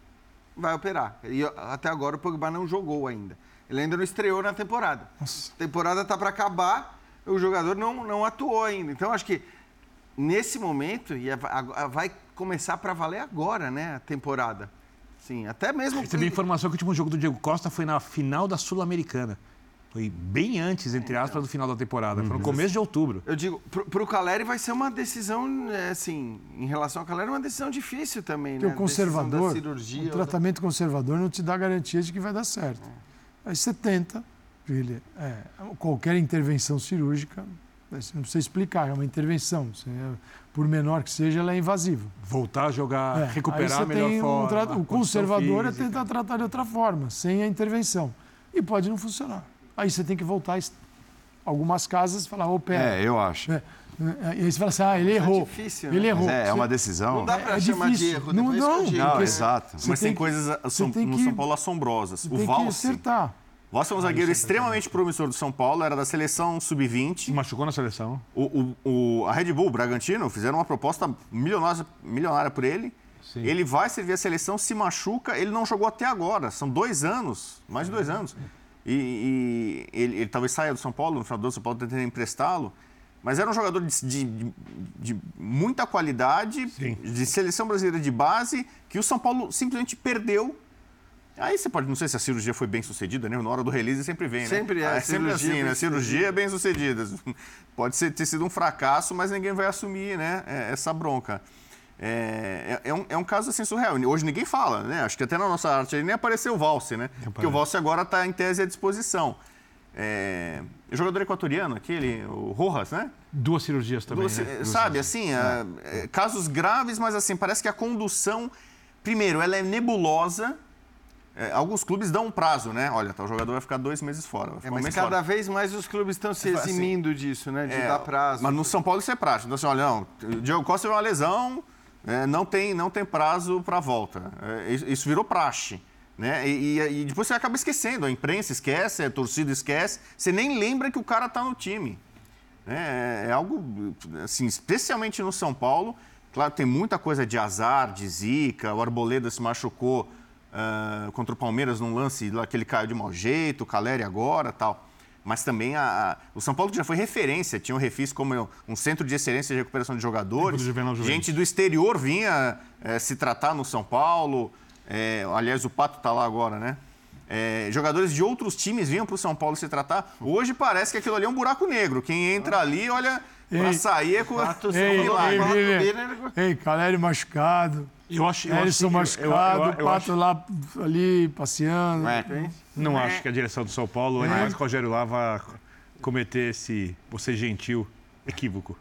vai operar. E até agora o Pogba não jogou ainda. Ele ainda não estreou na temporada. Nossa. A temporada está para acabar, o jogador não, não atuou ainda. Então acho que nesse momento, e vai começar para valer agora, né, a temporada. Sim, até mesmo. Recebi informação que o último jogo do Diego Costa foi na final da Sul-Americana. Foi bem antes, entre aspas, então. do final da temporada. Uhum. Foi no começo de outubro. Eu digo, para o Caleri vai ser uma decisão, é, assim, em relação ao Caleri, uma decisão difícil também, Porque né? o conservador, cirurgia, o tratamento conservador não te dá garantia de que vai dar certo. É. Aí você tenta, ele, é, qualquer intervenção cirúrgica você não precisa explicar, é uma intervenção. Você, por menor que seja, ela é invasiva. Voltar a jogar, é. recuperar a melhor um forma. Tra... O conservador é tentar tratar de outra forma, sem a intervenção. E pode não funcionar. Aí você tem que voltar algumas casas e falar, ô, oh, pera. É, eu acho. É. é e aí você fala assim, ah, ele é errou. É difícil, né? Ele errou. É, é, uma decisão. Não dá para é chamar difícil. de erro. Não, não, não exato. Mas tem, tem coisas no São Paulo assombrosas. O Valse, Vossa é um zagueiro extremamente promissor do São Paulo, era da seleção sub-20. Machucou na seleção. O, o, o, a Red Bull, o Bragantino, fizeram uma proposta milionária, milionária por ele. Sim. Ele vai servir a seleção, se machuca, ele não jogou até agora. São dois anos, mais de dois anos. e, e ele, ele, talvez saia do São Paulo, no final do ano, São Paulo tentando emprestá-lo, mas era um jogador de, de, de muita qualidade, Sim. de seleção brasileira de base, que o São Paulo simplesmente perdeu. Aí você pode, não sei se a cirurgia foi bem sucedida, né? Na hora do release sempre vem, né? Sempre é. é sempre assim, né? Cirurgia é bem sucedida. Pode ser, ter sido um fracasso, mas ninguém vai assumir né? É, essa bronca. É, é, é, um, é um caso assim surreal. Hoje ninguém fala, né? Acho que até na nossa arte nem apareceu o Valse, né? Porque o Valse agora está em tese à disposição. É, o jogador equatoriano, aquele, o Rojas, né? Duas cirurgias também. Duas, né? Sabe, assim, é. É, casos graves, mas assim, parece que a condução, primeiro, ela é nebulosa. É, alguns clubes dão um prazo, né? Olha, tá, o jogador vai ficar dois meses fora. É, mas cada fora. vez mais os clubes estão se assim, eximindo assim, disso, né? De dar prazo. Mas no São Paulo isso é prático. Então, assim, olha, não, o Diego Costa teve uma lesão, é, não, tem, não tem prazo para volta. É, isso virou praxe. Né? E, e, e, depois você acaba esquecendo, a imprensa esquece, a torcida esquece, você nem lembra que o cara está no time. Né? É, é algo, assim, especialmente no São Paulo, claro, tem muita coisa de azar, de zica, o Arboleda se machucou uh, contra o Palmeiras num lance lá que ele caiu de mau jeito, o Caleri agora tal mas também a, a, o São Paulo já foi referência, tinha o Refis como um centro de excelência de recuperação de jogadores. Gente do exterior vinha é, se tratar no São Paulo. É, aliás, o Pato está lá agora, né? É, jogadores de outros times vinham para o São Paulo se tratar. Hoje parece que aquilo ali é um buraco negro. Quem entra ali, olha, para sair é com Pato, ei, ei, ei, Calério machucado. Eu acho, eu Ellison machucado, o Pato lá ali passeando. É. Não é. acho que a direção do São Paulo, ainda mais que o Rogério lá, vá cometer esse, você gentil, equívoco.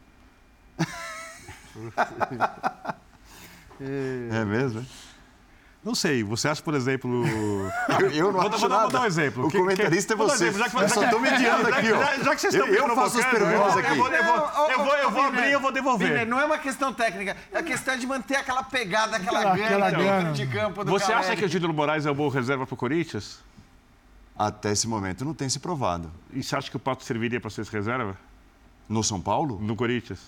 é mesmo? Não sei. Você acha, por exemplo. Eu, eu não vou, acho vou, nada. Vou dar um exemplo. O que, comentarista que, é você. Já que, eu só estou mediando aqui, ó. Já, já, que vocês estão eu, eu faço as perguntas aqui. Eu vou, eu vou, eu vou, eu vou abrir e eu vou devolver. Biner, não é uma questão técnica. É a questão de manter aquela pegada, aquela, aquela gana de campo do Você acha que o Título Moraes é o bom reserva para o Corinthians? Até esse momento não tem se provado. E você acha que o Pato serviria para ser reserva? No São Paulo? No Corinthians?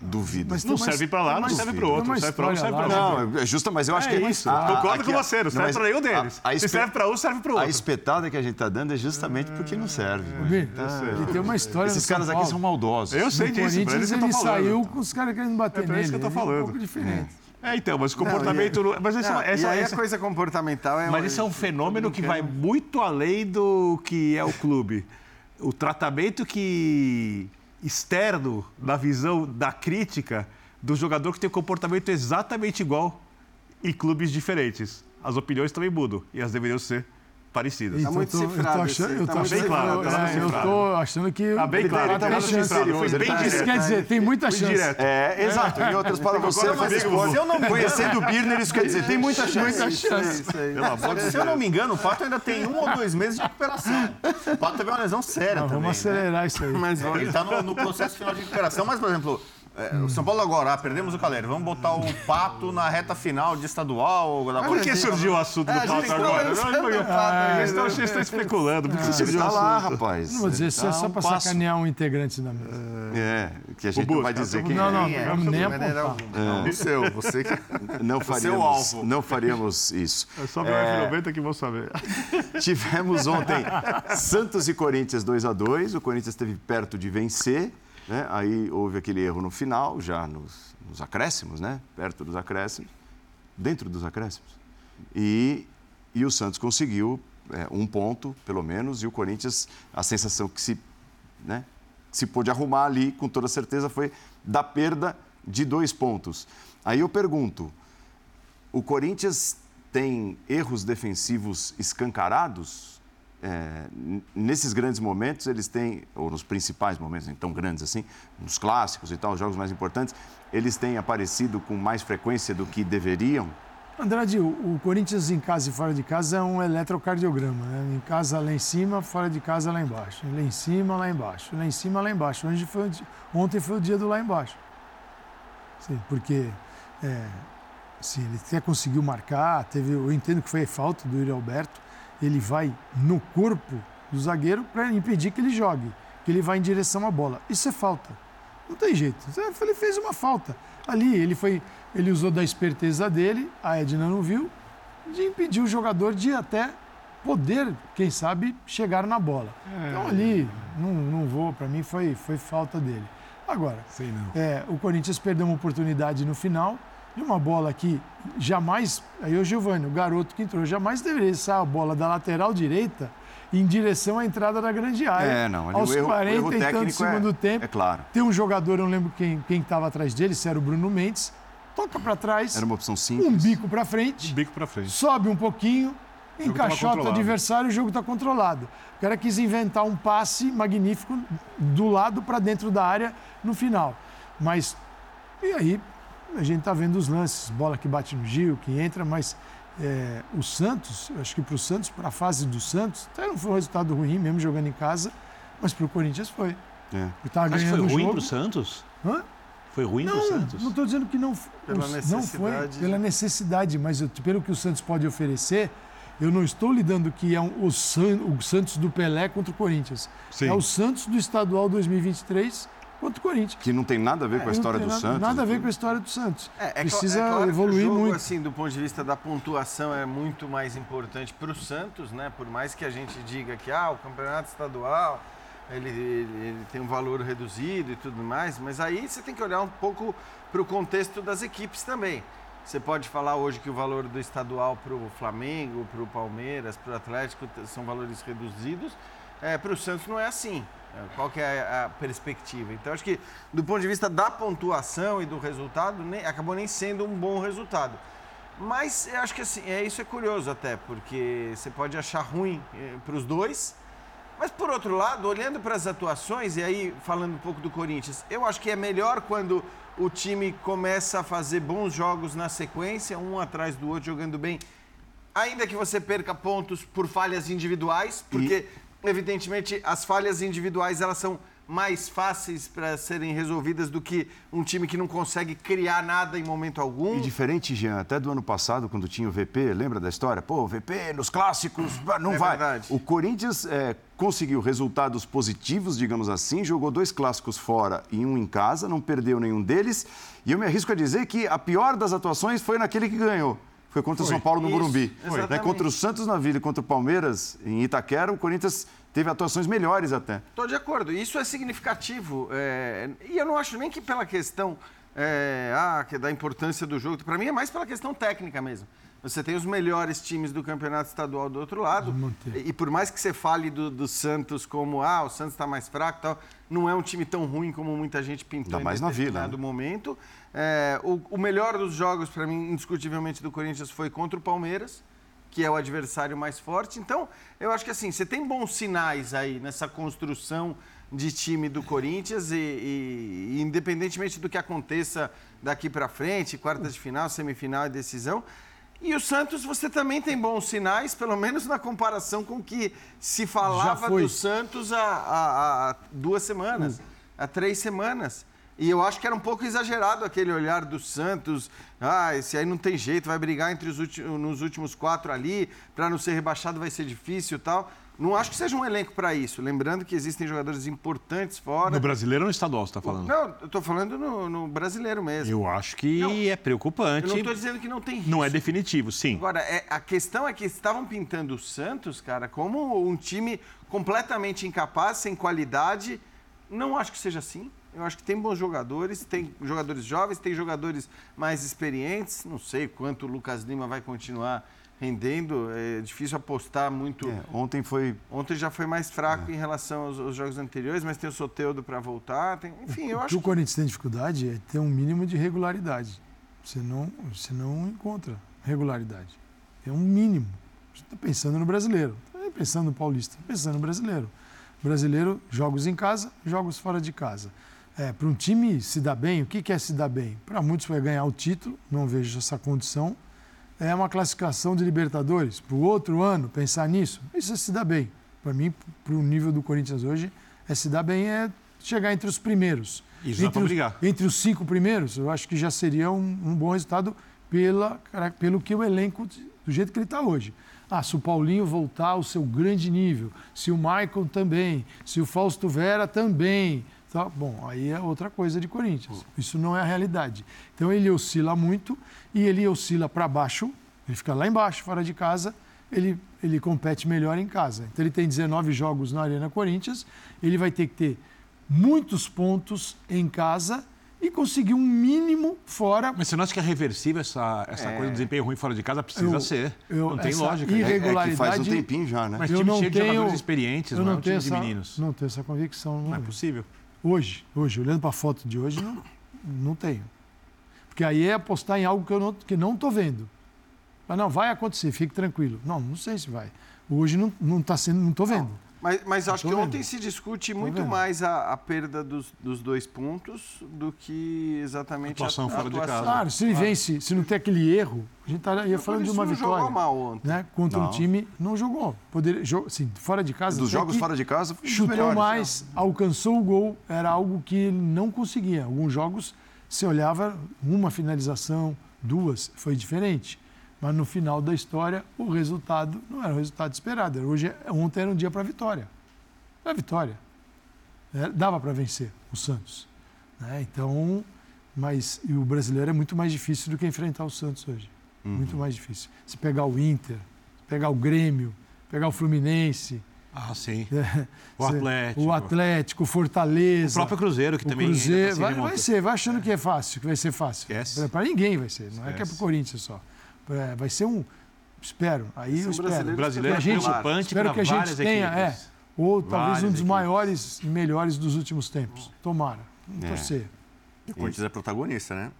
Duvido. Mas não serve para lá, não serve para o outro. Serve para um, serve para outro. Não, é justo, mas eu acho é que é isso. A, Concordo com você, não serve para nenhum deles. A, a Se serve para um, serve para o outro. A espetada que a gente está dando é justamente porque não serve. Tá. Ele tem uma história Esses caras aqui são maldosos. Eu sei disso. Corinthians ele saiu com os caras querendo bater nele. É isso que eu estou falando. É um pouco diferente. É, então, mas o comportamento. Não, mas essa, não, essa, e aí essa, a coisa comportamental é. Mas isso é um fenômeno que vai muito além do que é o clube. O tratamento que externo da visão da crítica do jogador que tem um comportamento exatamente igual em clubes diferentes. As opiniões também mudam e elas deveriam ser parecidas. Está muito cifrado. Eu tô achando, eu tô tá bem claro. Tá é, eu tô achando que... Está bem claro. Está bem cifrado. Foi bem direto. Isso quer dizer, tem muita chance. Direto. É, exato. Em outras palavras, você faz esporte. Se eu não conhecendo o Birner, isso quer dizer, tem muita chance. Muita chance. Se eu não me engano, o Pato ainda tem um ou dois meses de recuperação. O Pato teve uma lesão séria também. Vamos acelerar isso aí. Mas ele está no processo final de recuperação. Mas, por exemplo... É, o São Paulo agora, ah, perdemos o Caleri. Vamos botar o Pato na reta final de estadual. Por que surgiu o assunto do é, Pato agora? Vocês estão, vocês estão especulando. Por que surgiu tá lá, rapaz. Não vou dizer, isso é só para sacanear um integrante da mesa. É, que a gente não vai dizer quem não, é. Não, não, vamos nem. Não, o seu, você que... Não faríamos, não faríamos isso. É só para F90 que vou saber. Tivemos ontem Santos e Corinthians 2 a 2 O Corinthians esteve perto de vencer. Né? Aí houve aquele erro no final, já nos, nos acréscimos, né? perto dos acréscimos, dentro dos acréscimos. E, e o Santos conseguiu é, um ponto, pelo menos, e o Corinthians, a sensação que se, né, se pôde arrumar ali, com toda certeza, foi da perda de dois pontos. Aí eu pergunto: o Corinthians tem erros defensivos escancarados é, nesses grandes momentos, eles têm, ou nos principais momentos, tão grandes assim, nos clássicos e tal, os jogos mais importantes, eles têm aparecido com mais frequência do que deveriam? Andrade, o Corinthians em casa e fora de casa é um eletrocardiograma. Né? Em casa lá em cima, fora de casa lá embaixo. Lá em cima, lá embaixo. Lá em cima, lá embaixo. Hoje foi, ontem foi o dia do lá embaixo. Sim, porque é, ele até conseguiu marcar, teve, eu entendo que foi falta do Yuri Alberto, ele vai no corpo do zagueiro para impedir que ele jogue, que ele vá em direção à bola. Isso é falta. Não tem jeito. Ele fez uma falta. Ali ele foi, ele usou da esperteza dele, a Edna não viu, de impedir o jogador de até poder, quem sabe, chegar na bola. É. Então ali, não, não vou, para mim foi, foi falta dele. Agora. É, o Corinthians perdeu uma oportunidade no final de uma bola que jamais, aí o Giovanni, o garoto que entrou, jamais deveria sair a bola da lateral direita em direção à entrada da grande área. É, não. Aos o erro, 40 o erro e tanto é, segundo tempo. É claro. Tem um jogador, eu não lembro quem estava atrás dele, se era o Bruno Mendes, toca para trás. Era uma opção simples. Um bico para frente. Um bico para frente. Sobe um pouquinho, encaixota o adversário, o jogo está controlado. O cara quis inventar um passe magnífico do lado para dentro da área no final. Mas, e aí, a gente está vendo os lances, bola que bate no Gil, que entra, mas é, o Santos, acho que para o Santos, para a fase do Santos, até não foi um resultado ruim, mesmo jogando em casa, mas para o Corinthians foi. É. Tava Acho que foi ruim para o Santos? Hã? Foi ruim para o Santos? Não estou dizendo que não, pela não foi pela necessidade, mas eu, pelo que o Santos pode oferecer, eu não estou lidando que é um, o, San, o Santos do Pelé contra o Corinthians. Sim. É o Santos do Estadual 2023 contra o Corinthians. Que não tem nada a ver com a história do nada, Santos. Nada a ver com a história do Santos. É, é Precisa é claro evoluir jogo, muito. assim, do ponto de vista da pontuação, é muito mais importante para o Santos, né? Por mais que a gente diga que ah, o campeonato estadual ele, ele, ele tem um valor reduzido e tudo mais, mas aí você tem que olhar um pouco para o contexto das equipes também. Você pode falar hoje que o valor do estadual para o Flamengo, para o Palmeiras, para o Atlético são valores reduzidos. É, para o Santos não é assim. É, qual que é a perspectiva? Então, acho que do ponto de vista da pontuação e do resultado, nem, acabou nem sendo um bom resultado. Mas eu acho que assim, é, isso é curioso até, porque você pode achar ruim é, para os dois. Mas por outro lado, olhando para as atuações, e aí falando um pouco do Corinthians, eu acho que é melhor quando o time começa a fazer bons jogos na sequência, um atrás do outro, jogando bem. Ainda que você perca pontos por falhas individuais, porque e evidentemente, as falhas individuais elas são mais fáceis para serem resolvidas do que um time que não consegue criar nada em momento algum. E diferente, Jean, até do ano passado, quando tinha o VP, lembra da história? Pô, o VP nos clássicos, não é vai. Verdade. O Corinthians é, conseguiu resultados positivos, digamos assim, jogou dois clássicos fora e um em casa, não perdeu nenhum deles. E eu me arrisco a dizer que a pior das atuações foi naquele que ganhou foi contra o São Paulo no Isso, Morumbi. Né? Contra o Santos na Vila e contra o Palmeiras em Itaquera, o Corinthians teve atuações melhores até. Estou de acordo. Isso é significativo. É... E eu não acho nem que pela questão é... ah, que da importância do jogo. Para mim é mais pela questão técnica mesmo. Você tem os melhores times do campeonato estadual do outro lado. E, por mais que você fale do, do Santos como, ah, o Santos está mais fraco tal, não é um time tão ruim como muita gente pintou Ainda mais em determinado na vida, né? momento. É, o, o, melhor dos jogos, para mim, indiscutivelmente, do Corinthians foi contra o Palmeiras, que é o adversário mais forte. Então, eu acho que assim, você tem bons sinais aí nessa construção de time do Corinthians e, e, e independentemente do que aconteça daqui para frente, quartas de final, semifinal e decisão, e o Santos, você também tem bons sinais, pelo menos na comparação com o que se falava do Santos há, há, há duas semanas, hum. há três semanas. E eu acho que era um pouco exagerado aquele olhar do Santos. Ah, esse aí não tem jeito, vai brigar entre os últimos, nos últimos quatro ali, para não ser rebaixado vai ser difícil e tal. Não acho que seja um elenco para isso. Lembrando que existem jogadores importantes fora. No brasileiro ou no estadual você está falando? Não, eu estou falando no, no, brasileiro mesmo. Eu acho que não, é preocupante. Eu não estou dizendo que não tem risco. Não é definitivo, sim. Agora, é, a questão é que estavam pintando o Santos, cara, como um time completamente incapaz, sem qualidade. Não acho que seja assim. Eu acho que tem bons jogadores, tem jogadores jovens, tem jogadores mais experientes. Não sei quanto o Lucas Lima vai continuar rendendo. É difícil apostar muito. É, ontem foi. Ontem já foi mais fraco é. em relação aos, aos, jogos anteriores, mas tem o Soteudo para voltar. Tem... Enfim, eu acho. O que o Corinthians tem dificuldade é ter um mínimo de regularidade. Você não, você não encontra regularidade. É um mínimo. Você está pensando no brasileiro, está pensando no paulista, está pensando no brasileiro. Brasileiro, jogos em casa, jogos fora de casa. É, para um time se dar bem, o que, que é se dar bem? Para muitos vai ganhar o título, não vejo essa condição é uma classificação de Libertadores para o outro ano, pensar nisso, isso é se dar bem. Para mim, para o nível do Corinthians hoje, é se dar bem é chegar entre os primeiros. Isso entre, os, brigar. entre os cinco primeiros, eu acho que já seria um, um bom resultado pela, pelo que o elenco, do jeito que ele está hoje. Ah, se o Paulinho voltar ao seu grande nível, se o Michael também, se o Fausto Vera também, Tá? Bom, aí é outra coisa de Corinthians. Isso não é a realidade. Então ele oscila muito e ele oscila para baixo, ele fica lá embaixo, fora de casa, ele, ele compete melhor em casa. Então ele tem 19 jogos na Arena Corinthians, ele vai ter que ter muitos pontos em casa e conseguir um mínimo fora. Mas você não acha que é reversível essa, essa é. coisa do desempenho ruim fora de casa? Precisa eu, ser. Eu, não tem lógica. Irregularidade, é, é, que faz um tempinho já, né? Mas time cheio de jogadores experientes, eu não, não é um tenho essa, de meninos. Não tenho essa convicção. Não, não é possível. Hoje, hoje, olhando para a foto de hoje, não, não tenho. Porque aí é apostar em algo que eu não que não estou vendo. Mas não, vai acontecer, fique tranquilo. Não, não sei se vai. Hoje não está tá sendo, não estou vendo. Mas, mas acho que ontem se discute muito mais a, a perda dos, dos, dois pontos do que exatamente a atuação a, fora de casa. Claro, se ele vence, se não tem aquele erro, a gente estaria tá, falando de uma não vitória. Jogou mal ontem. Né? Contra não. um time, não jogou. Poderia, assim, fora de casa. Dos jogos fora de casa, chutou melhores, mais, não. alcançou o gol, era algo que ele não conseguia. Alguns jogos, você olhava uma finalização, duas, foi diferente. Mas no final da história, o resultado não era o resultado esperado. Hoje, ontem era um dia para a vitória. Era vitória. É, dava para vencer o Santos. Né? Então, mas o brasileiro é muito mais difícil do que enfrentar o Santos hoje. Uhum. Muito mais difícil. Se pegar o Inter, pegar o Grêmio, pegar o Fluminense. Ah, sim. É, o Atlético. O Atlético, o Fortaleza. O próprio Cruzeiro, que o também. Cruzeiro, vai, vai ser, vai achando que é fácil, que vai ser fácil. Para ninguém vai ser, não é que é para o Corinthians só. É, vai ser um. Espero. Aí eu espero. Brasileiro, brasileiro é gente, espero que a gente tenha, é, ou talvez várias um dos equipes. maiores e melhores dos últimos tempos. Tomara. Vamos é. torcer. E o Corinthians é protagonista, né?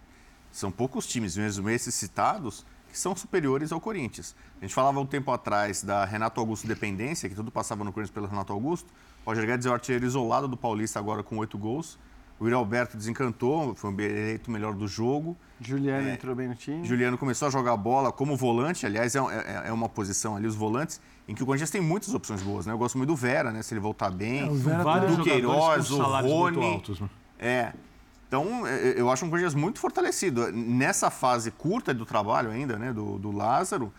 São poucos times, mesmo esses citados, que são superiores ao Corinthians. A gente falava um tempo atrás da Renato Augusto dependência, que tudo passava no Corinthians pelo Renato Augusto. O Roger Guedes é o artilheiro isolado do Paulista agora com oito gols. O Yuri Alberto desencantou, foi eleito o melhor do jogo. Juliano é, entrou bem no time. Juliano começou a jogar bola como volante, aliás, é, é, é, uma posição ali, os volantes, em que o Corinthians tem muitas opções boas, né? Eu gosto muito do Vera, né? Se ele voltar bem. É, o Vera vários do Queiroz, o Rony. Altos, né? É. Então, é, eu acho um Corinthians muito fortalecido. Nessa fase curta do trabalho ainda, né? Do, do Lázaro,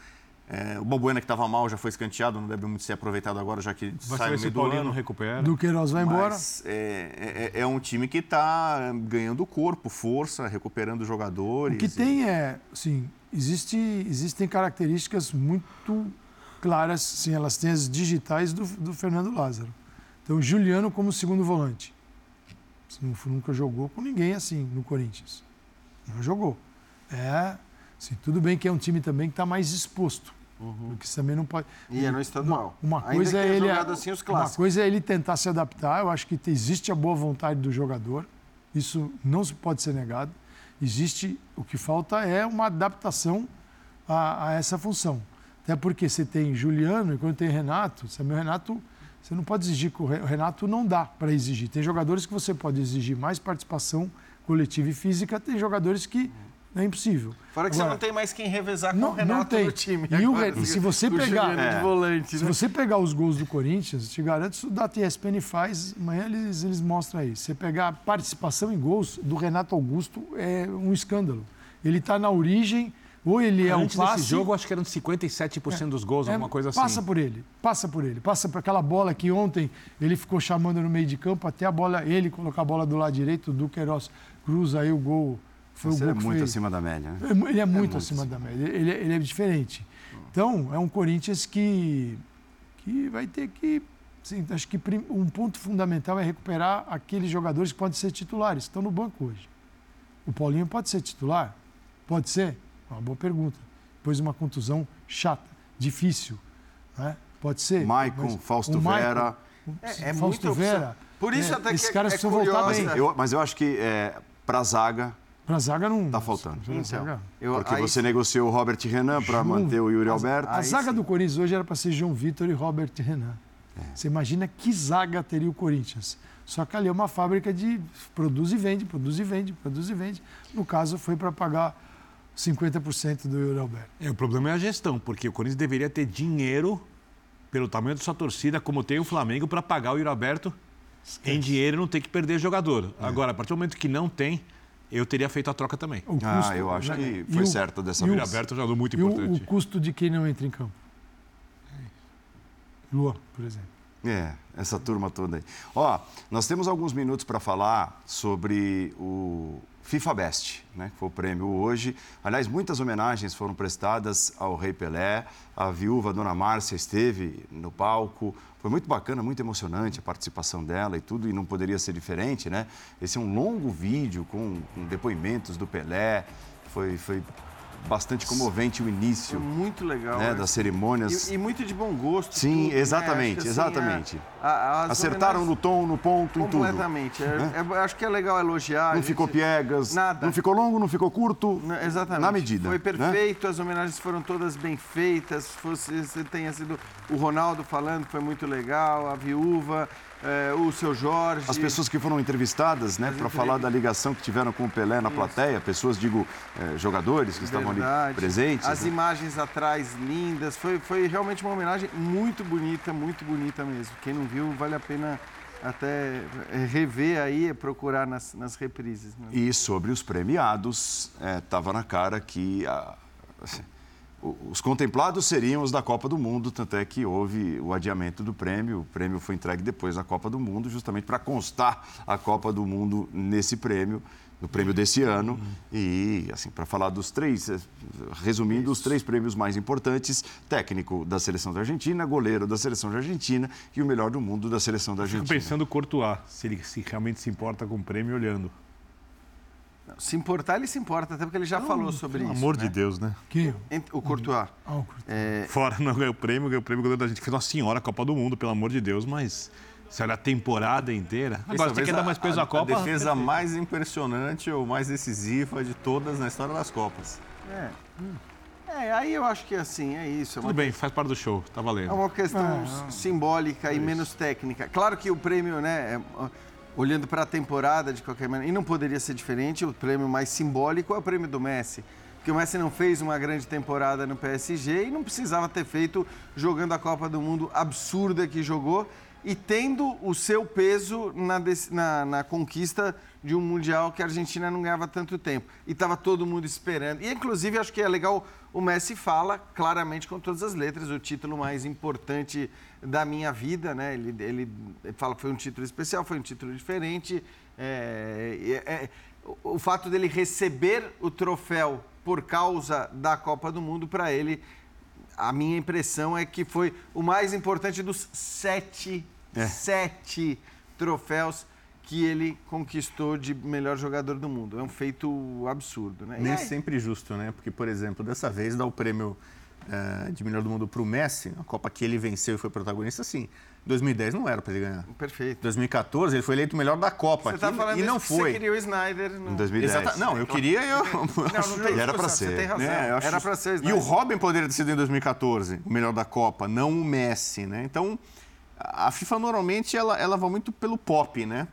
é, o Balbuena, que estava mal, já foi escanteado, não deve muito ser aproveitado agora, já que vai sai no meio do ano. não recupera. Do Queiroz vai embora. É, é, é, um time que está ganhando corpo, força, recuperando jogadores. O que e... tem é, assim, existe, existem características muito claras, sim, elas têm as digitais do, do Fernando Lázaro. Então, Juliano como segundo volante. Nunca jogou com ninguém assim no Corinthians. Não jogou. É, assim, tudo bem que é um time também que está mais exposto. Uhum. Porque também não pode. E é no estadual. Uma, uma coisa é ele. Assim uma coisa é ele tentar se adaptar. Eu acho que existe a boa vontade do jogador. Isso não pode ser negado. Existe. O que falta é uma adaptação a, a essa função. Até porque você tem Juliano e quando tem Renato, sabe, o Renato, você não pode exigir que o Renato não dá para exigir. Tem jogadores que você pode exigir mais participação coletiva e física, tem jogadores que é impossível. Fora que Agora, você não tem mais quem revezar com não, o Renato não tem. no time. E agora, o, se você pegar é. volante, se né? você pegar os gols do Corinthians, te garanto, isso da TSPN faz, amanhã eles, eles mostram aí. Você pegar a participação em gols do Renato Augusto é um escândalo. Ele está na origem, ou ele é Antes um passe... desse jogo, acho que eram 57% é, dos gols, é, alguma coisa assim. Passa por ele, passa por ele. Passa por aquela bola que ontem ele ficou chamando no meio de campo, até a bola, ele colocar a bola do lado direito, do Queiroz cruza aí o gol foi Você o gol é muito fez. acima da média. Né? Ele é muito, é muito acima, acima, da média. Ele, ele, é diferente. Então, é um Corinthians que, que vai ter que. Sim, acho que um ponto fundamental é recuperar aqueles jogadores que podem ser titulares, estão no banco hoje. O Paulinho pode ser titular? Pode ser? Uma boa pergunta. Depois uma contusão chata, difícil. Né? Pode ser. Maicon, Fausto Vera. É, é Fausto Vera. Por isso é, até que esses caras é precisam voltar bem. Eu, mas eu acho que é, para a zaga para a zaga não. Está faltando. Então, eu, Porque aí... você negociou o Robert Renan para manter o Yuri Alberto. A, a zaga sim. do Corinthians hoje era para ser João Vitor e Robert Renan. É. Você imagina que zaga teria o Corinthians. Só que ali é uma fábrica de produz e vende, produz e vende, produz e vende. No caso, foi para pagar 50% do Yuri Alberto. É, o problema é a gestão, porque o Corinthians deveria ter dinheiro, pelo tamanho da sua torcida, como tem o Flamengo, para pagar o Yuri Alberto Esquece. em dinheiro e não ter que perder jogador. É. Agora, a partir do momento que não tem eu teria feito a troca também. Custo, ah, eu acho que foi o, certo dessa vez. aberto já muito importante. E o, o, custo de quem não entra em campo? Lua, por exemplo. É, essa turma toda aí. Ó, nós temos alguns minutos para falar sobre o FIFA Best, né, que foi o prêmio hoje. Aliás, muitas homenagens foram prestadas ao Rei Pelé. A viúva Dona Márcia esteve no palco. Foi muito bacana, muito emocionante a participação dela e tudo, e não poderia ser diferente, né? Esse é um longo vídeo com, com depoimentos do Pelé. Foi, foi bastante comovente o início. Muito legal. Né, das cerimônias. E, e, muito de bom gosto. Sim, tudo, exatamente, né? assim, exatamente. A, a, Acertaram no tom, no ponto, em tudo. Completamente. É, é, acho que é legal elogiar. Não gente... ficou piegas. Nada. Não ficou longo, não ficou curto. Não, exatamente. Na medida. Foi né? perfeito, né? as homenagens foram todas bem feitas. Fosse, tenha sido o Ronaldo falando, foi muito legal, a viúva é, o seu Jorge. As pessoas que foram entrevistadas, né, para falar da ligação que tiveram com o Pelé na Isso. plateia, pessoas, digo, é, jogadores que Verdade. estavam ali presentes. As né? imagens atrás lindas, foi, foi realmente uma homenagem muito bonita, muito bonita mesmo. Quem não viu, vale a pena até rever aí, procurar nas, nas reprises. Né? E sobre os premiados, estava é, na cara que. A, assim, os contemplados seriam os da Copa do Mundo, tanto é que houve o adiamento do prêmio. O prêmio foi entregue depois da Copa do Mundo, justamente para constar a Copa do Mundo nesse prêmio, no prêmio desse ano. E, assim, para falar dos três, eh, resumindo, os três prêmios mais importantes: técnico da seleção da Argentina, goleiro da seleção da Argentina e o melhor do mundo da seleção da Argentina. Fico pensando o Courtois, se ele se realmente se importa com o prêmio olhando. Se importar, ele se importa, até porque ele já não, falou sobre pelo isso. amor né? de Deus, né? Quem? O Courtois. Ah, o Courtois. É... Fora não ganhou o prêmio, ganhou o prêmio da gente fez uma senhora Copa do Mundo, pelo amor de Deus, mas se olha a temporada inteira. Agora, você quer dar mais peso à Copa? A defesa mais impressionante ou mais decisiva de todas na história das Copas. É. Hum. É, aí eu acho que assim, é isso. É Tudo bem, faz parte do show, tá valendo. É uma questão é, simbólica é e menos técnica. Claro que o prêmio, né? É olhando para a temporada de qualquer maneira, e não poderia ser diferente, o prêmio mais simbólico é o prêmio do Messi. Porque o Messi não fez uma grande temporada no PSG e não precisava ter feito jogando a Copa do Mundo absurda que jogou e tendo o seu peso na, na, na, conquista de um Mundial que a Argentina não ganhava tanto tempo. E estava todo mundo esperando. E, inclusive, acho que é legal, o Messi fala claramente com todas as letras, o título mais importante da minha vida, né? Ele, ele fala que foi um título especial, foi um título diferente. É, é, é, o fato dele receber o troféu por causa da Copa do Mundo, para ele a minha impressão é que foi o mais importante dos sete, é. sete troféus que ele conquistou de melhor jogador do mundo. É um feito absurdo, né? Nem é sempre justo, né? Porque, por exemplo, dessa vez dá o prêmio uh, de melhor do mundo para o Messi, a Copa que ele venceu e foi protagonista, sim. 2010 não era para ele ganhar. Perfeito. 2014 ele foi eleito o melhor da Copa. Você está falando e não foi. Você queria o Snyder no... em 2010. Exata... Não, eu queria eu... Não, não tem era para ser. Você tem razão. É, acho... Era para ser. Snyder. E o Robin poderia ter sido em 2014 o melhor da Copa, não o Messi, né? Então a FIFA normalmente ela, ela vai muito pelo pop, né?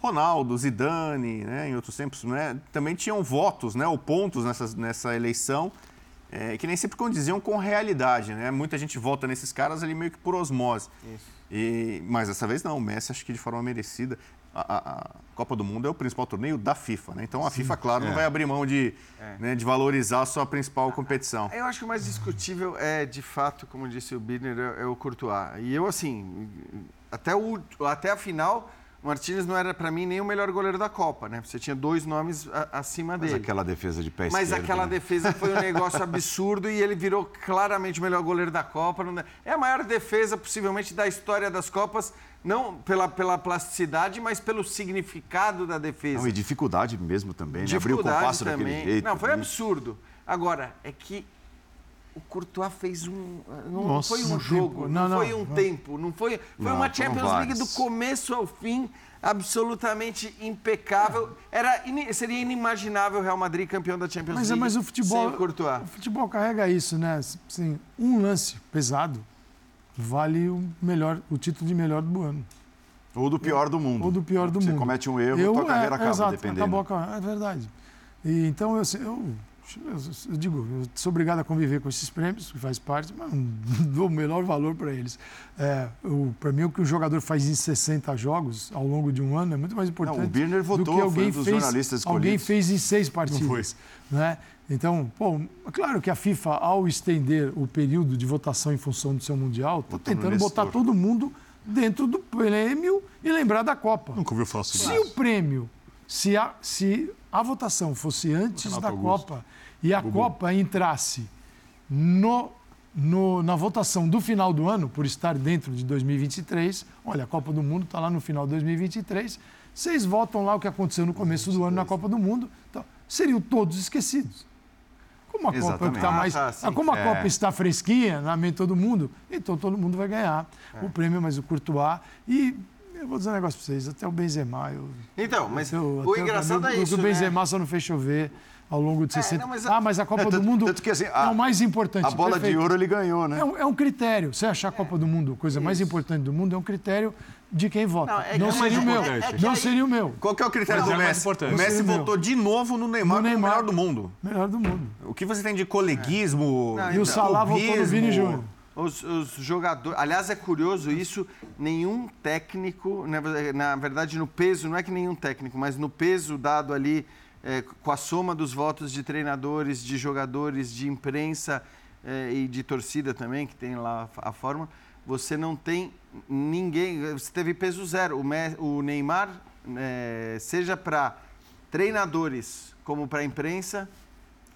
Ronaldo, Zidane, né, em outros tempos, né, também tinham votos, né, ou pontos nessa, nessa eleição é, que nem sempre condiziam com realidade, né? Muita gente vota nesses caras ali meio que por osmose. Isso. E, mas dessa vez não, o Messi acho que de forma merecida. A, a, a, Copa do Mundo é o principal torneio da FIFA, né? Então a Sim, FIFA, claro, é. não vai abrir mão de, é. né, de valorizar a sua principal competição. Eu acho que o mais discutível é, de fato, como disse o Birner, é, é o Courtois. E eu, assim, até, o, até a final o Martínez não era, para mim, nem o melhor goleiro da Copa, né? Você tinha dois nomes a, acima Mas dele. Mas aquela defesa de pé Mas esquerdo, aquela né? defesa foi um negócio absurdo e ele virou claramente o melhor goleiro da Copa. É a maior defesa, possivelmente, da história das Copas, não pela, pela plasticidade, mas pelo significado da defesa. Não, e dificuldade mesmo também, né? Abriu o compasso também. daquele jeito. Não, foi absurdo. Agora, é que o Courtois fez um. Não, Nossa, foi um jogo, não, não, foi um não. tempo, não foi. Foi uma Champions League do começo ao fim, absolutamente impecável. Era, seria inimaginável o Real Madrid campeão da Champions mas, League. Mas o futebol. Sem o, Courtois. o futebol carrega isso, né? Assim, um lance pesado vale o, melhor, o título de melhor do ano. Ou do pior do mundo. Ou do pior do Você mundo. Você comete um erro, e tua carreira é, acaba, exato, dependendo. Acabou é verdade. E, então, eu, assim, eu eu digo, eu sou obrigado a conviver com esses prêmios, que faz parte, mas não dou o melhor valor para eles. É, para mim, o que o jogador faz em 60 jogos ao longo de um ano é muito mais importante não, o Birner votou, do que alguém foi um fez, jornalistas alguém fez em seis partidas. Né? Então, pô, claro que a FIFA, ao estender o período de votação em função do seu Mundial, está tentando botar todo mundo dentro do prêmio e lembrar da Copa. Nunca ouviu falar sobre Se o prêmio, se, a, se a votação fosse antes da Copa e a Copa entrasse no, no, na votação do final do ano, por estar dentro de 2023, olha, a Copa do Mundo está lá no final de 2023, vocês votam lá o que aconteceu no começo do ano na Copa do Mundo, então, seriam todos esquecidos. Como a Copa está mais, ah, tá, como a é. Copa está fresquinha na mente de todo mundo, então todo mundo vai ganhar é. o prêmio, mas o Courtois e eu vou dizer um negócio para vocês, até o Benzema. Eu, então, mas o, o engraçado é isso. O Benzema né? só não fez chover ao longo de 60 é, mas a... Ah, mas a Copa é, do Mundo tanto que, assim, a, é o mais importante. A bola perfeito. de ouro ele ganhou, né? É um, é um critério. Você achar a Copa do Mundo a coisa isso. mais importante do mundo é um critério de quem vota. Não, é não seria o meu. não seria o meu. Qual que é o critério do Messi? O Messi votou de novo no Neymar, no Neymar melhor do mundo. Melhor do mundo. O que você tem de coleguismo? Não, e o Salah votou no Vini Júnior. Os, os, jogadores. Aliás, é curioso isso, nenhum técnico, na, na, verdade, no peso, não é que nenhum técnico, mas no peso dado ali é, com a soma dos votos de treinadores, de jogadores, de imprensa é, e de torcida também, que tem lá a forma, você não tem ninguém. Você teve peso zero. O, o Neymar, é, seja para treinadores como para imprensa,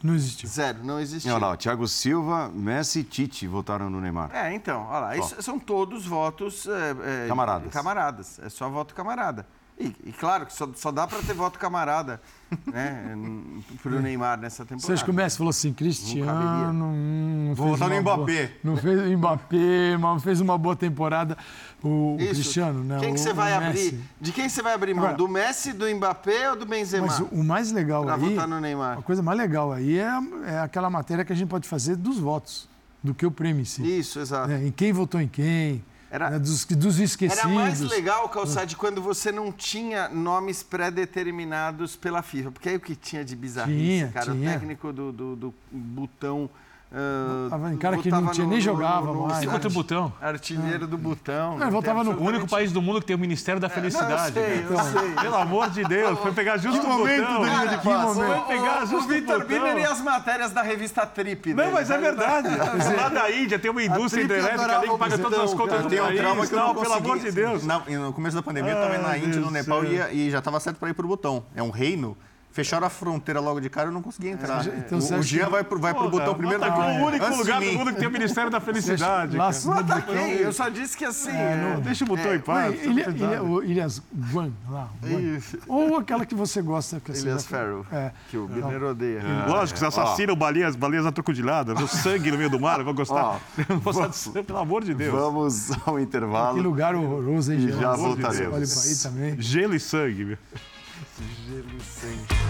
não existiu. Zero, não existiu. Olha lá, Thiago Silva, Messi e Tite votaram no Neymar. É, então, olha lá, isso, são todos votos... É, é, camaradas. Camaradas, é só voto camarada. E, e claro que só, só dá para ter voto camarada né, pro Neymar nessa temporada. Vocês começam falou assim, Cristiano. Hum, Vou votar no Mbappé. Boa, não fez Mbappé, mas fez uma boa temporada. O, o Cristiano, né? Quem que você vai abrir? De quem você vai abrir mão? Agora, do Messi, do Mbappé ou do Benzema? Mas o mais legal pra aí. votar no Neymar. A coisa mais legal aí é, é aquela matéria que a gente pode fazer dos votos, do que o prêmio em si. Isso, exato. É, em quem votou em quem era, né, dos, dos esquecidos. Era mais legal, Calçade, quando você não tinha nomes pré-determinados pela FIFA. Porque aí o que tinha de bizarrice, tinha, cara? Tinha. O técnico do, do, do botão Uh, tava em cara que não tinha, no, nem jogava no, no, mais. Contra o Botão. Artilheiro é. do Botão. Ele voltava no único país do mundo que tem o Ministério da Felicidade. É, não, eu sei, eu sei. Pelo amor de Deus, foi pegar justo que o momento botão. Cara, de momento. Foi pegar justo o Vitor Biner e as matérias da revista Trip. Não, mas é verdade. Lá da Índia tem uma indústria hidrelétrica ali que paga todas as contas do país. Trauma que não, pelo amor de Deus. No começo da pandemia eu estava na Índia, no Nepal e já estava certo para ir para o Botão. É um reino Fecharam a fronteira logo de cara, eu não consegui entrar. É, então, o, o Jean vai pro, vai pro botão primeiro. Tá com o único lugar do mundo que tem o Ministério da Felicidade. Lá, ataquei, eu só disse que assim... É, não, deixa o botão é, em paz. Ilha, ilha, Ilhas Guan, lá. Guan. Ou aquela que você gosta. Que Ilhas Farrow, é. que o Biner odeia. É. Lógico, você assassina baleias, baleias atrocodiladas, o sangue no meio do mar, eu vou gostar. Eu vou gostar pelo amor de Deus. Vamos ao intervalo. Que lugar horroroso, hein, Jean? Já voltaremos. Gelo e sangue, meu. Gelo e sangue.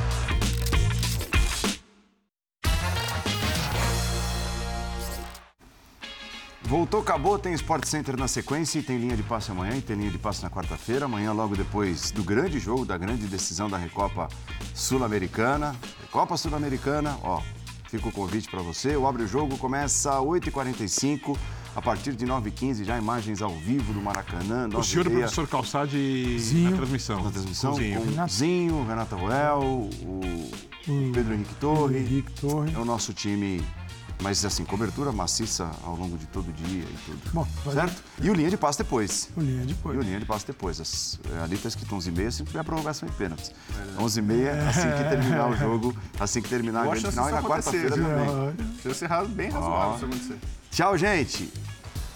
Voltou, acabou, tem Sport Center na sequência e tem linha de passe amanhã e tem linha de passe na quarta-feira. Amanhã, logo depois do grande jogo, da grande decisão da Recopa Sul-Americana. Recopa Sul-Americana, ó, fica o convite para você. O Abre o Jogo começa às 8h45. A partir de 9h15, já imagens ao vivo do Maracanã. O senhor e o professor Calçade Zinho. na transmissão. Na transmissão, com Zinho, com Zinho Renata Roel, o, o Pedro Henrique Torre. Pedro Henrique Torre. É o nosso time mas, assim, cobertura maciça ao longo de todo o dia e tudo. Bom, certo? E o linha de passe depois. O linha depois. E o linha de passe depois. As, é, ali está escrito 11h30, sempre tiver a prorrogação de pênaltis. 11h30, assim que terminar o jogo, assim que terminar a grande final e na quarta-feira também. Deve ser bem razoável isso acontecer. Tchau, gente.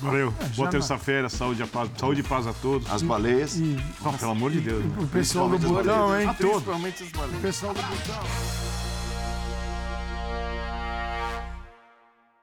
Valeu. É, Boa terça-feira, saúde, paz, saúde e paz a todos. As baleias. E, e, pelo amor de Deus. O pessoal do botão, hein? Principalmente as baleias. O pessoal do botão.